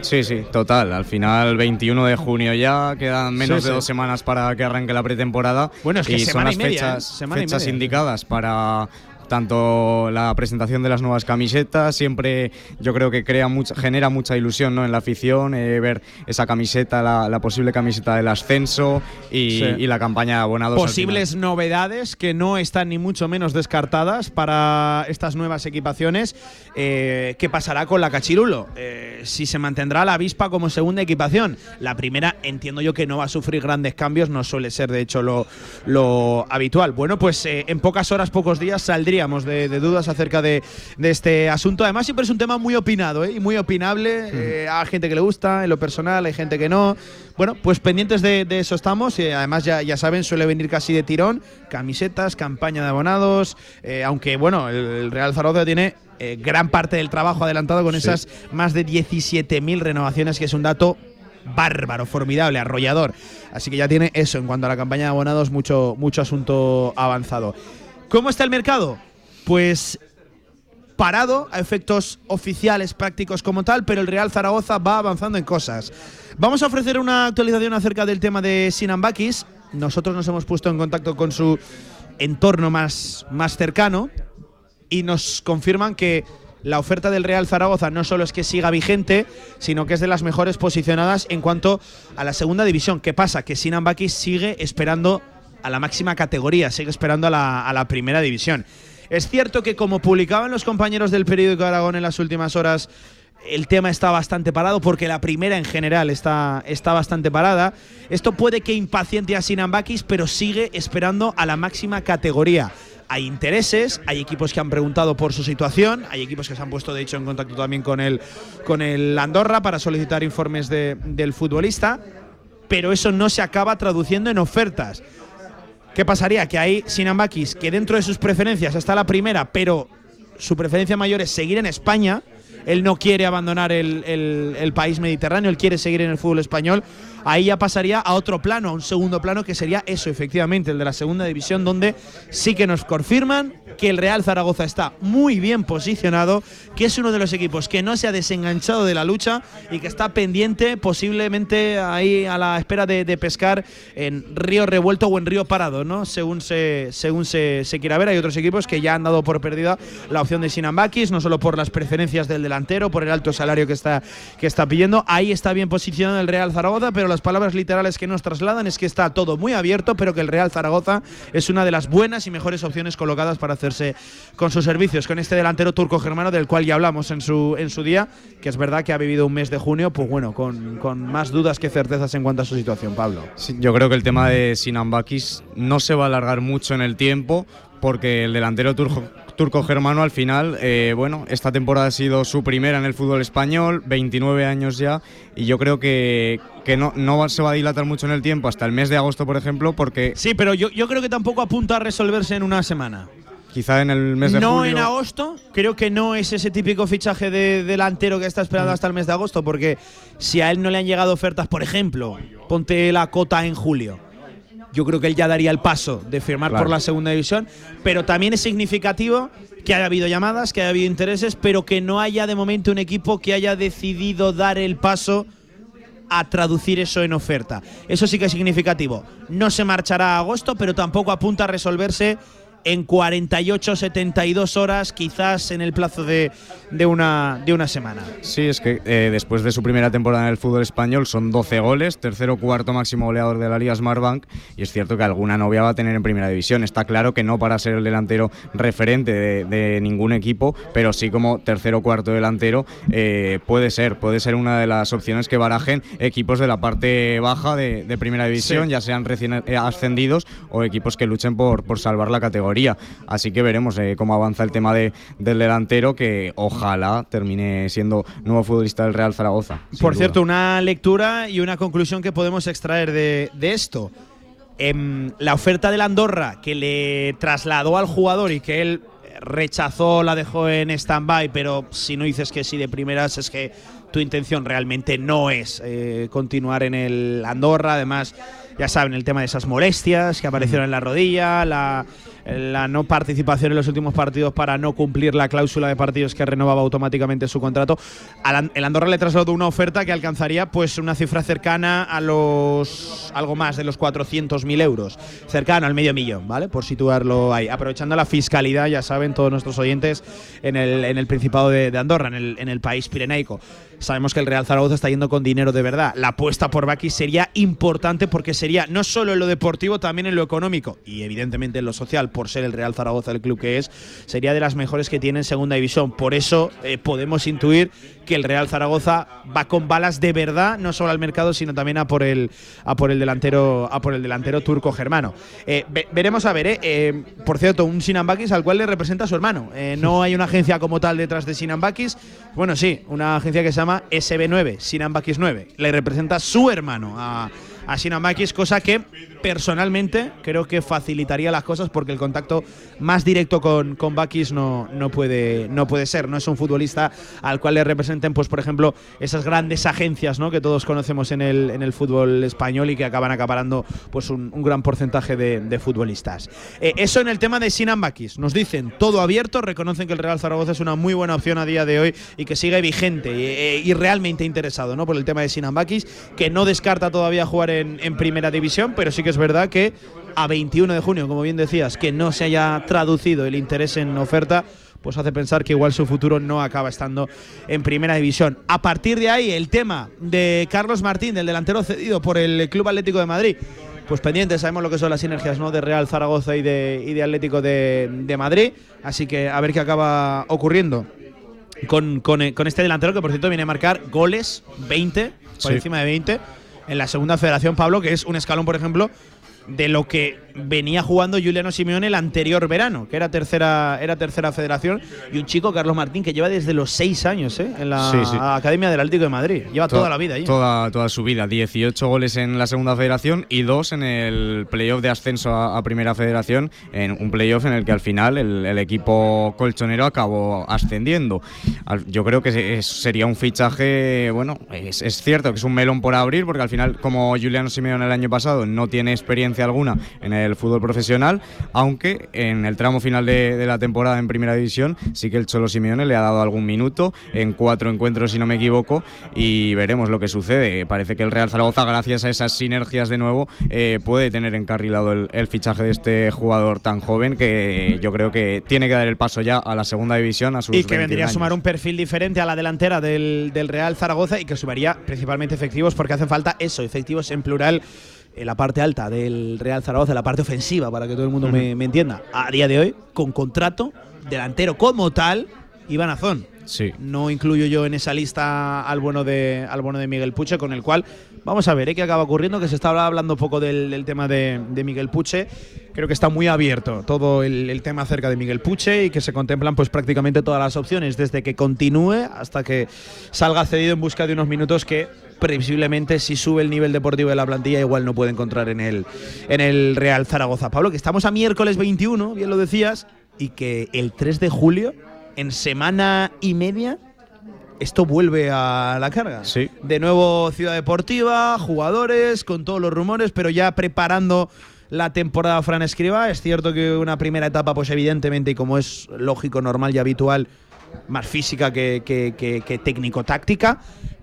Sí, sí, total. Al final, 21 de junio ya, quedan menos
Sí,
de
sí.
dos semanas para que arranque la pretemporada.
Bueno, es que
y son
semana
las
y media,
fechas,
¿eh? Semana y
fechas
media.
indicadas para tanto la presentación de las nuevas camisetas, siempre yo creo que crea mucha, genera mucha ilusión ¿no? en la afición, eh, ver esa camiseta, la, la posible camiseta del ascenso y,
Sí.
y la campaña de abonados.
Posibles novedades que no están ni mucho menos descartadas para estas nuevas equipaciones. Eh, ¿Qué pasará con la Cachirulo? Eh, si se mantendrá la avispa como segunda equipación. La primera entiendo yo que no va a sufrir grandes cambios, no suele ser de hecho lo, lo habitual. Bueno, pues en pocas horas, pocos días de, de dudas acerca de, de este asunto. Además siempre es un tema muy opinado ¿eh? y muy opinable. Eh, hay gente que le gusta, en lo personal, hay gente que no. Bueno, pues pendientes de, de eso estamos. y además, ya, ya saben, suele venir casi de tirón. Camisetas, campaña de abonados. eh, aunque, bueno, el, el Real Zaragoza tiene eh, gran parte del trabajo adelantado con
Sí.
esas más de 17.000 renovaciones, que es un dato bárbaro, formidable, arrollador. Así que ya tiene eso en cuanto a la campaña de abonados, mucho, mucho asunto avanzado. ¿Cómo está el mercado? Pues parado a efectos oficiales, prácticos como tal, pero el Real Zaragoza va avanzando en cosas. Vamos a ofrecer una actualización acerca del tema de Sinan Bakis. Nosotros nos hemos puesto en contacto con su entorno más, más cercano y nos confirman que la oferta del Real Zaragoza no solo es que siga vigente, sino que es de las mejores posicionadas en cuanto a la segunda división. ¿Qué pasa? Que Sinan Bakis sigue esperando a la máxima categoría, sigue esperando a la primera división. Es cierto que como publicaban los compañeros del periódico Aragón en las últimas horas, el tema está bastante parado porque la primera en general está, está bastante parada. Esto puede que impaciente a Sinan Bakis, pero sigue esperando a la máxima categoría. Hay intereses, hay equipos que han preguntado por su situación, hay equipos que se han puesto de hecho en contacto también con el, con el Andorra para solicitar informes de- del futbolista, pero eso no se acaba traduciendo en ofertas. ¿Qué pasaría? Que hay Sinambakis, que dentro de sus preferencias está la primera, pero su preferencia mayor es seguir en España. Él no quiere abandonar el- el país mediterráneo, él quiere seguir en el fútbol español. Ahí ya pasaría a otro plano, a un segundo plano, que sería eso, efectivamente, el de la segunda división, donde sí que nos confirman que el Real Zaragoza está muy bien posicionado, que es uno de los equipos que no se ha desenganchado de la lucha y que está pendiente, posiblemente ahí a la espera de, de pescar en río revuelto o en río parado, ¿no? Según se, según se, se quiera ver. Hay otros equipos que ya han dado por perdida la opción de Sinambakis, no solo por las preferencias del delantero, por el alto salario que está, que está pidiendo. Ahí está bien posicionado el Real Zaragoza, pero las palabras literales que nos trasladan es que está todo muy abierto, pero que el Real Zaragoza es una de las buenas y mejores opciones colocadas para hacerse con sus servicios, con este delantero turco-germano del cual ya hablamos en su, en su día, que es verdad que ha vivido un mes de junio, pues bueno, con, con más dudas que certezas en cuanto a su situación, Pablo.
Sí, yo creo que el tema de Sinambakis no se va a alargar mucho en el tiempo porque el delantero turco, turco-germano al final, eh, bueno, esta temporada ha sido su primera en el fútbol español, 29 años ya, y yo creo que, que no, no se va a dilatar mucho en el tiempo, hasta el mes de agosto, por ejemplo, porque
Sí, pero yo, yo creo que tampoco apunta a resolverse en una semana.
Quizá en el mes de
no
julio…
en agosto, creo que no es ese típico fichaje de delantero que está
Mm.
esperando hasta el mes de agosto, porque si a él no le han llegado ofertas, por ejemplo, ponte la cota en julio. Yo creo que él ya daría el paso de firmar
Claro.
por la segunda división, pero también es significativo que haya habido llamadas, que haya habido intereses, pero que no haya de momento un equipo que haya decidido dar el paso a traducir eso en oferta. Eso sí que es significativo. No se marchará a agosto, pero tampoco apunta a resolverse en 48, 72 horas, quizás en el plazo de, de una, de una semana.
Sí, es que eh, después de su primera temporada en el fútbol español son 12 goles, tercero cuarto máximo goleador de la Liga Smartbank y es cierto que alguna novia va a tener en primera división. Está claro que no para ser el delantero referente de, de ningún equipo, pero sí como tercero cuarto delantero eh, puede ser, puede ser una de las opciones que barajen equipos de la parte baja de, de primera división,
Sí.
ya sean recién eh, ascendidos o equipos que luchen por, por salvar la categoría. Así que veremos eh, cómo avanza el tema de, del delantero, que ojalá termine siendo nuevo futbolista del Real Zaragoza.
Por
duda.
cierto, una lectura y una conclusión que podemos extraer de, de esto. Em, la oferta del Andorra que le trasladó al jugador y que él rechazó, la dejó en stand-by, pero si no dices que sí de primeras es que tu intención realmente no es eh, continuar en el Andorra. Además, ya saben, el tema de esas molestias que aparecieron en la rodilla, la, la no participación en los últimos partidos para no cumplir la cláusula de partidos que renovaba automáticamente su contrato. El Andorra le trasladó una oferta que alcanzaría pues una cifra cercana a los algo más de los 400.000 euros, cercano al medio millón, ¿vale? Por situarlo ahí, aprovechando la fiscalidad, ya saben todos nuestros oyentes en el, en el Principado de, de Andorra, en el, en el país pirenaico. Sabemos que el Real Zaragoza está yendo con dinero de verdad. La apuesta por Bakis sería importante porque sería no solo en lo deportivo, también en lo económico y evidentemente en lo social, por ser el Real Zaragoza el club que es, sería de las mejores que tiene en segunda división. Por eso eh, podemos intuir que el Real Zaragoza va con balas de verdad, no solo al mercado, sino también a por el, a por el delantero, a por el delantero turco germano. Eh, ve- veremos a ver, eh, eh, por cierto, un Sinan Bakis al cual le representa a su hermano. No hay una agencia como tal detrás de Sinan Bakis. Bueno, sí, una agencia que se llama SB9, Sinan Bakis 9. Le representa su hermano a, a Sinan Bakis, cosa que personalmente creo que facilitaría las cosas porque el contacto más directo con, con Bakis no, no, puede, no puede ser. No es un futbolista al cual le representen, pues, por ejemplo, esas grandes agencias ¿no? que todos conocemos en el, en el fútbol español y que acaban acaparando pues, un, gran porcentaje de, futbolistas. Eh, eso en el tema de Sinan Bakis. Nos dicen todo abierto, reconocen que el Real Zaragoza es una muy buena opción a día de hoy y que sigue vigente eh, y realmente interesado ¿no? por el tema de Sinan Bakis, que no descarta todavía jugar en, en primera división, pero sí que es verdad que a 21 de junio, como bien decías, que no se haya traducido el interés en oferta, pues hace pensar que igual su futuro no acaba estando en primera división. A partir de ahí, el tema de Carlos Martín, del delantero cedido por el Club Atlético de Madrid. Pues pendientes, sabemos lo que son las sinergias ¿no? de Real Zaragoza y de, y de Atlético de, de Madrid. Así que a ver qué acaba ocurriendo con, con, eh, con este delantero que por cierto viene a marcar goles 20, por
Sí.
encima de 20, en la segunda federación, Pablo, que es un escalón, por ejemplo, de lo que venía jugando Juliano Simeone el anterior verano, que era tercera, era tercera federación, y un chico, Carlos Martín, que lleva desde los seis años ¿eh? en la
Sí, sí.
Academia del Atlético de Madrid. Lleva toda,
Toda-
la vida allí.
Toda, toda su vida. 18 goles en la segunda federación y dos en el playoff de ascenso a, a primera federación, en un playoff en el que al final el, el equipo colchonero acabó ascendiendo. Yo creo que es- sería un fichaje, bueno, es, es cierto que es un melón por abrir, porque al final, como Juliano Simeone el año pasado no tiene experiencia alguna en el fútbol profesional, aunque en el tramo final de, de la temporada en primera división sí que el Cholo Simeone le ha dado algún minuto en cuatro encuentros, si no me equivoco, y veremos lo que sucede. Parece que el Real Zaragoza, gracias a esas sinergias de nuevo, eh, puede tener encarrilado el, el fichaje de este jugador tan joven que yo creo que tiene que dar el paso ya a la segunda división, a sus
y que
21
vendría a sumar un perfil diferente a la delantera del, del Real Zaragoza y que sumaría principalmente efectivos porque hacen falta eso, efectivos en plural en la parte alta del Real Zaragoza, la parte ofensiva, para que todo el mundo me, me entienda. A día de hoy, con contrato, delantero como tal, Iván Azón.
Sí.
No incluyo yo en esa lista al bueno de, al bueno de Miguel Puche, con el cual vamos a ver ¿eh? qué acaba ocurriendo, que se está hablando un poco del, del tema de, de Miguel Puche. Creo que está muy abierto todo el, el tema acerca de Miguel Puche y que se contemplan pues prácticamente todas las opciones, desde que continúe hasta que salga cedido en busca de unos minutos que previsiblemente si sube el nivel deportivo de la plantilla igual no puede encontrar en el, en el Real Zaragoza. Pablo, que estamos a miércoles 21, bien lo decías, y que el 3 de julio, en semana y media, esto vuelve a la carga.
Sí.
De nuevo Ciudad Deportiva, jugadores, con todos los rumores, pero ya preparando la temporada Fran Escriba. Es cierto que una primera etapa, pues evidentemente, y como es lógico, normal y habitual, más física que, que- que- que técnico-táctica.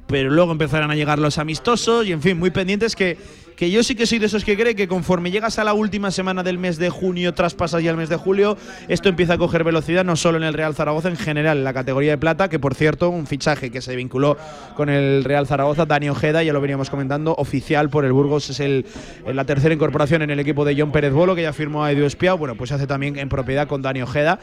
Pero luego empezarán a llegar los amistosos y, en fin, muy pendientes que, que yo sí que soy de esos que cree que conforme llegas a la última semana del mes de junio, traspasas ya el mes de julio, esto empieza a coger velocidad no solo en el Real Zaragoza, en general en la categoría de plata, que por cierto, un fichaje que se vinculó con el Real Zaragoza, Dani Ojeda, ya lo veníamos comentando, oficial por el Burgos, es el, la tercera incorporación en el equipo de John Pérez Bolo, que ya firmó a Edu Espiao, bueno, pues hace también en propiedad con Dani Ojeda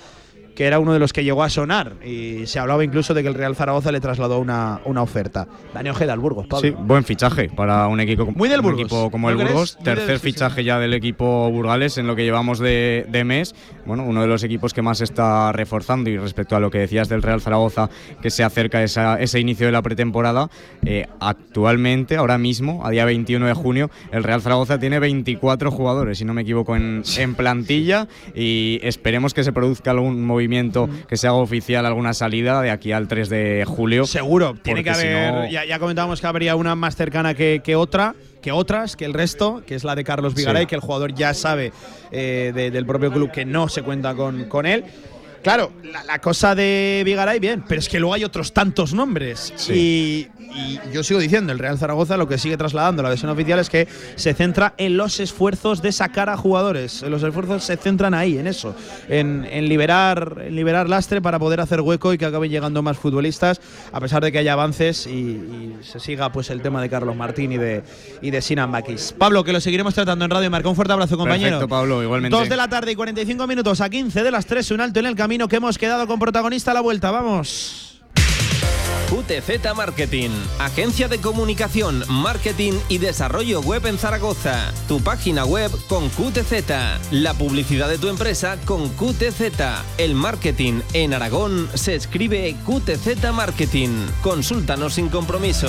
que era uno de los que llegó a sonar y se hablaba incluso de que el Real Zaragoza le trasladó una, una oferta. Dani Ojeda al Burgos, Pablo.
Sí, buen fichaje para un equipo,
Muy del
un
Burgos.
equipo como
¿No
el? Burgos.
Del-
Tercer
sí, sí.
fichaje ya del equipo burgales en lo que llevamos de, de mes. Bueno, uno de los equipos que más está reforzando y respecto a lo que decías del Real Zaragoza, que se acerca esa- ese inicio de la pretemporada, eh, actualmente, ahora mismo, a día 21 de junio, el Real Zaragoza tiene 24 jugadores, si no me equivoco, en, en plantilla y esperemos que se produzca algún movimiento, que se haga oficial alguna salida de aquí al 3 de julio.
Seguro, tiene que
porque si
haber.
no-
ya, ya comentábamos que habría una más cercana que, que otra, que otras, que el resto, que es la de Carlos Vigaray,
Sí.
que el jugador ya sabe eh, de- del propio club que no se cuenta con, con él. Claro, la, la cosa de Vigaray, bien, pero es que luego hay otros tantos nombres. Y, y yo sigo diciendo, el Real Zaragoza lo que sigue trasladando la versión oficial es que se centra en los esfuerzos de sacar a jugadores. Los esfuerzos se centran ahí, en eso, en, en liberar, en liberar lastre para poder hacer hueco y que acaben llegando más futbolistas, a pesar de que haya avances y, y se siga pues el tema de Carlos Martín y de, y de Sinan Bakis. Pablo, que lo seguiremos tratando en Radio Marca. Un fuerte abrazo, compañero.
Perfecto, Pablo, igualmente.
Dos de la tarde y 45 minutos a 15 de las 3, un alto en el camino que hemos quedado con protagonista a la vuelta. Vamos.
QTZ Marketing, agencia de comunicación, marketing y desarrollo web en Zaragoza. Tu página web con QTZ, la publicidad de tu empresa con QTZ. El marketing en Aragón se escribe QTZ Marketing. Consúltanos sin compromiso.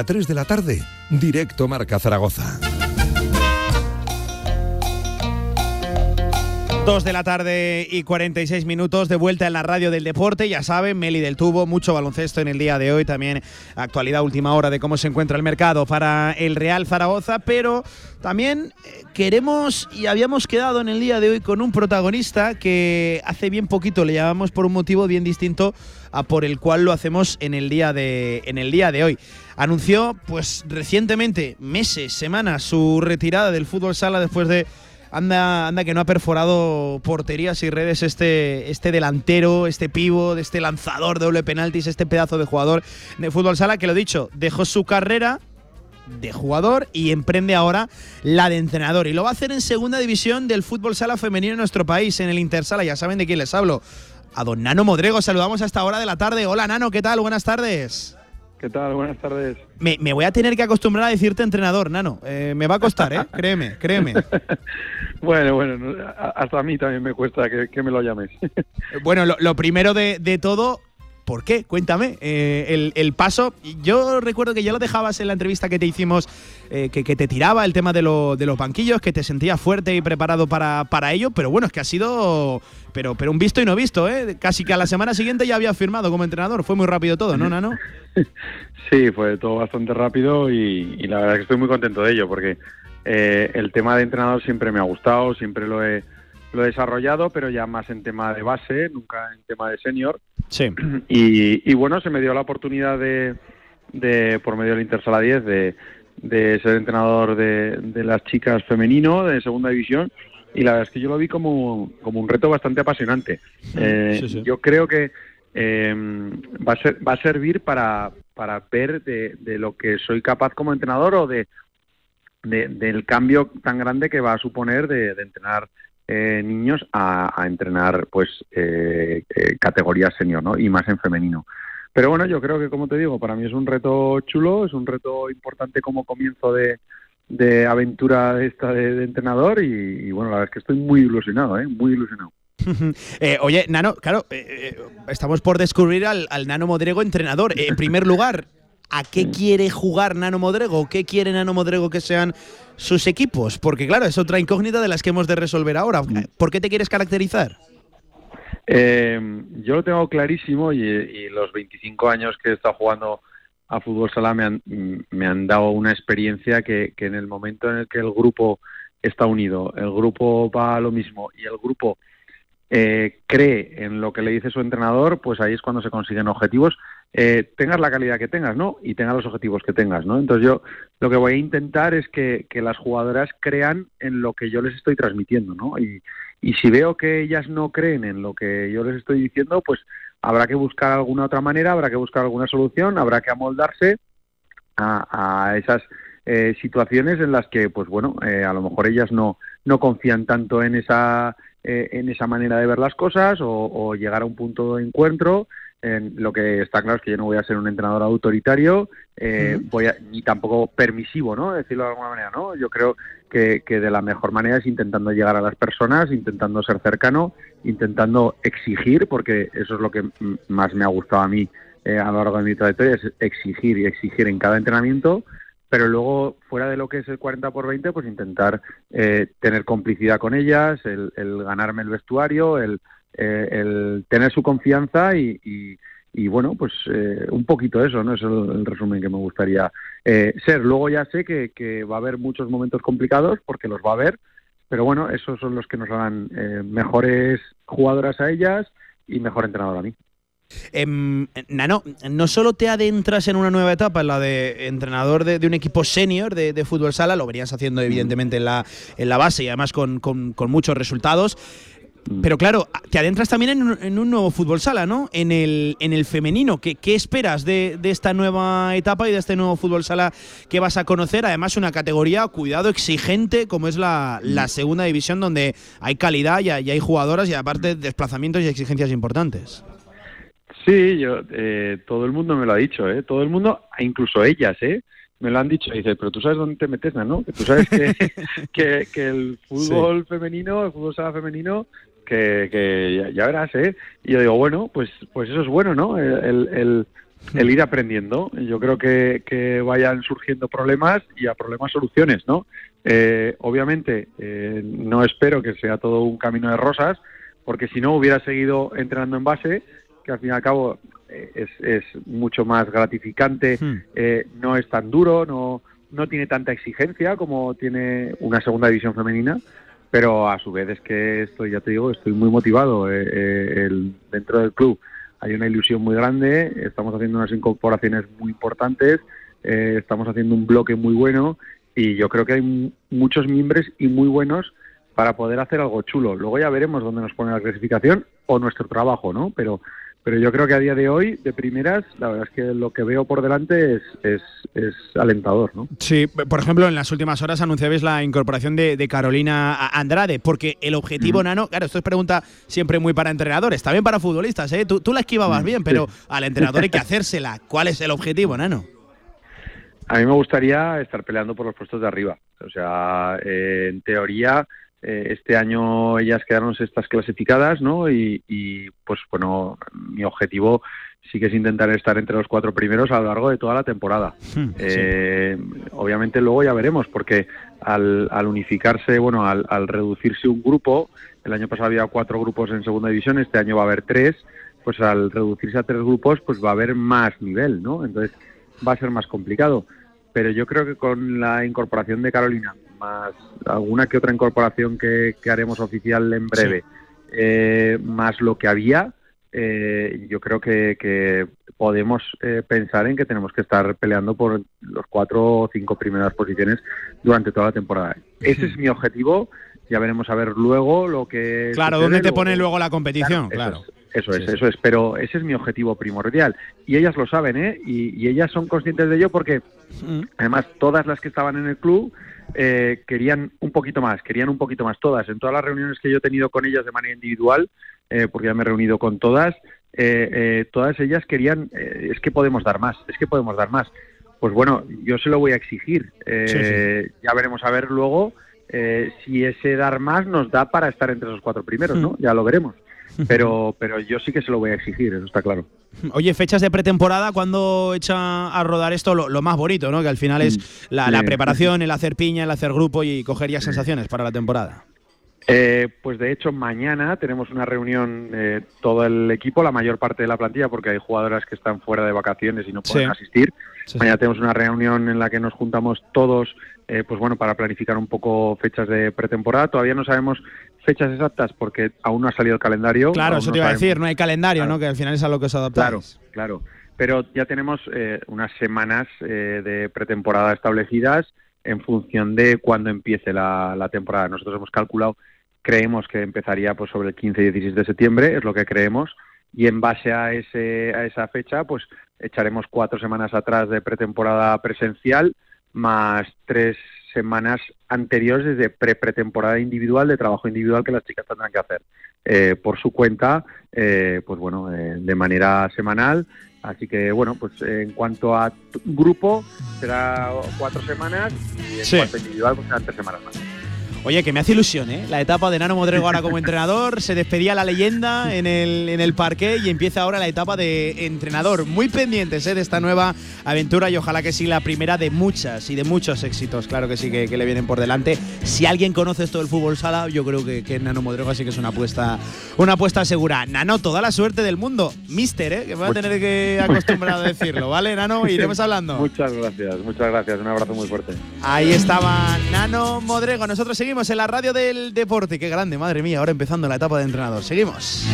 1 a 3 de la tarde, directo Marca Zaragoza.
Dos de la tarde y 46 minutos de vuelta en la radio del deporte. Ya saben, Meli del Tubo, mucho baloncesto en el día de hoy. También actualidad última hora de cómo se encuentra el mercado para el Real Zaragoza. Pero también eh, queremos y habíamos quedado en el día de hoy con un protagonista que hace bien poquito le llamamos por un motivo bien distinto a por el cual lo hacemos en el día de, en el día de hoy. Anunció, pues recientemente, meses, semanas, su retirada del fútbol sala después de Anda, anda que no ha perforado porterías y redes este, este delantero, este pivo, este lanzador de doble penaltis, este pedazo de jugador de fútbol sala que lo dicho, dejó su carrera de jugador y emprende ahora la de entrenador. Y lo va a hacer en segunda división del fútbol sala femenino en nuestro país, en el Intersala. Ya saben de quién les hablo. A don Nano Modrego, saludamos a esta hora de la tarde. Hola Nano, ¿qué tal? Buenas tardes.
¿Qué tal? Buenas tardes.
Me, me voy a tener que acostumbrar a decirte entrenador, Nano. Eh, me va a costar, ¿eh? créeme, créeme.
Bueno, bueno, hasta a mí también me cuesta que, que me lo llames.
Bueno, lo, lo primero de, de todo, ¿por qué? Cuéntame. eh, el, el paso, yo recuerdo que ya lo dejabas en la entrevista que te hicimos, eh, que, que te tiraba el tema de, lo- de los banquillos, que te sentías fuerte y preparado para, para ello, pero bueno, es que ha sido pero, pero un visto y no visto, ¿eh? Casi que a la semana siguiente ya había firmado como entrenador. Fue muy rápido todo, ¿no, Nano?
Sí, fue todo bastante rápido y, y la verdad es que estoy muy contento de ello porque eh, el tema de entrenador siempre me ha gustado, siempre lo he, lo he desarrollado, pero ya más en tema de base, nunca en tema de senior.
Sí.
Y, y bueno, se me dio la oportunidad de, de por medio del Intersala 10, de, de ser entrenador de, de las chicas femenino de segunda división y la verdad es que yo lo vi como, como un reto bastante apasionante. Eh,
sí, sí.
Yo creo que, eh, va, a ser, va a servir para, para ver de, de lo que soy capaz como entrenador o de, de- del cambio tan grande que va a suponer de, de entrenar eh, niños a, entrenar pues eh, eh, categorías senior ¿no? y más en femenino. Pero bueno, yo creo que como te digo, para mí es un reto chulo, es un reto importante como comienzo de, de aventura esta de, entrenador y, y, bueno, la verdad es que estoy muy ilusionado, ¿eh? muy ilusionado.
Eh, oye, Nano, claro, eh, eh, estamos por descubrir al, al Nano Modrego entrenador. Eh, en primer lugar, ¿a qué quiere jugar Nano Modrego? ¿Qué quiere Nano Modrego que sean sus equipos? Porque claro, es otra incógnita de las que hemos de resolver ahora. ¿Por qué te quieres caracterizar?
Eh, yo lo tengo clarísimo y, y los 25 años que he estado jugando a fútbol sala me han, me han dado una experiencia que, que en el momento en el que el grupo está unido, el grupo va a lo mismo y el grupo eh, cree en lo que le dice su entrenador, pues ahí es cuando se consiguen objetivos, eh, tengas la calidad que tengas, ¿no? Y tengas los objetivos que tengas, ¿no? Entonces yo lo que voy a intentar es que, que las jugadoras crean en lo que yo les estoy transmitiendo, ¿no? Y, y si veo que ellas no creen en lo que yo les estoy diciendo, pues habrá que buscar alguna otra manera, habrá que buscar alguna solución, habrá que amoldarse a, a esas eh, situaciones en las que, pues bueno, eh, a lo mejor ellas no, no confían tanto en esa, eh, en esa manera de ver las cosas o, o llegar a un punto de encuentro. En lo que está claro es que yo no voy a ser un entrenador autoritario, eh, voy a- ni tampoco permisivo, ¿no? Decirlo de alguna manera, ¿no? Yo creo que, que de la mejor manera es intentando llegar a las personas, intentando ser cercano, intentando exigir, porque eso es lo que más me ha gustado a mí eh, a lo largo de mi trayectoria, es exigir y exigir en cada entrenamiento, pero luego fuera de lo que es el 40 por 20, pues intentar eh, tener complicidad con ellas, el, el ganarme el vestuario, el, eh, el tener su confianza y, y- y, bueno, pues eh, un poquito eso, ¿no? Es el, el resumen que me gustaría eh, ser. Luego ya sé que, que va a haber muchos momentos complicados, porque los va a haber, pero bueno, esos son los que nos harán eh, mejores jugadoras a ellas y mejor entrenador a mí.
Em, Nano, no solo te adentras en una nueva etapa, en la de entrenador de, de un equipo senior de, de fútbol sala, lo venías haciendo evidentemente en la, en la base y además con, con- con muchos resultados. Pero claro, te adentras también en un, en un nuevo fútbol sala, ¿no? En el, en el femenino. ¿Qué, qué esperas de, de esta nueva etapa y de este nuevo fútbol sala que vas a conocer? Además, una categoría, cuidado, exigente, como es la, la segunda división, donde hay calidad y hay, jugadoras y aparte desplazamientos y exigencias importantes.
Sí, yo, eh, todo el mundo me lo ha dicho, ¿eh? Todo el mundo, incluso ellas, ¿eh? Me lo han dicho. Dice, pero tú sabes dónde te metes, ¿no? Que tú sabes que, que, que el fútbol femenino, el fútbol sala femenino, que, que ya, ya verás, ¿eh? Y yo digo, bueno, pues, pues eso es bueno, ¿no? El, el, el- el ir aprendiendo. Yo creo que, que vayan surgiendo problemas y a problemas soluciones, ¿no? Eh, obviamente, eh, no espero que sea todo un camino de rosas, porque si no hubiera seguido entrenando en base, que al fin y al cabo eh, es, es mucho más gratificante, eh, no es tan duro, no, no tiene tanta exigencia como tiene una segunda división femenina, pero a su vez es que estoy, ya te digo, estoy muy motivado eh, eh, el- dentro del club. Hay una ilusión muy grande, estamos haciendo unas incorporaciones muy importantes, eh, estamos haciendo un bloque muy bueno y yo creo que hay muchos miembros y muy buenos para poder hacer algo chulo. Luego ya veremos dónde nos pone la clasificación o nuestro trabajo, ¿no? Pero pero yo creo que a día de hoy, de primeras, la verdad es que lo que veo por delante es, es, es alentador, ¿no?
Sí, por ejemplo, en las últimas horas anunciabais la incorporación de, de Carolina Andrade, porque el objetivo, Nano, claro, esto es pregunta siempre muy para entrenadores, también para futbolistas, ¿eh? Tú, tú la esquivabas bien, pero al entrenador hay que hacérsela. ¿Cuál es el objetivo, Nano?
A mí me gustaría estar peleando por los puestos de arriba. O sea, eh, en teoría, eh, este año ellas quedaron estas clasificadas, ¿no? Y, y, pues bueno, mi objetivo sí que es intentar estar entre los cuatro primeros a lo largo de toda la temporada. Eh, Obviamente luego ya veremos, porque al, al unificarse, bueno, al, al reducirse un grupo, el año pasado había cuatro grupos en segunda división, este año va a haber tres, pues al reducirse a tres grupos, pues va a haber más nivel, ¿no? Entonces va a ser más complicado. Pero yo creo que con la incorporación de Carolina, más alguna que otra incorporación que, que haremos oficial en breve, eh, más lo que había, eh, yo creo que, que podemos eh, pensar en que tenemos que estar peleando por los cuatro o cinco primeras posiciones durante toda la temporada. Ese es mi objetivo. Ya veremos a ver luego lo que.
Claro,
sucede,
¿dónde te
luego-
pone luego la competición?
Claro,
Claro.
Eso es. Eso es, eso es, pero ese es mi objetivo primordial. Y ellas lo saben, ¿eh? Y, ellas son conscientes de ello porque, mm. además, todas las que estaban en el club eh, querían un poquito más, querían un poquito más todas. En todas las reuniones que yo he tenido con ellas de manera individual, eh, porque ya me he reunido con todas, eh, todas ellas querían, es que podemos dar más, es que podemos dar más. Pues bueno, yo se lo voy a exigir. Ya veremos a ver luego si ese dar más nos da para estar entre esos cuatro primeros, ¿no? Ya lo veremos pero, pero yo sí que se lo voy a exigir, eso está claro.
Oye, fechas de pretemporada, ¿cuándo echa a rodar esto lo, más bonito, ¿no? que al final es mm, la, preparación, el hacer piña, el hacer grupo y coger ya sensaciones para la temporada?
Eh, pues de hecho mañana tenemos una reunión eh, todo el equipo, la mayor parte de la plantilla, porque hay jugadoras que están fuera de vacaciones y no pueden asistir. Mañana tenemos una reunión en la que nos juntamos todos, eh, pues bueno, para planificar un poco fechas de pretemporada. Todavía no sabemos fechas exactas porque aún no ha salido el calendario.
Claro, eso te iba a decir, no hay calendario, ¿no? Que al final es a lo que os adaptáis.
Claro, claro. Pero ya tenemos eh, unas semanas eh, de pretemporada establecidas en función de cuándo empiece la, temporada. Nosotros hemos calculado, creemos que empezaría pues sobre el 15 y 16 de septiembre, es lo que creemos, y en base a, ese, a esa fecha, pues echaremos cuatro semanas atrás de pretemporada presencial, más tres semanas anteriores desde pre-pretemporada individual, de trabajo individual que las chicas tendrán que hacer eh, por su cuenta, eh, pues bueno, eh, de manera semanal. Así que bueno, pues en cuanto a grupo será cuatro semanas y en cuanto a individual pues serán tres semanas más.
Oye, que me hace ilusión, ¿eh? La etapa de Nano Modrego ahora como entrenador, se despedía la leyenda en el, en el parque y empieza ahora la etapa de entrenador. Muy pendientes ¿eh? de esta nueva aventura y ojalá que sí la primera de muchas y de muchos éxitos, claro que sí, que, le vienen por delante. Si alguien conoce esto del fútbol sala, yo creo que, que Nano Modrego así que es una apuesta, una apuesta segura. Nano, toda la suerte del mundo. Mister, ¿eh? Que me voy a tener que acostumbrar a decirlo, ¿vale, Nano? Iremos hablando.
Muchas gracias, muchas gracias. Un abrazo muy fuerte.
Ahí estaba Nano Modrego. Nosotros seguimos Seguimos en la radio del deporte. Qué grande, madre mía. Ahora empezando la etapa de entrenador. Seguimos.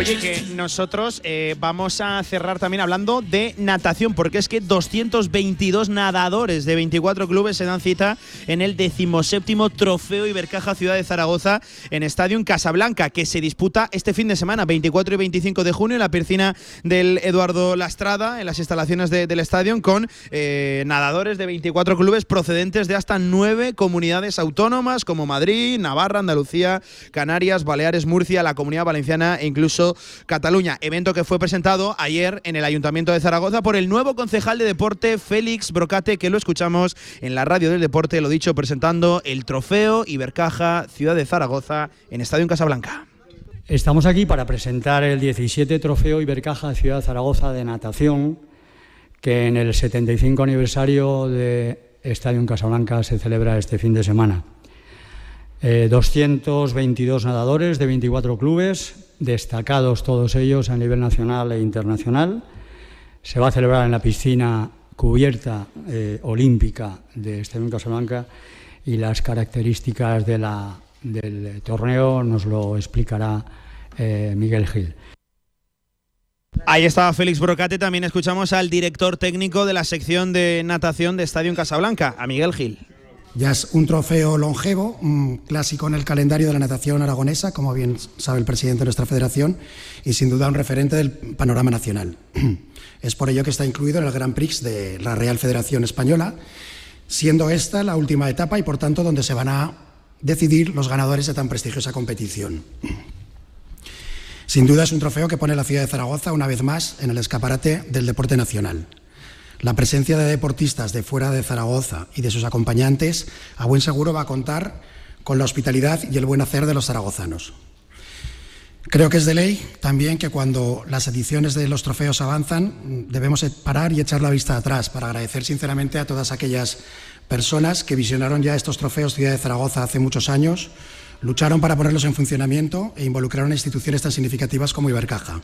Oye, que nosotros eh, vamos a cerrar también hablando de natación, porque es que 222 nadadores de 24 clubes se dan cita en el decimoséptimo Trofeo Ibercaja Ciudad de Zaragoza en Estadio Casablanca, que se disputa este fin de semana, 24 y 25 de junio, en la piscina del Eduardo Lastrada, en las instalaciones del estadio, con eh, nadadores de 24 clubes procedentes de hasta nueve comunidades autónomas, como Madrid, Navarra, Andalucía, Canarias, Baleares, Murcia, la Comunidad Valenciana e incluso Cataluña. Evento que fue presentado ayer en el Ayuntamiento de Zaragoza por el nuevo concejal de deporte Félix Brocate, que lo escuchamos en la radio del deporte, lo dicho, presentando el trofeo Ibercaja Ciudad de Zaragoza en Estadio Casablanca.
Estamos aquí para presentar el 17 Trofeo Ibercaja Ciudad de Zaragoza de natación, que en el 75 aniversario de Estadio en Casablanca se celebra este fin de semana. 222 eh, nadadores de 24 clubes, destacados todos ellos a nivel nacional e internacional. Se va a celebrar en la piscina cubierta eh, olímpica de Estadio Casablanca y las características del torneo nos lo explicará eh, Miguel Gil.
Ahí estaba Félix Brocate, también escuchamos al director técnico de la sección de natación de Estadio Casablanca, a Miguel Gil.
Ya es un trofeo longevo, un clásico en el calendario de la natación aragonesa, como bien sabe el presidente de nuestra federación, y sin duda un referente del panorama nacional. Es por ello que está incluido en el Grand Prix de la Real Federación Española, siendo esta la última etapa y por tanto donde se van a decidir los ganadores de tan prestigiosa competición. Sin duda es un trofeo que pone la ciudad de Zaragoza una vez más en el escaparate del deporte nacional. La presencia de deportistas de fuera de Zaragoza y de sus acompañantes a buen seguro va a contar con la hospitalidad y el buen hacer de los zaragozanos. Creo que es de ley también que cuando las ediciones de los trofeos avanzan debemos parar y echar la vista atrás para agradecer sinceramente a todas aquellas personas que visionaron ya estos trofeos Ciudad de Zaragoza hace muchos años, lucharon para ponerlos en funcionamiento e involucraron a instituciones tan significativas como Ibercaja.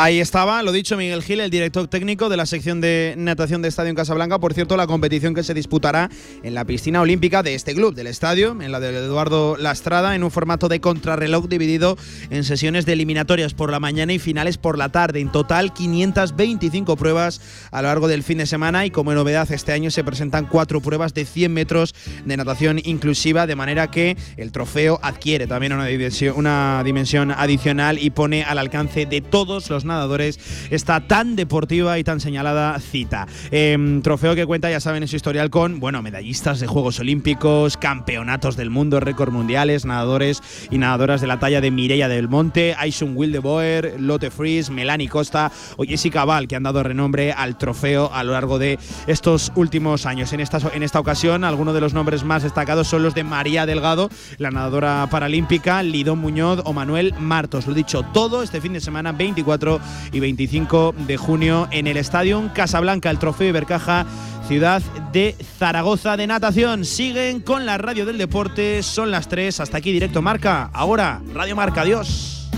Ahí estaba, lo dicho, Miguel Gil, el director técnico de la sección de natación de Estadio en Casablanca. Por cierto, la competición que se disputará en la piscina olímpica de este club, del estadio, en la de Eduardo Lastrada, en un formato de contrarreloj dividido en sesiones de eliminatorias por la mañana y finales por la tarde. En total, 525 pruebas a lo largo del fin de semana y como novedad este año se presentan cuatro pruebas de 100 metros de natación inclusiva, de manera que el trofeo adquiere también una dimensión, una dimensión adicional y pone al alcance de todos los nadadores esta tan deportiva y tan señalada cita. Em, trofeo que cuenta, ya saben, en su historial con, bueno, medallistas de Juegos Olímpicos, campeonatos del mundo, récord mundiales, nadadores y nadadoras de la talla de Mireia del Monte, Aishun Wildeboer, Lotte Fries, Melanie Costa o Jessica Val, que han dado renombre al trofeo a lo largo de estos últimos años. En esta, en esta ocasión, algunos de los nombres más destacados son los de María Delgado, la nadadora paralímpica, Lidón Muñoz o Manuel Martos. Lo dicho todo este fin de semana, 24 y 25 de junio en el Estadio Casablanca, el Trofeo Ibercaja ciudad de Zaragoza de natación. Siguen con la radio del deporte, son las 3, hasta aquí directo Marca. Ahora, Radio Marca, adiós.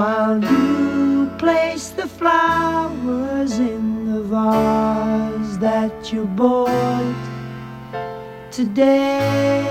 While you place the flowers in the vase that you bought today.